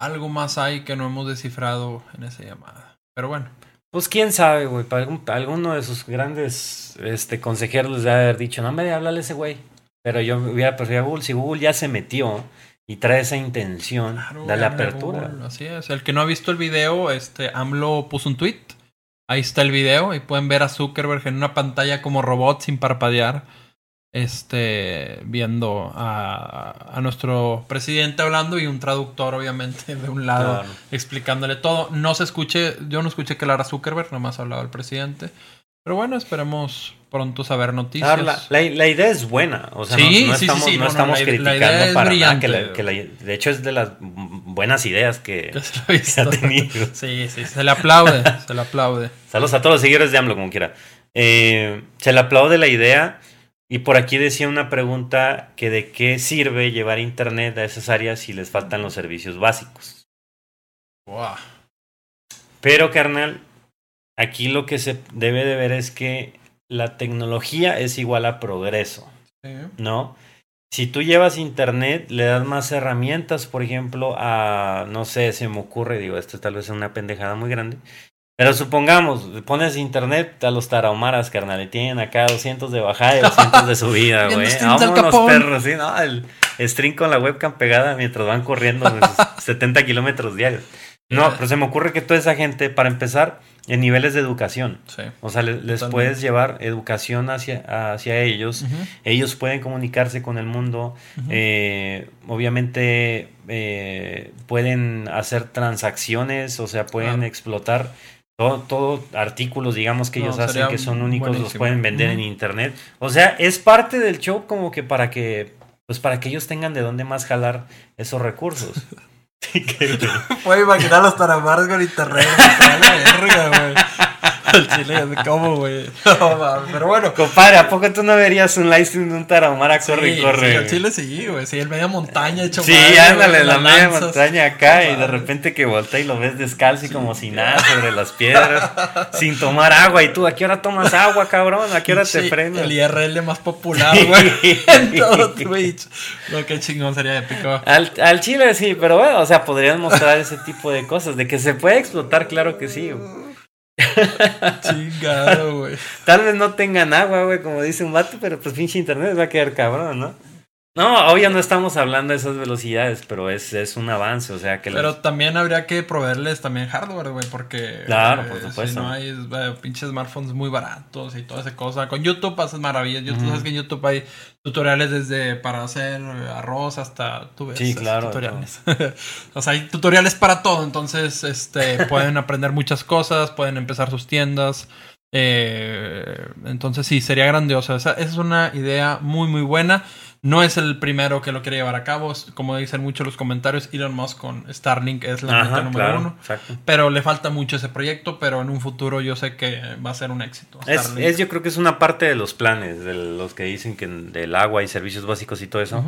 algo más hay que no hemos descifrado en esa llamada. Pero bueno. Pues quién sabe, güey. Para algún- alguno de sus grandes este, consejeros les debe haber dicho, no me háblale a ese güey. Pero yo hubiera preferido a Google. Si Google ya se metió y trae esa intención, Claro, dale apertura. Google, así es. El que no ha visto el video, este AMLO puso un tweet. Ahí está el video y pueden ver a Zuckerberg en una pantalla como robot sin parpadear. Este, viendo a, a nuestro presidente hablando y un traductor, obviamente, de un lado Claro. explicándole todo. No se escuche, yo no escuché que hablara Zuckerberg, nomás hablaba el presidente. Pero bueno, esperemos pronto saber noticias. Ahora, la, la- la idea es buena, o sea, no- Sí, no, sí, sí, estamos, sí, no estamos criticando para nada. Que la- que de hecho, es de las buenas ideas que, Que ha tenido. Sí, sí, se le aplaude, se le aplaude. Saludos a todos los seguidores de AMLO, como quiera. Eh, se le aplaude la idea. Y por aquí decía una pregunta que de qué sirve llevar internet a esas áreas si les faltan los servicios básicos. Wow. Pero, carnal, aquí lo que se debe de ver es que la tecnología es igual a progreso. Sí. ¿no? Si tú llevas internet, le das más herramientas, por ejemplo, a, no sé, se me ocurre, digo, esto tal vez es una pendejada muy grande, pero supongamos, pones internet a los tarahumaras, carnal, y tienen acá 200 de bajada y 200 de subida, güey. Vámonos, perros, sí, ¿no? El stream con la webcam pegada mientras van corriendo sus 70 kilómetros diarios. No, pero se me ocurre que toda esa gente, para empezar, en niveles de educación, Sí. o sea, le- les puedes llevar educación hacia, hacia ellos, ellos pueden comunicarse con el mundo, eh, obviamente eh, pueden hacer transacciones, o sea, pueden explotar todo, todo artículos, digamos, que No, ellos hacen que son únicos, los pueden vender en internet. O sea, es parte del show como que para que, pues para que ellos tengan de dónde más jalar esos recursos. Puedo imaginar los taramares con internet. verga, güey. El chile, ¿cómo, güey? No, mames, pero bueno. Compadre, ¿a poco tú no verías un live stream de un tarahumara corre y corre? sí, el güey? chile sí, güey. Sí, el media montaña hecho Sí, madre, ándale, güey, la media montaña acá y de repente que voltea y lo ves descalzo y como si nada sobre las piedras, sin tomar agua. Y tú, ¿a qué hora tomas agua, cabrón? ¿A qué hora te frenas? El IRL más popular, güey. en todo Twitch. Lo que chingón sería épico. Al, al chile sí, pero bueno, o sea, podrían mostrar ese tipo de cosas, de que se puede explotar, claro que sí. güey. Chingado, güey. Tal vez no tengan agua, güey, como dice un vato, pero pues pinche internet va a quedar cabrón, ¿no? No, obvio no estamos hablando de esas velocidades, pero es, es un avance, o sea que... Pero también habría que proveerles también hardware, güey, porque... Claro, eh, por Si supuesto. no hay eh, pinches smartphones muy baratos y toda esa cosa. Con YouTube haces maravillas. YouTube, sabes que en YouTube hay tutoriales desde para hacer arroz hasta... Tú ves Sí, claro, Tutoriales. o sea, hay tutoriales para todo. Entonces, este, pueden aprender muchas cosas, pueden empezar sus tiendas. Eh, entonces sí, sería grandioso. Esa, esa es una idea muy, muy buena. No es el primero que lo quiere llevar a cabo. Como dicen muchos los comentarios, Elon Musk con Starlink es la meta número claro, uno. exacto. Pero le falta mucho ese proyecto, pero en un futuro yo sé que va a ser un éxito. Es, yo creo que es una parte de los planes, de los que dicen que del agua y servicios básicos y todo eso.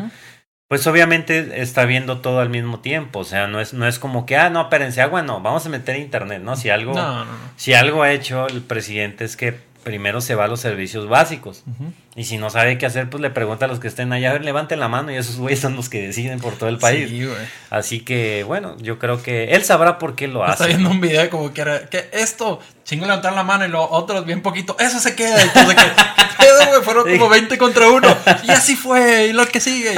Pues obviamente está viendo todo al mismo tiempo. O sea, no es, no es como que, ah, no, espérense, agua no, vamos a meter internet, ¿no? Si algo, No, no, no. si algo ha hecho el presidente es que primero se va a los servicios básicos. Ujú. Y si no sabe qué hacer, pues le pregunta a los que estén allá, a ver, levanten la mano y esos güeyes son los que deciden por todo el país. Sí. Así que, bueno, yo creo que él sabrá por qué lo Está hace. viendo ¿no? un video como que era, que esto, chingo levantar la mano y lo otros bien poquito, eso se queda. Entonces, que, ¿qué pedo, güey? Fueron como 20 contra uno. Y así fue, y lo que sigue.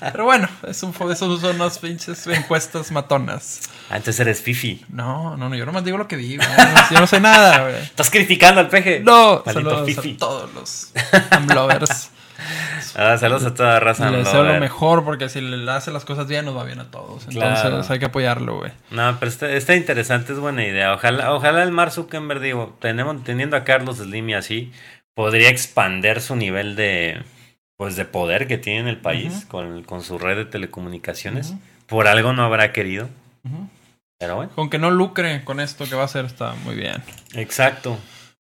Pero bueno, es un, esos son unas pinches encuestas matonas. Antes eres fifi. No, no, no, yo nomás digo lo que digo. Yo no sé nada, güey. Estás criticando al peje. No, Maldito saludos fifi. a todos los amlovers. Ah, saludos a toda raza. Le deseo lo mejor porque si le hace las cosas bien nos va bien a todos. Entonces Claro. hay que apoyarlo, güey. No, pero está, está interesante, es buena idea. Ojalá, ojalá el Mark Zuckerberg, digo, tenemos, teniendo a Carlos Slim y así, podría expander su nivel de, pues, de poder que tiene en el país con, con su red de telecomunicaciones. Por algo no habrá querido. Pero bueno. Con que no lucre con esto que va a hacer está muy bien. Exacto.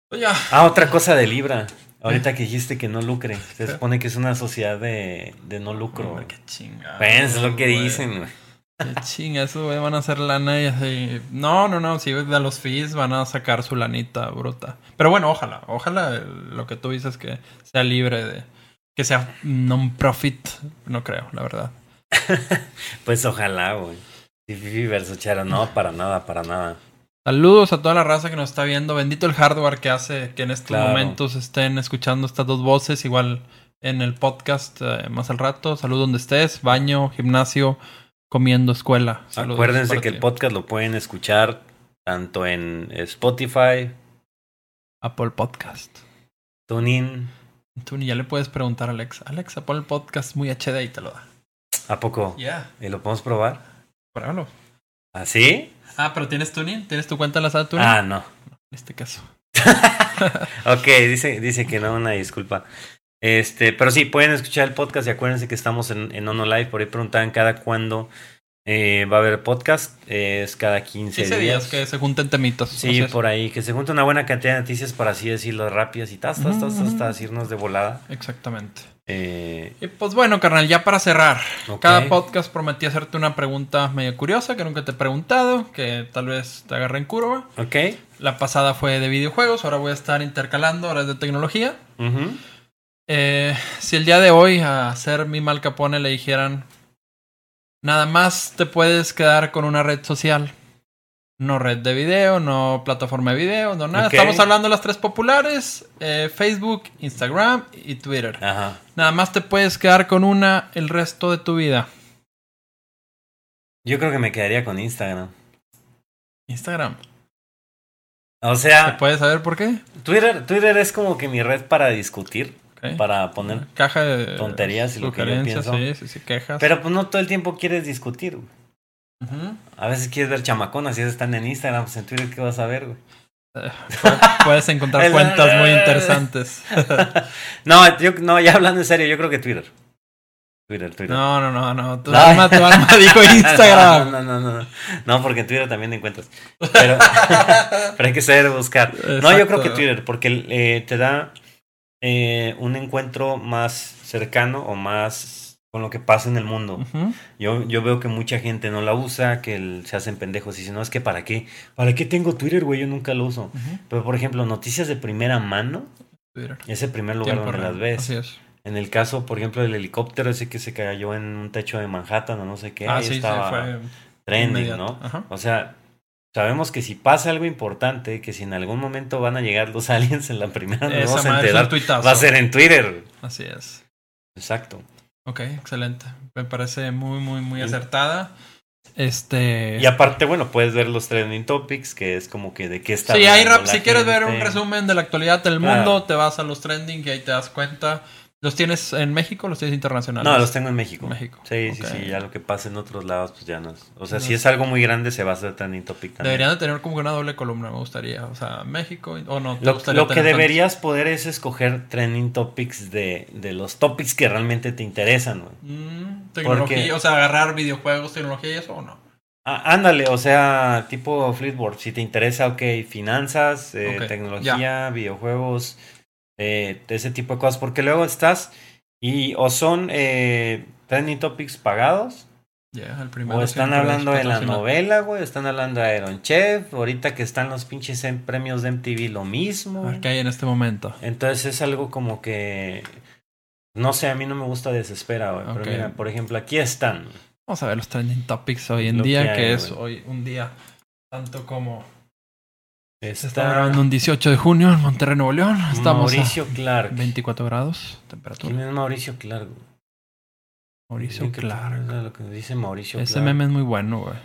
Pues ya. Ah, otra cosa de Libra. Ahorita que dijiste que no lucre. Se supone que es una sociedad de, de no lucro. Hombre, qué chingada. Pues es lo que güey. dicen, güey. Qué chinga, eso güey, van a hacer lana y así. No, no, no, si de los fees van a sacar su lanita bruta. Pero bueno, ojalá, ojalá lo que tú dices que sea libre de. Que sea non-profit. No creo, la verdad. Pues ojalá, güey. Fifi versus Charo. No, para nada, para nada. Saludos a toda la raza que nos está viendo. Bendito el hardware que hace que en estos Claro. momentos estén escuchando estas dos voces. Igual en el podcast eh, más al rato. Salud donde estés. Baño, gimnasio, comiendo, escuela. Saludos Acuérdense que ti. el podcast lo pueden escuchar tanto en Spotify, Apple Podcast. TuneIn. Tú ni ya le puedes preguntar a Alexa. Alexa, pon el podcast muy HD y te lo da. ¿A poco? Ya. ¿Y lo podemos probar? Pruébalo. ¿Así? Ah, pero ¿tienes tuning? ¿Tienes tu cuenta enlazada tuning? Ah, no. En este caso. Ok, dice, dice que no, una disculpa. Este, pero sí, pueden escuchar el podcast y acuérdense que estamos en, en Ono Live. Por ahí preguntaban cada cuándo eh, va a haber podcast. Es cada 15 15 días. días que se junten temitos. Sí, por ahí, que se junte una buena cantidad de noticias para así decirlo rápidas y tas, tas, tas, tas, tas, irnos de volada. Exactamente. Eh, Y pues bueno, carnal, ya para cerrar. Cada podcast prometí hacerte una pregunta medio curiosa que nunca te he preguntado, que tal vez te agarre en curva. ok. La pasada fue de videojuegos, ahora voy a estar intercalando, ahora es de tecnología. Eh, si el día de hoy a ser mi mal capone le dijeran, nada más te puedes quedar con una red social. No red de video, no plataforma de video, no nada. Estamos hablando de las tres populares, eh, Facebook, Instagram y Twitter. Ajá. Nada más te puedes quedar con una el resto de tu vida. Yo creo que me quedaría con Instagram. Instagram. O ¿Se sea, puede saber por qué? Twitter, Twitter es como que mi red para discutir, para poner. Caja de tonterías y lo que yo pienso. Sí, sí, sí, quejas. Pero pues no todo el tiempo quieres discutir. güey. A veces quieres ver chamaconas y esas están en Instagram, pues en Twitter, ¿qué vas a ver, güey? Pu- Puedes encontrar cuentas muy interesantes. No, yo, no, ya hablando en serio, yo creo que Twitter. Twitter, Twitter. No, no, no, no. Tu No. alma, tu alma dijo Instagram. No, no, no, no. No, porque en Twitter también encuentras. Pero, pero hay que saber buscar. No, yo creo que. Twitter, porque eh, te da eh, un encuentro más cercano o más con lo que pasa en el mundo. Yo, yo veo que mucha gente no la usa, que el- se hacen pendejos y dicen, no, es que ¿para qué? ¿Para qué tengo Twitter, güey? Yo nunca lo uso. Pero, por ejemplo, noticias de primera mano Twitter. es el primer lugar Tiempo donde real. las ves. Así es. En el caso, por ejemplo, del helicóptero ese que se cayó en un techo de Manhattan o no sé qué, ah, ahí sí, sí, estaba fue trending, inmediato. ¿no? O sea, sabemos que si pasa algo importante, que si en algún momento van a llegar los aliens en la primera nos vamos a enterar, va a ser en Twitter. Así es. Exacto. Ok, excelente. Me parece muy, muy, muy acertada. Este. Y aparte, bueno, puedes ver los trending topics, que es como que de qué está Sí, hablando rap- si quieres ver un resumen de la actualidad del Claro. mundo, te vas a los trending y ahí te das cuenta. ¿Los tienes en México o los tienes internacionales? No, los tengo en México. México. Sí, sí, sí. Ya lo que pasa en otros lados, pues ya no es. O sea, No si es- algo muy grande, se va a hacer trending topic también. Deberían de tener como una doble columna, me gustaría. O sea, México o no. ¿te Lo, lo que deberías poder es escoger trending topics de, de los topics que realmente te interesan, güey. Mm, tecnología, Porque- o sea, agarrar videojuegos, tecnología y eso o no. Ah, ándale, o sea, tipo Flipboard, si te interesa, ok, finanzas, eh, tecnología, videojuegos, eh, ese tipo de cosas, porque luego estás y o son eh, trending topics pagados, el o están hablando de la novela, güey, están hablando de Iron Chef, ahorita que están los pinches en premios de MTV, lo mismo. qué hay en este momento. Entonces es algo como que, no sé, a mí no me gusta desespera, güey, pero mira, por ejemplo, aquí están. Vamos a ver los trending topics hoy en Lo día, que es hoy un día tanto como está Está grabando un 18 de junio en Monterrey, Nuevo León. Estamos Mauricio a Clark. 24 grados temperatura. ¿Quién es Mauricio Clark? Mauricio ¿Qué Clark. pasa? Lo que dice Mauricio Ese Clark. meme es muy bueno, güey.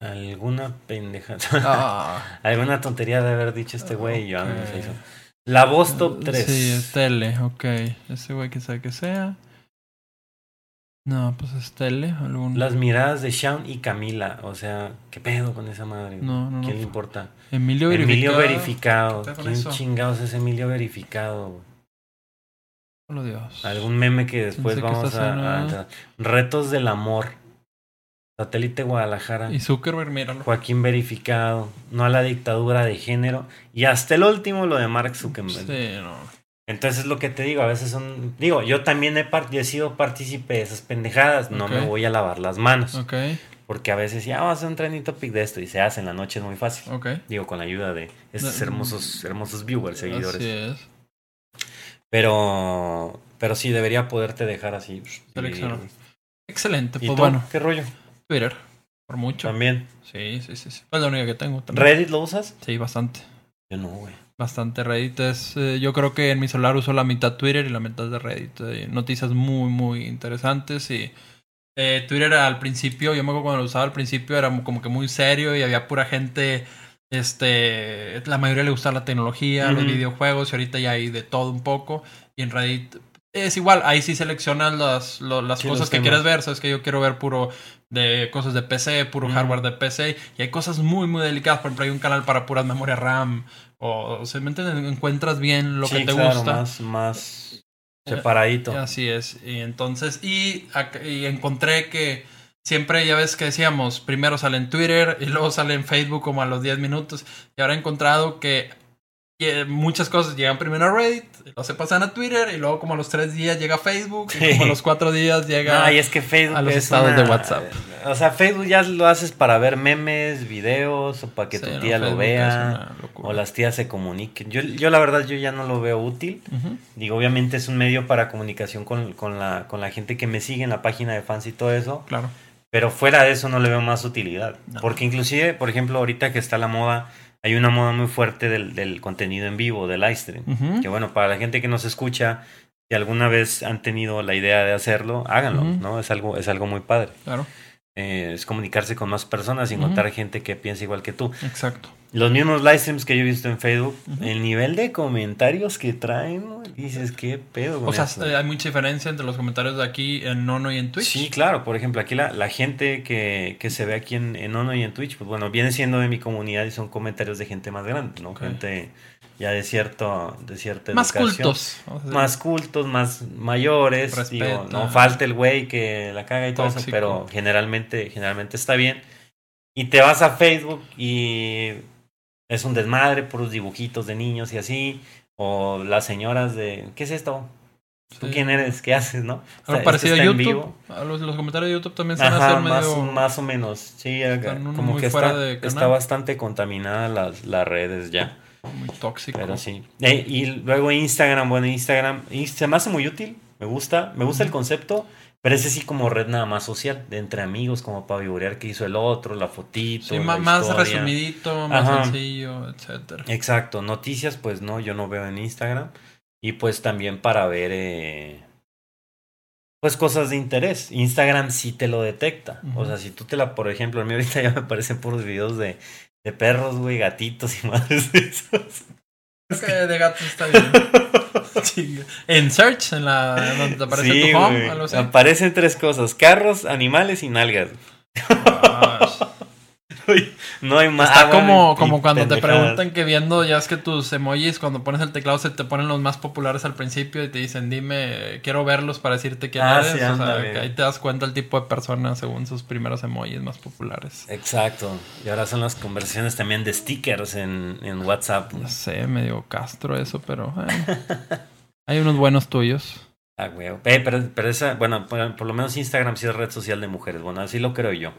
Alguna pendeja. Ah, Alguna tontería de haber dicho este güey y yo no me. La voz top 3. Sí, es tele, ok. Ese güey que sabe que sea. No, pues es tele. Algún... Las miradas de Shaun y Camila. O sea, ¿qué pedo con esa madre? No, no, no. ¿Quién le importa? Emilio Emilio verificado. verificado. ¿Qué tal con ¿Quién eso? chingados es Emilio verificado? Dios. Algún meme que después vamos a- Retos del amor. Satélite Guadalajara. Y Zuckerberg, míralo. Joaquín verificado. No a la dictadura de género. Y hasta el último lo de Mark Zuckerberg. Sí, no. Entonces es lo que te digo, a veces son... Digo, yo también he, part- yo he sido partícipe de esas pendejadas. No me voy a lavar las manos. Ok, Porque a veces ya vamos a hacer un trending topic de esto y se hace en la noche, es muy fácil. ok. Digo, con la ayuda de estos De- hermosos, hermosos viewers, seguidores. Así es. Pero, pero sí, debería poderte dejar así. Excelente. ¿Y Pues tú? bueno, ¿Qué rollo? Twitter. Por mucho. También. Sí, sí, sí. sí. Es la única que tengo también. ¿Reddit lo usas? Sí, bastante. Yo no, güey. Bastante Reddit. Es, eh, yo creo que en mi celular uso la mitad Twitter y la mitad de Reddit. Eh, noticias muy, muy interesantes. Y eh, Twitter al principio, yo me acuerdo cuando lo usaba al principio, era como que muy serio y había pura gente. Este, la mayoría le gustaba la tecnología, los videojuegos, y ahorita ya hay de todo un poco. Y en Reddit es igual, ahí sí seleccionas las, lo- las Sí, cosas que quieres ver. Sabes que yo quiero ver puro de cosas de PC, puro hardware de PC. Y hay cosas muy, muy delicadas. Por ejemplo, hay un canal para puras memoria RAM. O simplemente encuentras bien lo Sí, que te claro, gusta. Más, más Eh, separadito. Así es. Y entonces, y, y encontré que siempre, ya ves que decíamos, primero sale en Twitter y luego sale en Facebook como a los 10 minutos. Y ahora he encontrado que eh, muchas cosas llegan primero a Reddit, luego se pasan a Twitter y luego como a los 3 días llega a Facebook y como a los 4 días llega... No, y es que Facebook a los es estados una- de WhatsApp. O sea, Facebook ya lo haces para ver memes, videos, o para que Sí, tu no, tía lo Facebook vea, o las tías se comuniquen. Yo, yo la verdad, yo ya no lo veo útil. Digo, obviamente es un medio para comunicación con, con, la, con la gente que me sigue en la página de fans y todo eso. Claro. Pero fuera de eso no le veo más utilidad. No. Porque inclusive, por ejemplo, ahorita que está la moda, hay una moda muy fuerte del, del contenido en vivo, del live stream. Que bueno, para la gente que nos escucha, si alguna vez han tenido la idea de hacerlo, háganlo. ¿no? Es algo, es algo muy padre. Claro. Eh, es comunicarse con más personas y encontrar gente que piensa igual que tú. Exacto. Los mismos live streams que yo he visto en Facebook, el nivel de comentarios que traen, dices, ¿qué pedo? con O sea, eso?". eh, hay mucha diferencia entre los comentarios de aquí en Nono y en Twitch. Sí, claro. Por ejemplo, aquí la, la gente que, que se ve aquí en, en Ono y en Twitch, pues bueno, viene siendo de mi comunidad y son comentarios de gente más grande, ¿no? Gente ya de cierto, de cierta Más educación. cultos. Más cultos, más mayores. Digo, no falta el güey que la caga y todo eso, Tóxico. pero generalmente, generalmente está bien. Y te vas a Facebook y es un desmadre, puros dibujitos de niños y así. O las señoras de, ¿qué es esto? ¿Tú Sí. quién eres? ¿Qué haces? ¿No? O sea, parecido a YouTube. A los, los comentarios de YouTube también se van a hacer más, medio. más o menos. Sí, como que está, está bastante contaminada las, las redes ya. Muy tóxico. Pero sí. Eh, y luego Instagram, bueno, Instagram se me hace muy útil. Me gusta, me gusta el concepto, pero ese sí como red nada más social, de entre amigos, como para vivorear qué hizo el otro, la fotito. Sí, la más historia. resumidito, más Ajá. sencillo, etcétera. Exacto, noticias, pues no, yo no veo en Instagram. Y pues también para ver, eh, pues cosas de interés. Instagram sí te lo detecta. O sea, si tú te la, por ejemplo, a mí ahorita ya me aparecen puros videos de, de perros, güey, gatitos y madres de esos. Creo que de gatos está bien. En Search, en la donde te aparece Sí, tu home, güey. algo así. Aparecen tres cosas: carros, animales y nalgas. Uy, no hay más. Está como, como cuando te preguntan que viendo, ya es que tus emojis, cuando pones el teclado, se te ponen los más populares al principio y te dicen, dime, quiero verlos para decirte quién Ah, eres. sí, o sea, que ahí te das cuenta el tipo de persona según sus primeros emojis más populares. Exacto. Y ahora son las conversaciones también de stickers en, en WhatsApp. No sé, medio castro eso, pero eh, hay unos buenos tuyos. Ah, güey. Eh, pero, pero esa, bueno, por, por lo menos Instagram sí es red social de mujeres. Bueno, así lo creo yo.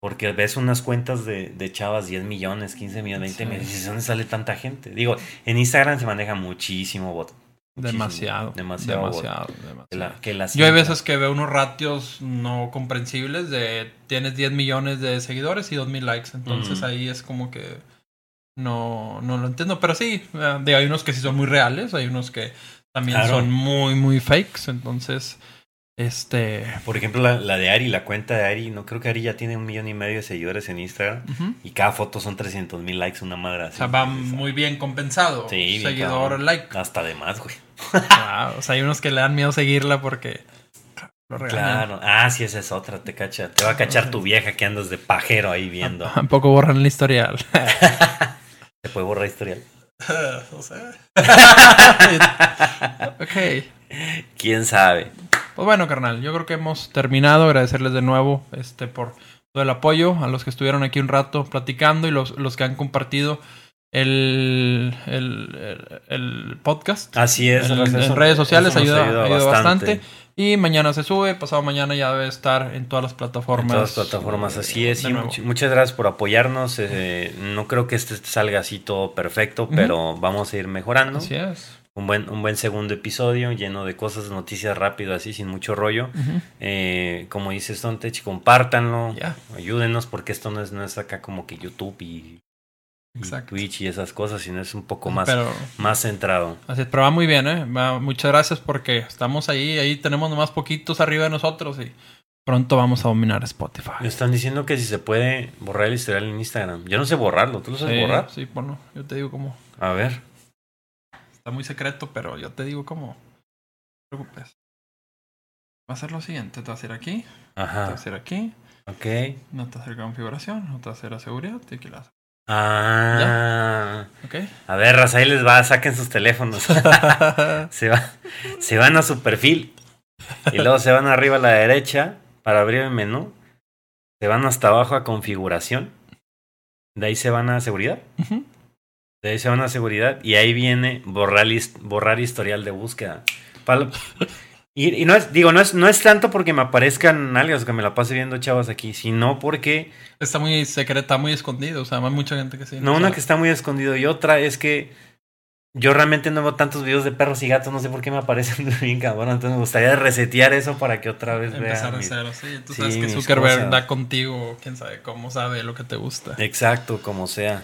Porque ves unas cuentas de, de chavas, 10 millones, 15 millones, 20 Sí. millones. y dices, ¿dónde sale tanta gente? Digo, en Instagram se maneja muchísimo bot. Muchísimo, Demasiado. demasiado Demasiado. bot. demasiado. Que la- que la Yo hay veces que veo unos ratios no comprensibles de tienes 10 millones de seguidores y 2000 likes. Entonces ahí es como que no, no lo entiendo. Pero sí, eh, digo, hay unos que sí son muy reales, hay unos que también Claro. son muy, muy fakes. Entonces, este. Por ejemplo, la, la de Ari, la cuenta de Ari, no creo que Ari ya tiene un millón y medio de seguidores en Instagram. Y cada foto son 300 mil likes, una madre O así. sea, va muy bien compensado. Sí, bien Seguidor, like. Hasta de más, güey. Ah, o sea, hay unos que le dan miedo seguirla porque lo. Claro. Ah, sí, esa es otra, te cacha. Te va a cachar tu vieja que andas de pajero ahí viendo. Tampoco borran el historial. Te puede borrar historial. o sea. ok. ¿Quién sabe? Pues bueno, carnal, yo creo que hemos terminado. Agradecerles de nuevo este, por todo el apoyo, a los que estuvieron aquí un rato platicando y los, los que han compartido el, el, el podcast. Así es. En, en redes sociales ayuda, ayuda, ayuda bastante. bastante. Y mañana se sube, pasado mañana ya debe estar en todas las plataformas. En todas las plataformas, así es. Y much, muchas gracias por apoyarnos. Eh, no creo que este salga así todo perfecto, uh -huh. pero vamos a ir mejorando. Así es. Un buen, un buen segundo episodio lleno de cosas, noticias rápido, así, sin mucho rollo. Uh -huh. eh, como dice Stontech, compártanlo, yeah. ayúdenos, porque esto no es, no es acá como que YouTube y Exacto. Twitch y esas cosas, sino es un poco más, pero, más centrado. Así es, pero va muy bien, ¿eh? Va, muchas gracias porque estamos ahí, ahí tenemos nomás poquitos arriba de nosotros y pronto vamos a dominar Spotify. Me están diciendo que si se puede borrar el historial en Instagram. Yo no sé borrarlo, ¿tú lo sabes sí, borrar? Sí, bueno, yo te digo cómo. A ver. Está muy secreto, pero yo te digo cómo. No te preocupes. Va a ser lo siguiente, te va a hacer aquí. Ajá. Te va a hacer aquí. Ok. No te va a hacer configuración, no te va a hacer a seguridad y aquí la haces. Ah. Okay. A ver, raza, ahí les va, saquen sus teléfonos. se, va, se van a su perfil y luego se van arriba a la derecha para abrir el menú. Se van hasta abajo a configuración. De ahí se van a seguridad. Uh -huh. De ahí se van a seguridad y ahí viene borrar, borrar historial de búsqueda. Y, y, no es, digo, no es, no es tanto porque me aparezcan algas que me la pase viendo chavas aquí, sino porque. Está muy secreta, muy escondido. O sea, hay mucha gente que sí. No, no una sabe. que está muy escondido. Y otra es que yo realmente no veo tantos videos de perros y gatos. No sé por qué me aparecen bien cabrón. Entonces me gustaría resetear eso para que otra vez Empezar vea. de cero, sí. Tú sabes que Zuckerberg da contigo, quién sabe cómo sabe lo que te gusta. Exacto, como sea.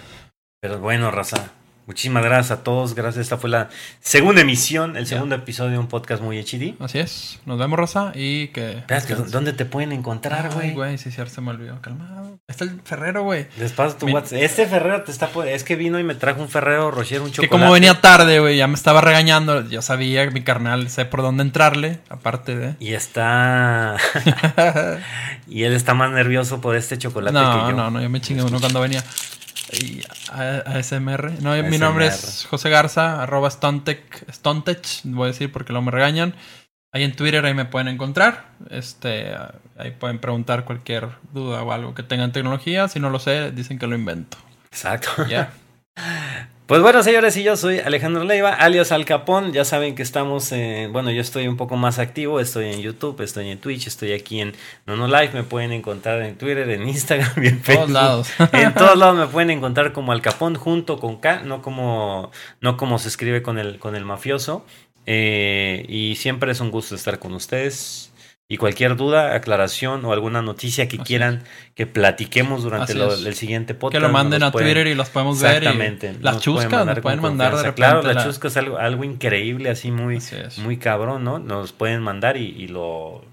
Pero bueno, raza. Muchísimas gracias a todos. Gracias. Esta fue la segunda emisión, el segundo episodio de un podcast muy HD. Así es. Nos vemos, Rosa. Y que. Espérate, ¿dónde te pueden encontrar, güey? güey, sí, se me olvidó. Calmado. Está el Ferrero, güey. Les paso tu Mi... WhatsApp. Este Ferrero te está. Es que vino y me trajo un Ferrero Rocher, un chocolate. Que como venía tarde, güey, ya me estaba regañando. Yo sabía que mi carnal sé por dónde entrarle, aparte de. Y está. y él está más nervioso por este chocolate no, que yo. No, no, yo me chingué uno cuando venía. Y ASMR. No, ASMR. mi nombre es José Garza, arroba Stontech, Stontech, voy a decir porque luego me regañan. Ahí en Twitter ahí me pueden encontrar. Este, ahí pueden preguntar cualquier duda o algo que tengan tecnología. Si no lo sé, dicen que lo invento. Exacto. Ya. Yeah. Pues bueno, señores, y yo soy Alejandro Leiva, alias Al Capón. Ya saben que estamos, en, bueno, yo estoy un poco más activo. Estoy en YouTube, estoy en Twitch, estoy aquí en Nono Live. Me pueden encontrar en Twitter, en Instagram y en Facebook. Todos lados. en todos lados me pueden encontrar como Al Capón junto con K, no como, no como se escribe con el, con el mafioso. Eh, y siempre es un gusto estar con ustedes. Y cualquier duda, aclaración o alguna noticia que Así quieran es. que platiquemos durante lo, el siguiente podcast. Que lo manden a pueden, Twitter y las podemos ver. Exactamente. las chuscas pueden mandar, pueden mandar de repente. Claro, la, la chusca es algo, algo increíble, así muy, así muy cabrón, ¿no? Nos pueden mandar y, y lo.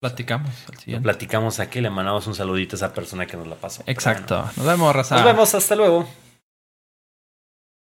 Platicamos. Lo platicamos aquí, le mandamos un saludito a esa persona que nos la pasó. Exacto. Bueno. Nos vemos, Raza. Nos vemos, hasta luego.